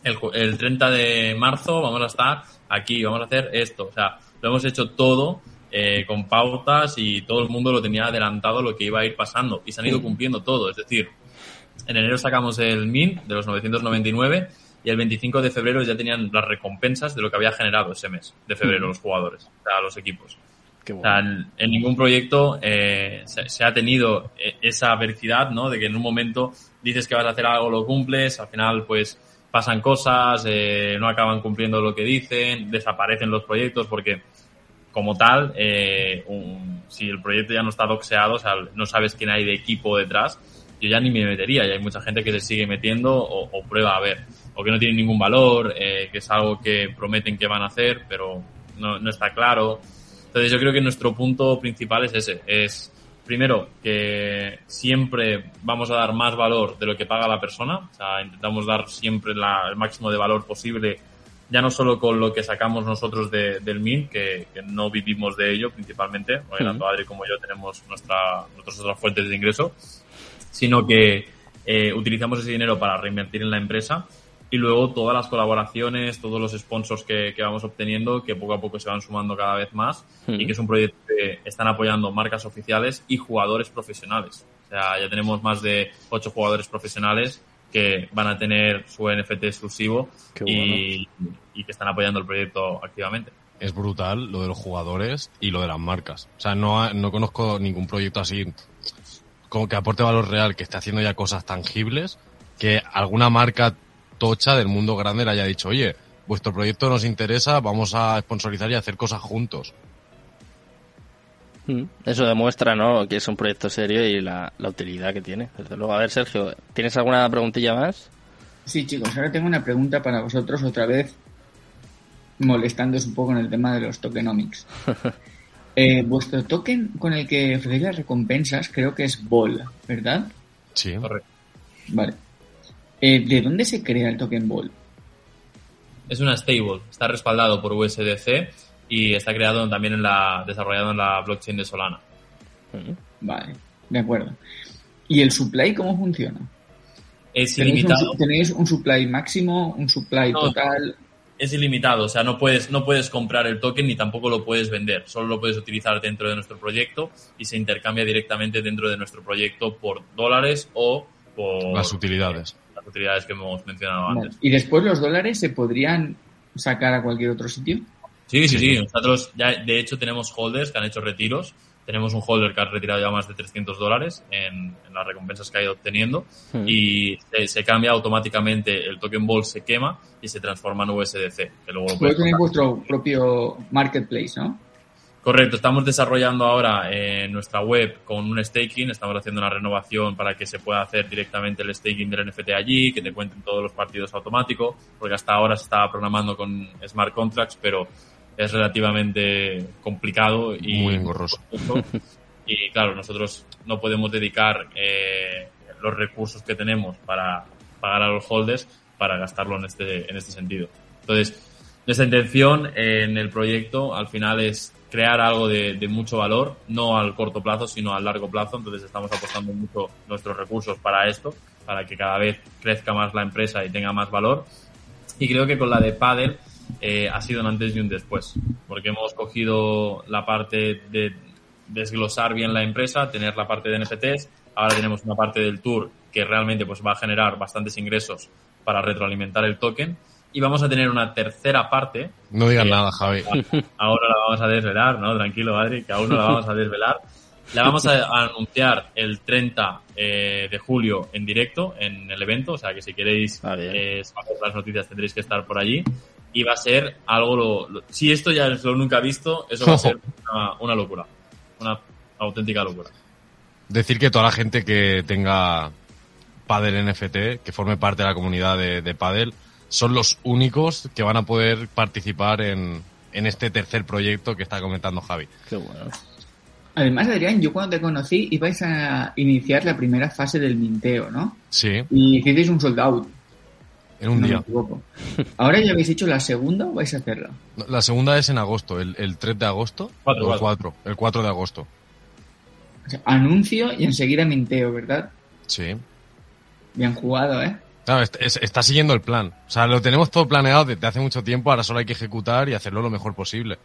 el, el 30 de marzo vamos a estar aquí, vamos a hacer esto, o sea, lo hemos hecho todo eh, con pautas y todo el mundo lo tenía adelantado lo que iba a ir pasando y se han ido cumpliendo todo, es decir, en enero sacamos el MIN de los 999 y el 25 de febrero ya tenían las recompensas de lo que había generado ese mes de febrero los jugadores, o sea, los equipos. Qué O sea, en, en ningún proyecto eh, se, se ha tenido eh, esa adversidad, ¿no? De que en un momento dices que vas a hacer algo, lo cumples, al final pues pasan cosas, eh, no acaban cumpliendo lo que dicen, desaparecen los proyectos porque como tal, eh, un- si el proyecto ya no está doxeado, o sea, no sabes quién hay de equipo detrás, yo ya ni me metería, y hay mucha gente que se sigue metiendo o, o prueba a ver, o que no tiene ningún valor, eh, que es algo que prometen que van a hacer, pero no, no está claro. Entonces yo creo que nuestro punto principal es ese, es primero que siempre vamos a dar más valor de lo que paga la persona, o sea, intentamos dar siempre la- el máximo de valor posible, ya no solo con lo que sacamos nosotros de- del MIN, que, que no vivimos de ello principalmente, porque Ujú. tanto Adri como yo tenemos nuestra, nuestras otras fuentes de ingreso, sino que eh, utilizamos ese dinero para reinvertir en la empresa y luego todas las colaboraciones, todos los sponsors que, que vamos obteniendo, que poco a poco se van sumando cada vez más y que es un proyecto que están apoyando marcas oficiales y jugadores profesionales. O sea, ya tenemos más de ocho jugadores profesionales que van a tener su NFT exclusivo Qué y, y que están apoyando el proyecto activamente. Es brutal lo de los jugadores y lo de las marcas. O sea, no, no conozco ningún proyecto así como que aporte valor real, que esté haciendo ya cosas tangibles, que alguna marca tocha del mundo grande le haya dicho, oye, vuestro proyecto nos interesa, vamos a sponsorizar y hacer cosas juntos. Mm, Eso demuestra, ¿no? Que es un proyecto serio y la, la utilidad que tiene. Desde luego, a ver, Sergio, ¿tienes alguna preguntilla más? Sí, chicos, ahora tengo una pregunta para vosotros otra vez, molestándoos un poco en el tema de los tokenomics. Eh, vuestro token con el que ofrecéis las recompensas creo que es Ball, ¿verdad? Sí. Correcto. Vale. Eh, ¿De dónde se crea el token Ball? Es una stable, está respaldado por USDC y está creado también en la, desarrollado en la blockchain de Solana. Vale, de acuerdo. ¿Y el supply cómo funciona? Es ¿Tenéis un, ilimitado. ¿Tenéis un supply máximo, un supply No. total? Es ilimitado, o sea, no puedes, no puedes comprar el token ni tampoco lo puedes vender. Solo lo puedes utilizar dentro de nuestro proyecto y se intercambia directamente dentro de nuestro proyecto por dólares o por Las utilidades. las utilidades que hemos mencionado Vale. antes. ¿Y después los dólares se podrían sacar a cualquier otro sitio? Sí, sí, sí. Nosotros ya, de hecho, tenemos holders que han hecho retiros. Tenemos un holder que ha retirado ya más de 300 dólares en, en las recompensas que ha ido obteniendo. Hmm. Y se, se cambia automáticamente, el token ball se quema y se transforma en USDC. Que luego lo tenéis vuestro propio marketplace, ¿no? Correcto, estamos desarrollando ahora eh, nuestra web con un staking, estamos haciendo una renovación para que se pueda hacer directamente el staking del NFT allí, que te cuenten todos los partidos automáticos, porque hasta ahora se estaba programando con smart contracts, pero es relativamente complicado y Muy engorroso. Y claro, nosotros no podemos dedicar eh, los recursos que tenemos para pagar a los holders para gastarlo en este, en este sentido. Entonces, nuestra intención en el proyecto al final es crear algo de, de mucho valor, no al corto plazo, sino al largo plazo. Entonces estamos apostando mucho nuestros recursos para esto, para que cada vez crezca más la empresa y tenga más valor. Y creo que con la de Paddle eh, ha sido un antes y un después, porque hemos cogido la parte de desglosar bien la empresa, tener la parte de NFTs, ahora tenemos una parte del tour que realmente pues va a generar bastantes ingresos para retroalimentar el token y vamos a tener una tercera parte No digas nada, Javi. ahora la vamos a desvelar, ¿no? Tranquilo, Adri, que aún no la vamos a desvelar, La vamos a, anunciar el 30 eh, de julio en directo en el evento, o sea que si queréis Ah, eh, saber las noticias tendréis que estar por allí. Y va a ser algo, lo, lo- si esto ya es lo nunca visto, eso va a ser una, una locura, una auténtica locura. Decir que toda la gente que tenga Padel NFT, que forme parte de la comunidad de, de Padel, son los únicos que van a poder participar en, en este tercer proyecto que está comentando Javi. Qué bueno. Además, Adrián, yo cuando te conocí ibais a iniciar la primera fase del minteo, ¿no? Sí, Y hicisteis un sold out. En un no día. Ahora ya habéis hecho la segunda o vais a hacerla. La segunda es en agosto, el, el 3 de agosto. Cuatro, o el cuatro. 4, el 4 de agosto. O sea, anuncio y enseguida minteo, ¿verdad? Sí. Bien jugado, ¿eh? Claro, est- es- está siguiendo el plan. O sea, lo tenemos todo planeado desde hace mucho tiempo, ahora solo hay que ejecutar y hacerlo lo mejor posible.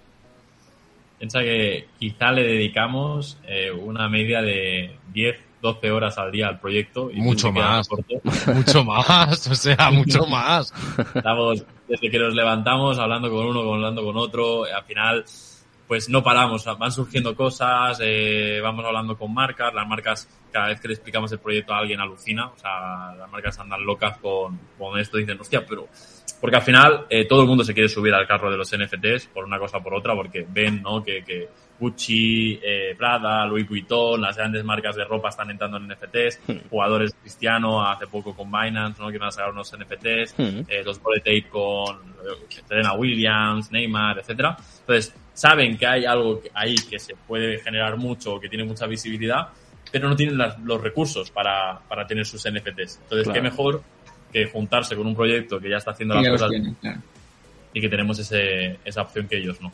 Piensa que quizá le dedicamos eh, una media de 10, 12 horas al día al proyecto. Y Mucho más. Mucho más, o sea, mucho más. Estamos desde que nos levantamos hablando con uno, hablando con otro. Al final, pues no paramos. Van surgiendo cosas, eh, vamos hablando con marcas. Las marcas, cada vez que le explicamos el proyecto a alguien, alucina. O sea, las marcas andan locas con, con esto. Dicen, hostia, pero. Porque al final eh, todo el mundo se quiere subir al carro de los NFTs por una cosa o por otra, porque ven, ¿no? Que, que Gucci, eh, Prada, Louis Vuitton, las grandes marcas de ropa están entrando en NFTs. Jugadores Cristiano, hace poco con Binance, ¿no? Que van a sacar unos NFTs Hmm. eh, los Tape con eh, Serena Williams, Neymar, etcétera. Entonces, saben que hay algo ahí que se puede generar mucho, que tiene mucha visibilidad, pero no tienen las- los recursos para, para tener sus NFTs. Entonces, Claro. qué mejor que juntarse con un proyecto que ya está haciendo las cosas claro. y que tenemos ese, esa opción que ellos no.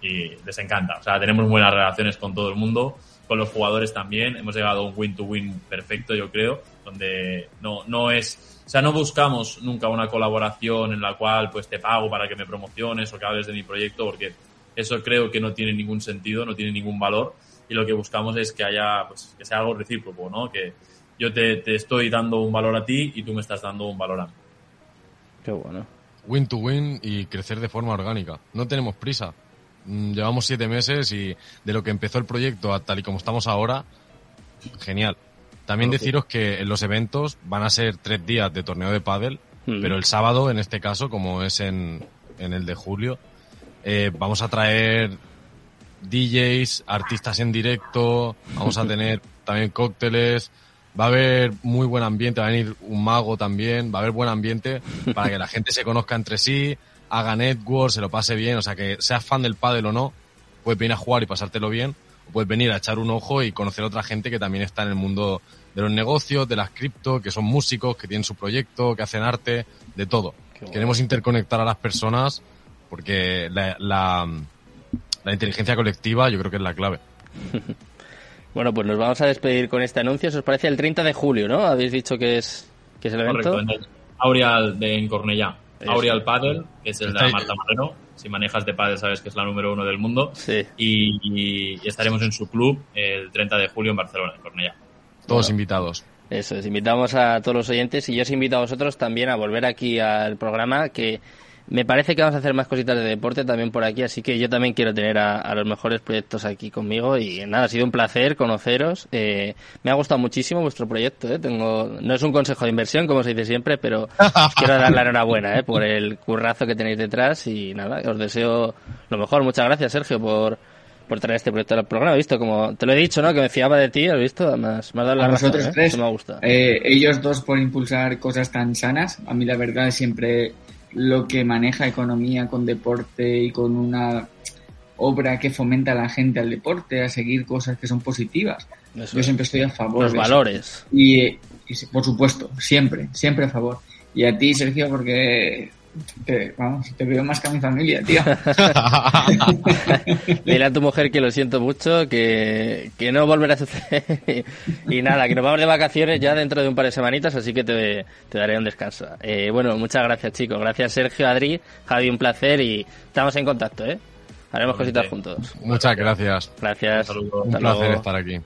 Y les encanta. O sea, tenemos buenas relaciones con todo el mundo, con los jugadores también. Hemos llegado a un win-to-win perfecto, yo creo, donde no, no es, o sea, no buscamos nunca una colaboración en la cual pues te pago para que me promociones o que hables de mi proyecto, porque eso creo que no tiene ningún sentido, no tiene ningún valor. Y lo que buscamos es que haya, pues, que sea algo recíproco, ¿no? Que yo te, te estoy dando un valor a ti y tú me estás dando un valor a mí. Qué bueno. Win to win y crecer de forma orgánica. No tenemos prisa. Mm, Llevamos siete meses y de lo que empezó el proyecto a tal y como estamos ahora, genial. También deciros que en los eventos van a ser tres días de torneo de pádel, Mm. pero el sábado, en este caso, como es en, en el de julio, eh, vamos a traer DJs, artistas en directo, vamos a tener también cócteles, va a haber muy buen ambiente, va a venir un mago también, va a haber buen ambiente para que la gente se conozca entre sí, haga network, se lo pase bien, o sea que seas fan del pádel o no, puedes venir a jugar y pasártelo bien, o puedes venir a echar un ojo y conocer a otra gente que también está en el mundo de los negocios, de las cripto, que son músicos, que tienen su proyecto, que hacen arte, de todo. bueno. Queremos interconectar a las personas porque la, la, la inteligencia colectiva yo creo que es la clave. Bueno, pues nos vamos a despedir con este anuncio. ¿Os parece el 30 de julio, no? Habéis dicho que es, que es el evento. Correcto, en el Aureal de en Cornellá. Aureal Paddle, que es el de. Marta Marrero. Si manejas de paddle sabes que es la número uno del mundo. Sí. Y, estaremos en su club el 30 de julio en Barcelona, en Cornellá. Todos Bueno. invitados. Eso es, invitamos a todos los oyentes y yo os invito a vosotros también a volver aquí al programa que me parece que vamos a hacer más cositas de deporte también por aquí, así que yo también quiero tener a, a los mejores proyectos aquí conmigo y nada, ha sido un placer conoceros. Eh, me ha gustado muchísimo vuestro proyecto, ¿eh? Tengo, no es un consejo de inversión como se dice siempre, pero quiero dar la enhorabuena ¿eh? por el currazo que tenéis detrás y nada, os deseo lo mejor. Muchas gracias Sergio por, por traer este proyecto al programa. He visto como, te lo he dicho, ¿no? Que me fiaba de ti, has visto, más, dado la a razón, vosotros ¿eh? tres. Eso me ha gustado. Eh, ellos dos por impulsar cosas tan sanas. A mí la verdad siempre lo que maneja economía con deporte y con una obra que fomenta a la gente al deporte, a seguir cosas que son positivas. Eso Yo es. siempre estoy a favor. Los de eso. valores. Y, eh, y por supuesto, siempre, siempre a favor. Y a ti, Sergio, porque te, vamos, te veo más que a mi familia, tío. Dile a tu mujer que lo siento mucho, que, que no volverá a suceder. y nada, que nos vamos de vacaciones ya dentro de un par de semanitas, así que te, te daré un descanso. Eh, bueno, muchas gracias chicos. Gracias Sergio, Adri, Javi, un placer y estamos en contacto, ¿eh? Haremos cositas juntos. Muchas gracias. Gracias. Un Hasta placer luego. estar aquí.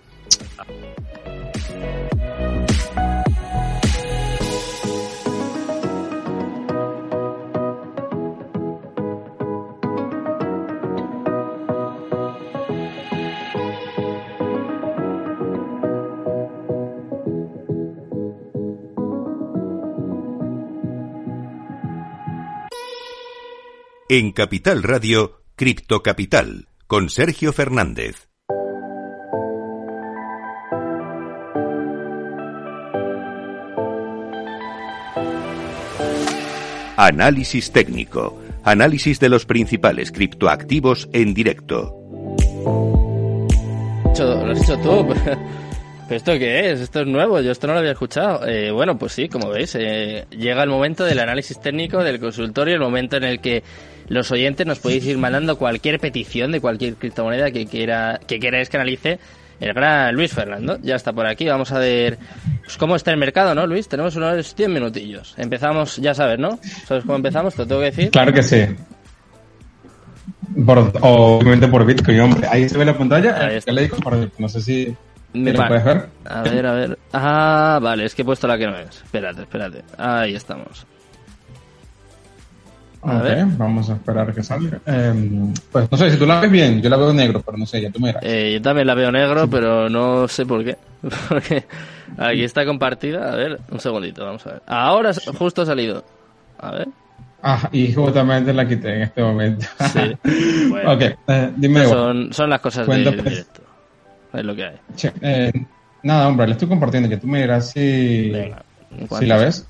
En Capital Radio, Cripto Capital, con Sergio Fernández. Análisis técnico. Análisis de los principales criptoactivos en directo. Lo has hecho tú. ¿Pero esto qué es? Esto es nuevo, yo esto no lo había escuchado. Eh, bueno, pues sí, como veis, eh, llega el momento del análisis técnico, del consultorio, el momento en el que los oyentes nos podéis ir mandando cualquier petición de cualquier criptomoneda que quiera que queráis que analice el gran Luis Fernando. Ya está por aquí, vamos a ver pues, cómo está el mercado, ¿no, Luis? Tenemos unos 10 minutillos. Empezamos, ya sabes, ¿no? ¿Sabes cómo empezamos? Te lo tengo que decir. Claro que sí. Por, obviamente por Bitcoin, hombre. Ahí se ve la pantalla. Está. le digo, no sé si me ¿Lo puedes ver? A ver, a ver. Ah, vale, es que he puesto la que no es. Espérate, espérate. Ahí estamos. A ver. vamos a esperar que salga. Em, pues no sé, si tú la ves bien, yo la veo negro, pero no sé, ya tú miras. Eh, yo también la veo negro, pero no sé por qué. Porque aquí está compartida. A ver, un segundito, vamos a ver. Ahora justo ha salido. A ver. Ah, y justamente la quité en este momento. Sí. Bueno, ok, eh, dime. Son, son las cosas del directo. Es lo que hay. Eh, nada, hombre, le estoy compartiendo, que tú me dirás si, si la ves.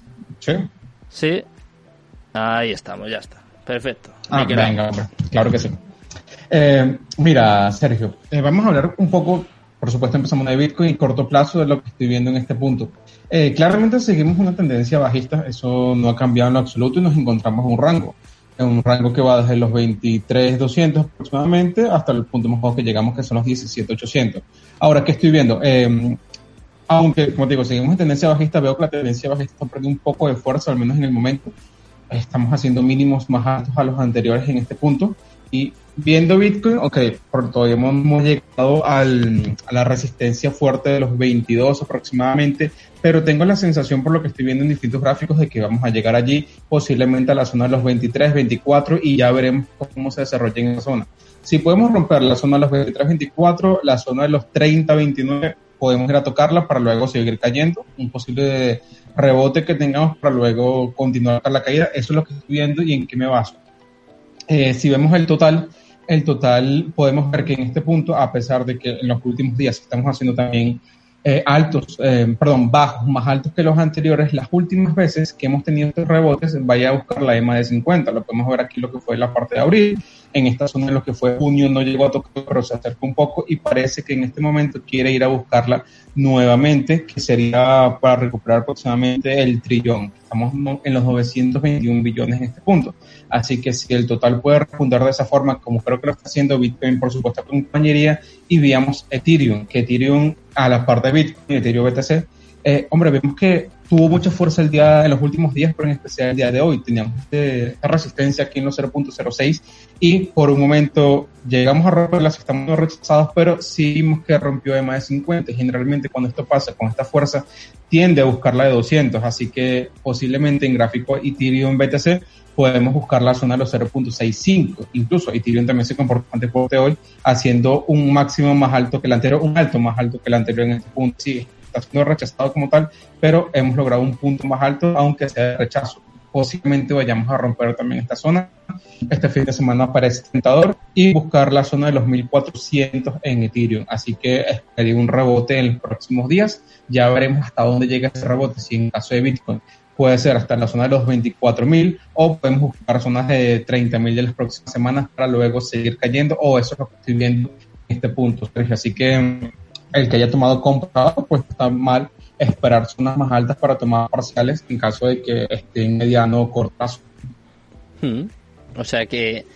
Sí. Ahí estamos, ya está. Perfecto. Ah, venga, hombre. Claro que sí. Eh, mira, Sergio, eh, vamos a hablar un poco, por supuesto empezamos de Bitcoin y corto plazo de lo que estoy viendo en este punto. claramente seguimos una tendencia bajista, eso no ha cambiado en lo absoluto y nos encontramos en un rango en un rango que va desde los 23.200 aproximadamente hasta el punto más bajo que llegamos, que son los 17.800. Ahora, ¿qué estoy viendo? Eh, aunque, como digo, seguimos en tendencia bajista, veo que la tendencia bajista está perdiendo un poco de fuerza, al menos en el momento. Estamos haciendo mínimos más altos a los anteriores en este punto. Y viendo Bitcoin, ok, todavía hemos llegado a la resistencia fuerte de los 22 aproximadamente, pero tengo la sensación por lo que estoy viendo en distintos gráficos de que vamos a llegar allí posiblemente a la zona de los 23, 24 y ya veremos cómo se desarrolla en esa zona. Si podemos romper la zona de los 23, 24, la zona de los 30, 29, podemos ir a tocarla para luego seguir cayendo, un posible rebote que tengamos para luego continuar la caída, eso es lo que estoy viendo y en qué me baso. Eh, si vemos el total, el total podemos ver que en este punto, a pesar de que en los últimos días estamos haciendo también eh, altos, eh, perdón, bajos, más altos que los anteriores, las últimas veces que hemos tenido estos rebotes, vaya a buscar la EMA de 50. Lo podemos ver aquí lo que fue la parte de abril. En esta zona en lo que fue junio no llegó a tocar, pero se acerca un poco y parece que en este momento quiere ir a buscarla nuevamente, que sería para recuperar aproximadamente el trillón. Estamos en los 921 billones en este punto. Así que si el total puede repuntar de esa forma, como creo que lo está haciendo Bitcoin, por supuesto, compañería, y veamos Ethereum, que Ethereum a la parte de Bitcoin, Ethereum BTC, eh, hombre, vemos que tuvo mucha fuerza el día en los últimos días, pero en especial el día de hoy. Teníamos este, esta resistencia aquí en los 0.06 y por un momento llegamos a romperlas, estamos rechazados, pero sí vimos que rompió de más de 50. Generalmente cuando esto pasa con esta fuerza, tiende a buscar la de 200, así que posiblemente en gráfico Ethereum BTC podemos buscar la zona de los 0.65. Incluso Ethereum también se comportó bastante fuerte hoy, haciendo un máximo más alto que el anterior, un alto más alto que el anterior en este punto. Sí, está siendo rechazado como tal, pero hemos logrado un punto más alto, aunque sea de rechazo. Posiblemente vayamos a romper también esta zona. Este fin de semana parece tentador y buscar la zona de los 1400 en Ethereum. Así que esperaría un rebote en los próximos días. Ya veremos hasta dónde llega ese rebote. Si en caso de Bitcoin puede ser hasta la zona de los 24.000 o podemos buscar zonas de 30.000 de las próximas semanas para luego seguir cayendo o eso es lo que estoy viendo en este punto, Así que el que haya tomado compra, pues está mal esperar zonas más altas para tomar parciales en caso de que esté en mediano o corto plazo. Hmm. O sea que,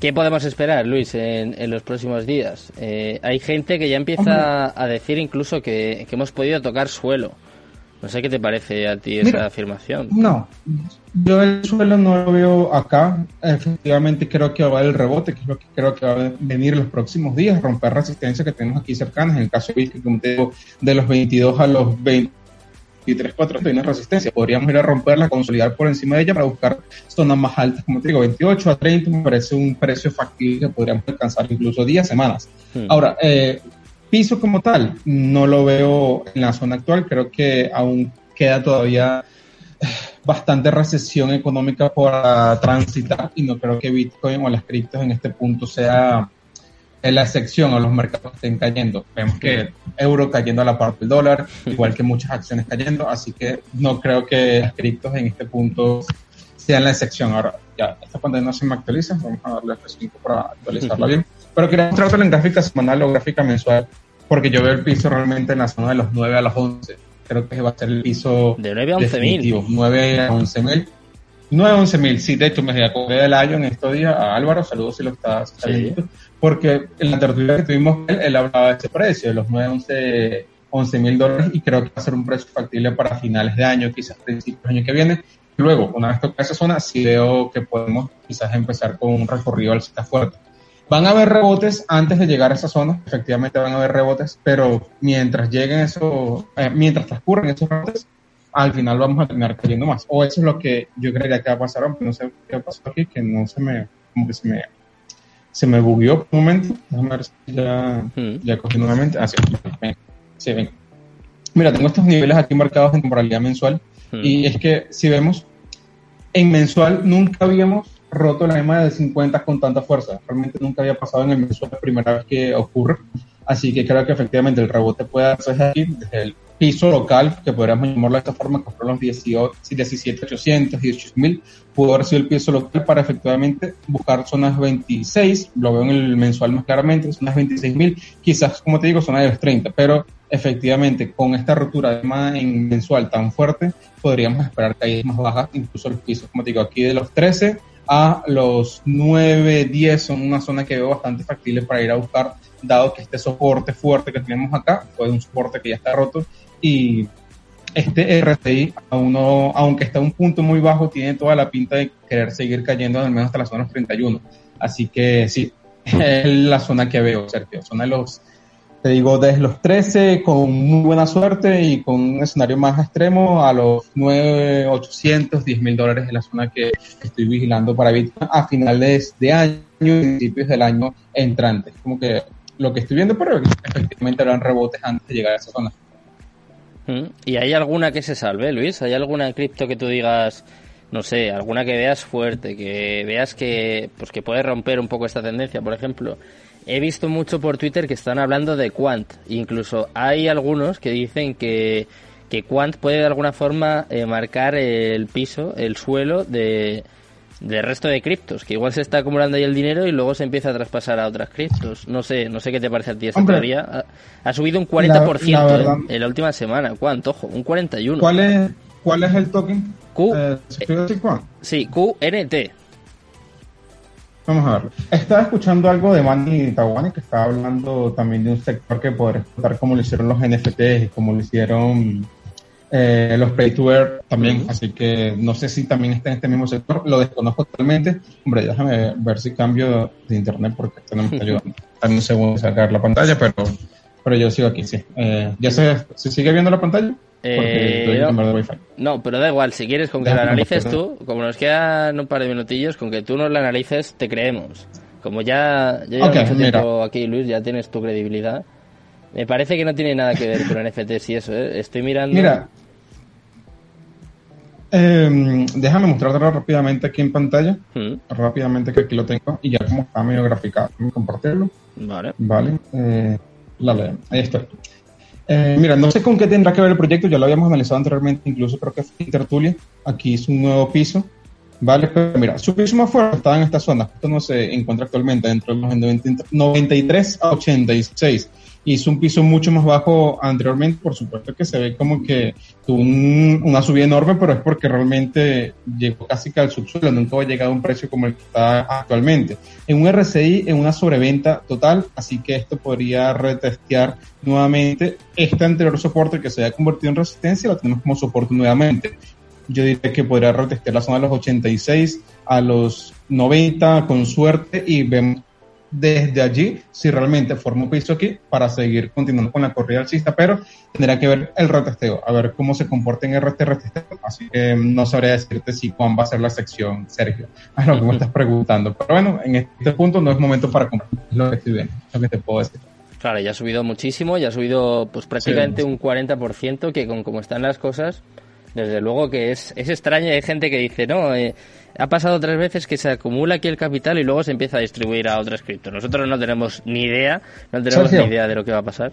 ¿qué podemos esperar, Luis, en, los próximos días? Eh, hay gente que ya empieza a decir incluso que hemos podido tocar suelo. No sé qué te parece a ti esa afirmación. No, yo el suelo no lo veo acá. Efectivamente creo que va el rebote, que es lo que creo que va a venir en los próximos días, romper resistencia que tenemos aquí cercanas. En el caso de como te digo, de los 22 a los 23, 4 tiene resistencia. Podríamos ir a romperla, consolidar por encima de ella para buscar zonas más altas, como te digo, 28 a 30 me parece un precio factible que podríamos alcanzar incluso días, semanas. Hmm. Ahora, eh, piso como tal, no lo veo en la zona actual, creo que aún queda todavía bastante recesión económica por transitar y no creo que Bitcoin o las criptos en este punto sea en la excepción o los mercados estén cayendo. Vemos que euro cayendo a la parte del dólar, igual que muchas acciones cayendo, así que no creo que las criptos en este punto sean la excepción. Ahora, ya, esta pantalla no se me actualiza, vamos a darle F5 para actualizarla bien. Pero quería mostrar en gráfica semanal o gráfica mensual, porque yo veo el piso realmente en la zona de los 9 a los 11. Creo que va a ser el piso de 9 a 11 mil. 9 a 11 mil. 9 a 11 mil, sí, de hecho me acordé del año en estos días a Álvaro, saludos si lo estás viendo, porque en la tertulia que tuvimos, él, él hablaba de ese precio, de los 9 a 11 mil dólares, y creo que va a ser un precio factible para finales de año, quizás principios del año que viene. Luego, una vez toca esa zona, sí veo que podemos quizás empezar con un recorrido alcista fuerte. Van a haber rebotes antes de llegar a esa zona, efectivamente van a haber rebotes, pero mientras lleguen esos, eh, mientras transcurren esos rebotes, al final vamos a terminar cayendo más. O eso es lo que yo creería que va a pasar, aunque no sé qué pasó aquí, que no se me, como que se me, se me bugueó un momento. Déjame ver si ya, ya cogí nuevamente. Ah, sí, sí, ven. Mira, tengo estos niveles aquí marcados en temporalidad mensual. Y es que si vemos, en mensual nunca habíamos roto la EMA de 50 con tanta fuerza. Realmente nunca había pasado en el mensual, la primera vez que ocurre. Así que creo que efectivamente el rebote puede darse aquí, desde el piso local, que podríamos llamarlo de esta forma, que fueron los 18, 17.800, 18.000, pudo haber sido el piso local para efectivamente buscar zonas 26, lo veo en el mensual más claramente, zonas 26.000, quizás, como te digo, zonas de los 30, pero efectivamente con esta rotura de más en mensual tan fuerte, podríamos esperar caídas más bajas, incluso los pisos, como te digo, aquí de los 13 a los 9, 10 son una zona que veo bastante factible para ir a buscar, dado que este soporte fuerte que tenemos acá fue un soporte que ya está roto y este RSI, aunque está a un punto muy bajo, tiene toda la pinta de querer seguir cayendo al menos hasta la zona 31. Así que sí, es la zona que veo, Sergio. Zona de los, te digo, desde los 13 con muy buena suerte y con un escenario más extremo a los 9, 800, 10 mil dólares es la zona que estoy vigilando para Bitcoin a finales de año y principios del año entrante. Como que lo que estoy viendo, pero efectivamente habrán rebotes antes de llegar a esa zona. ¿Y hay alguna que se salve, Luis? ¿Hay alguna cripto que tú digas, no sé, alguna que veas fuerte, que veas que, pues que puede romper un poco esta tendencia? Por ejemplo, he visto mucho por Twitter que están hablando de Quant. Incluso hay algunos que dicen que, que Quant puede de alguna forma eh, marcar el piso, el suelo de, del resto de criptos, que igual se está acumulando ahí el dinero y luego se empieza a traspasar a otras criptos. No sé, no sé qué te parece a ti esa teoría. Ha, subido un 40% en la última semana. ¿Cuánto? Ojo, un 41. ¿Cuál es, cuál es el token? Q. Eh, sí, QNT. Vamos a ver. Estaba escuchando algo de Manny Tawani que estaba hablando también de un sector que podría explotar como lo hicieron los NFTs y como lo hicieron eh, los pay to earn también, así que no sé si también está en este mismo sector, lo desconozco totalmente. Hombre, déjame ver si cambio de internet porque esto no me está ayudando. Dame un segundo sacar la pantalla, pero, pero yo sigo aquí, sí. Eh, ¿Ya se, se, sigue viendo la pantalla? Eh, no, pero da igual, si quieres con que la analices tú, como nos quedan un par de minutillos, con que tú nos la analices, te creemos. Como ya, ya llevas mucho tiempo aquí, Luis, ya tienes tu credibilidad. Me parece que no tiene nada que ver con NFTs y eso, ¿eh? Estoy mirando... Mira, eh, déjame mostrártelo rápidamente aquí en pantalla. Mm. Rápidamente que aquí lo tengo. Y ya como está medio graficado. compartirlo. Vale. Vale. Eh, la Ahí está. Eh, mira, no sé con qué tendrá que ver el proyecto. Ya lo habíamos analizado anteriormente. Incluso creo que fue Intertulia. Aquí es un nuevo piso. Vale, pero mira, su piso más fuerte estaba en esta zona. Esto no se encuentra actualmente dentro de los 93 a 86 hizo un piso mucho más bajo anteriormente, por supuesto que se ve como que tuvo una subida enorme, pero es porque realmente llegó casi que al subsuelo, nunca ha llegado a un precio como el que está actualmente. En un RSI, en una sobreventa total, así que esto podría retestear nuevamente este anterior soporte que se haya convertido en resistencia, lo tenemos como soporte nuevamente. Yo diría que podría retestear la zona de los 86 a los 90 con suerte y vemos desde allí si realmente forma un piso aquí para seguir continuando con la corrida alcista, pero tendrá que ver el retesteo, a ver cómo se comporta en el retesteo, así que no sabría decirte si cuán va a ser la sección, Sergio, a lo que me estás preguntando, pero bueno, en este punto no es momento para comprar, lo que estoy viendo, lo que te puedo decir. Claro, ya ha subido muchísimo, ya ha subido pues prácticamente un 40%, que con como están las cosas, Desde luego que es, es extraño, hay gente que dice, no, eh, ha pasado tres veces que se acumula aquí el capital y luego se empieza a distribuir a otras criptos. Nosotros no tenemos ni idea, no tenemos ni idea de lo que va a pasar.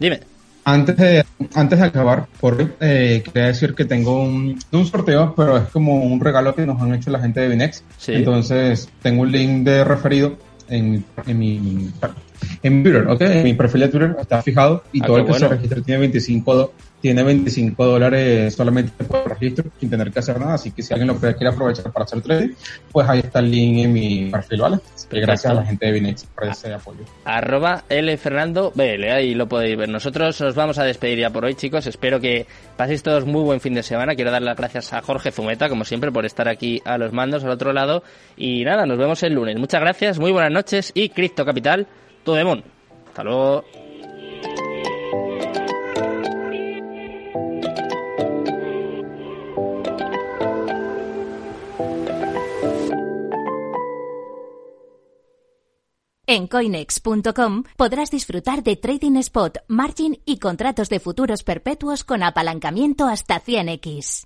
Dime. Antes de, antes de acabar, por eh, quería decir que tengo un, un, sorteo, pero es como un regalo que nos han hecho la gente de Binex. Entonces, tengo un link de referido en, en mi en Twitter, ¿ok? En mi perfil de Twitter está fijado y ah, todo el que se registre tiene 25, tiene 25 dólares solamente por registro sin tener que hacer nada. Así que si alguien lo quiere aprovechar para hacer trading, pues ahí está el link en mi perfil, ¿vale? gracias a la gente de Binex por ese apoyo. Arroba L Fernando BL, ahí lo podéis ver. Nosotros nos vamos a despedir ya por hoy, chicos. Espero que paséis todos muy buen fin de semana. Quiero dar las gracias a Jorge Zumeta, como siempre, por estar aquí a los mandos al otro lado. Y nada, nos vemos el lunes. Muchas gracias, muy buenas noches y Cristo Capital Demon. Hasta luego. En coinex.com podrás disfrutar de trading spot, margin y contratos de futuros perpetuos con apalancamiento hasta 100x.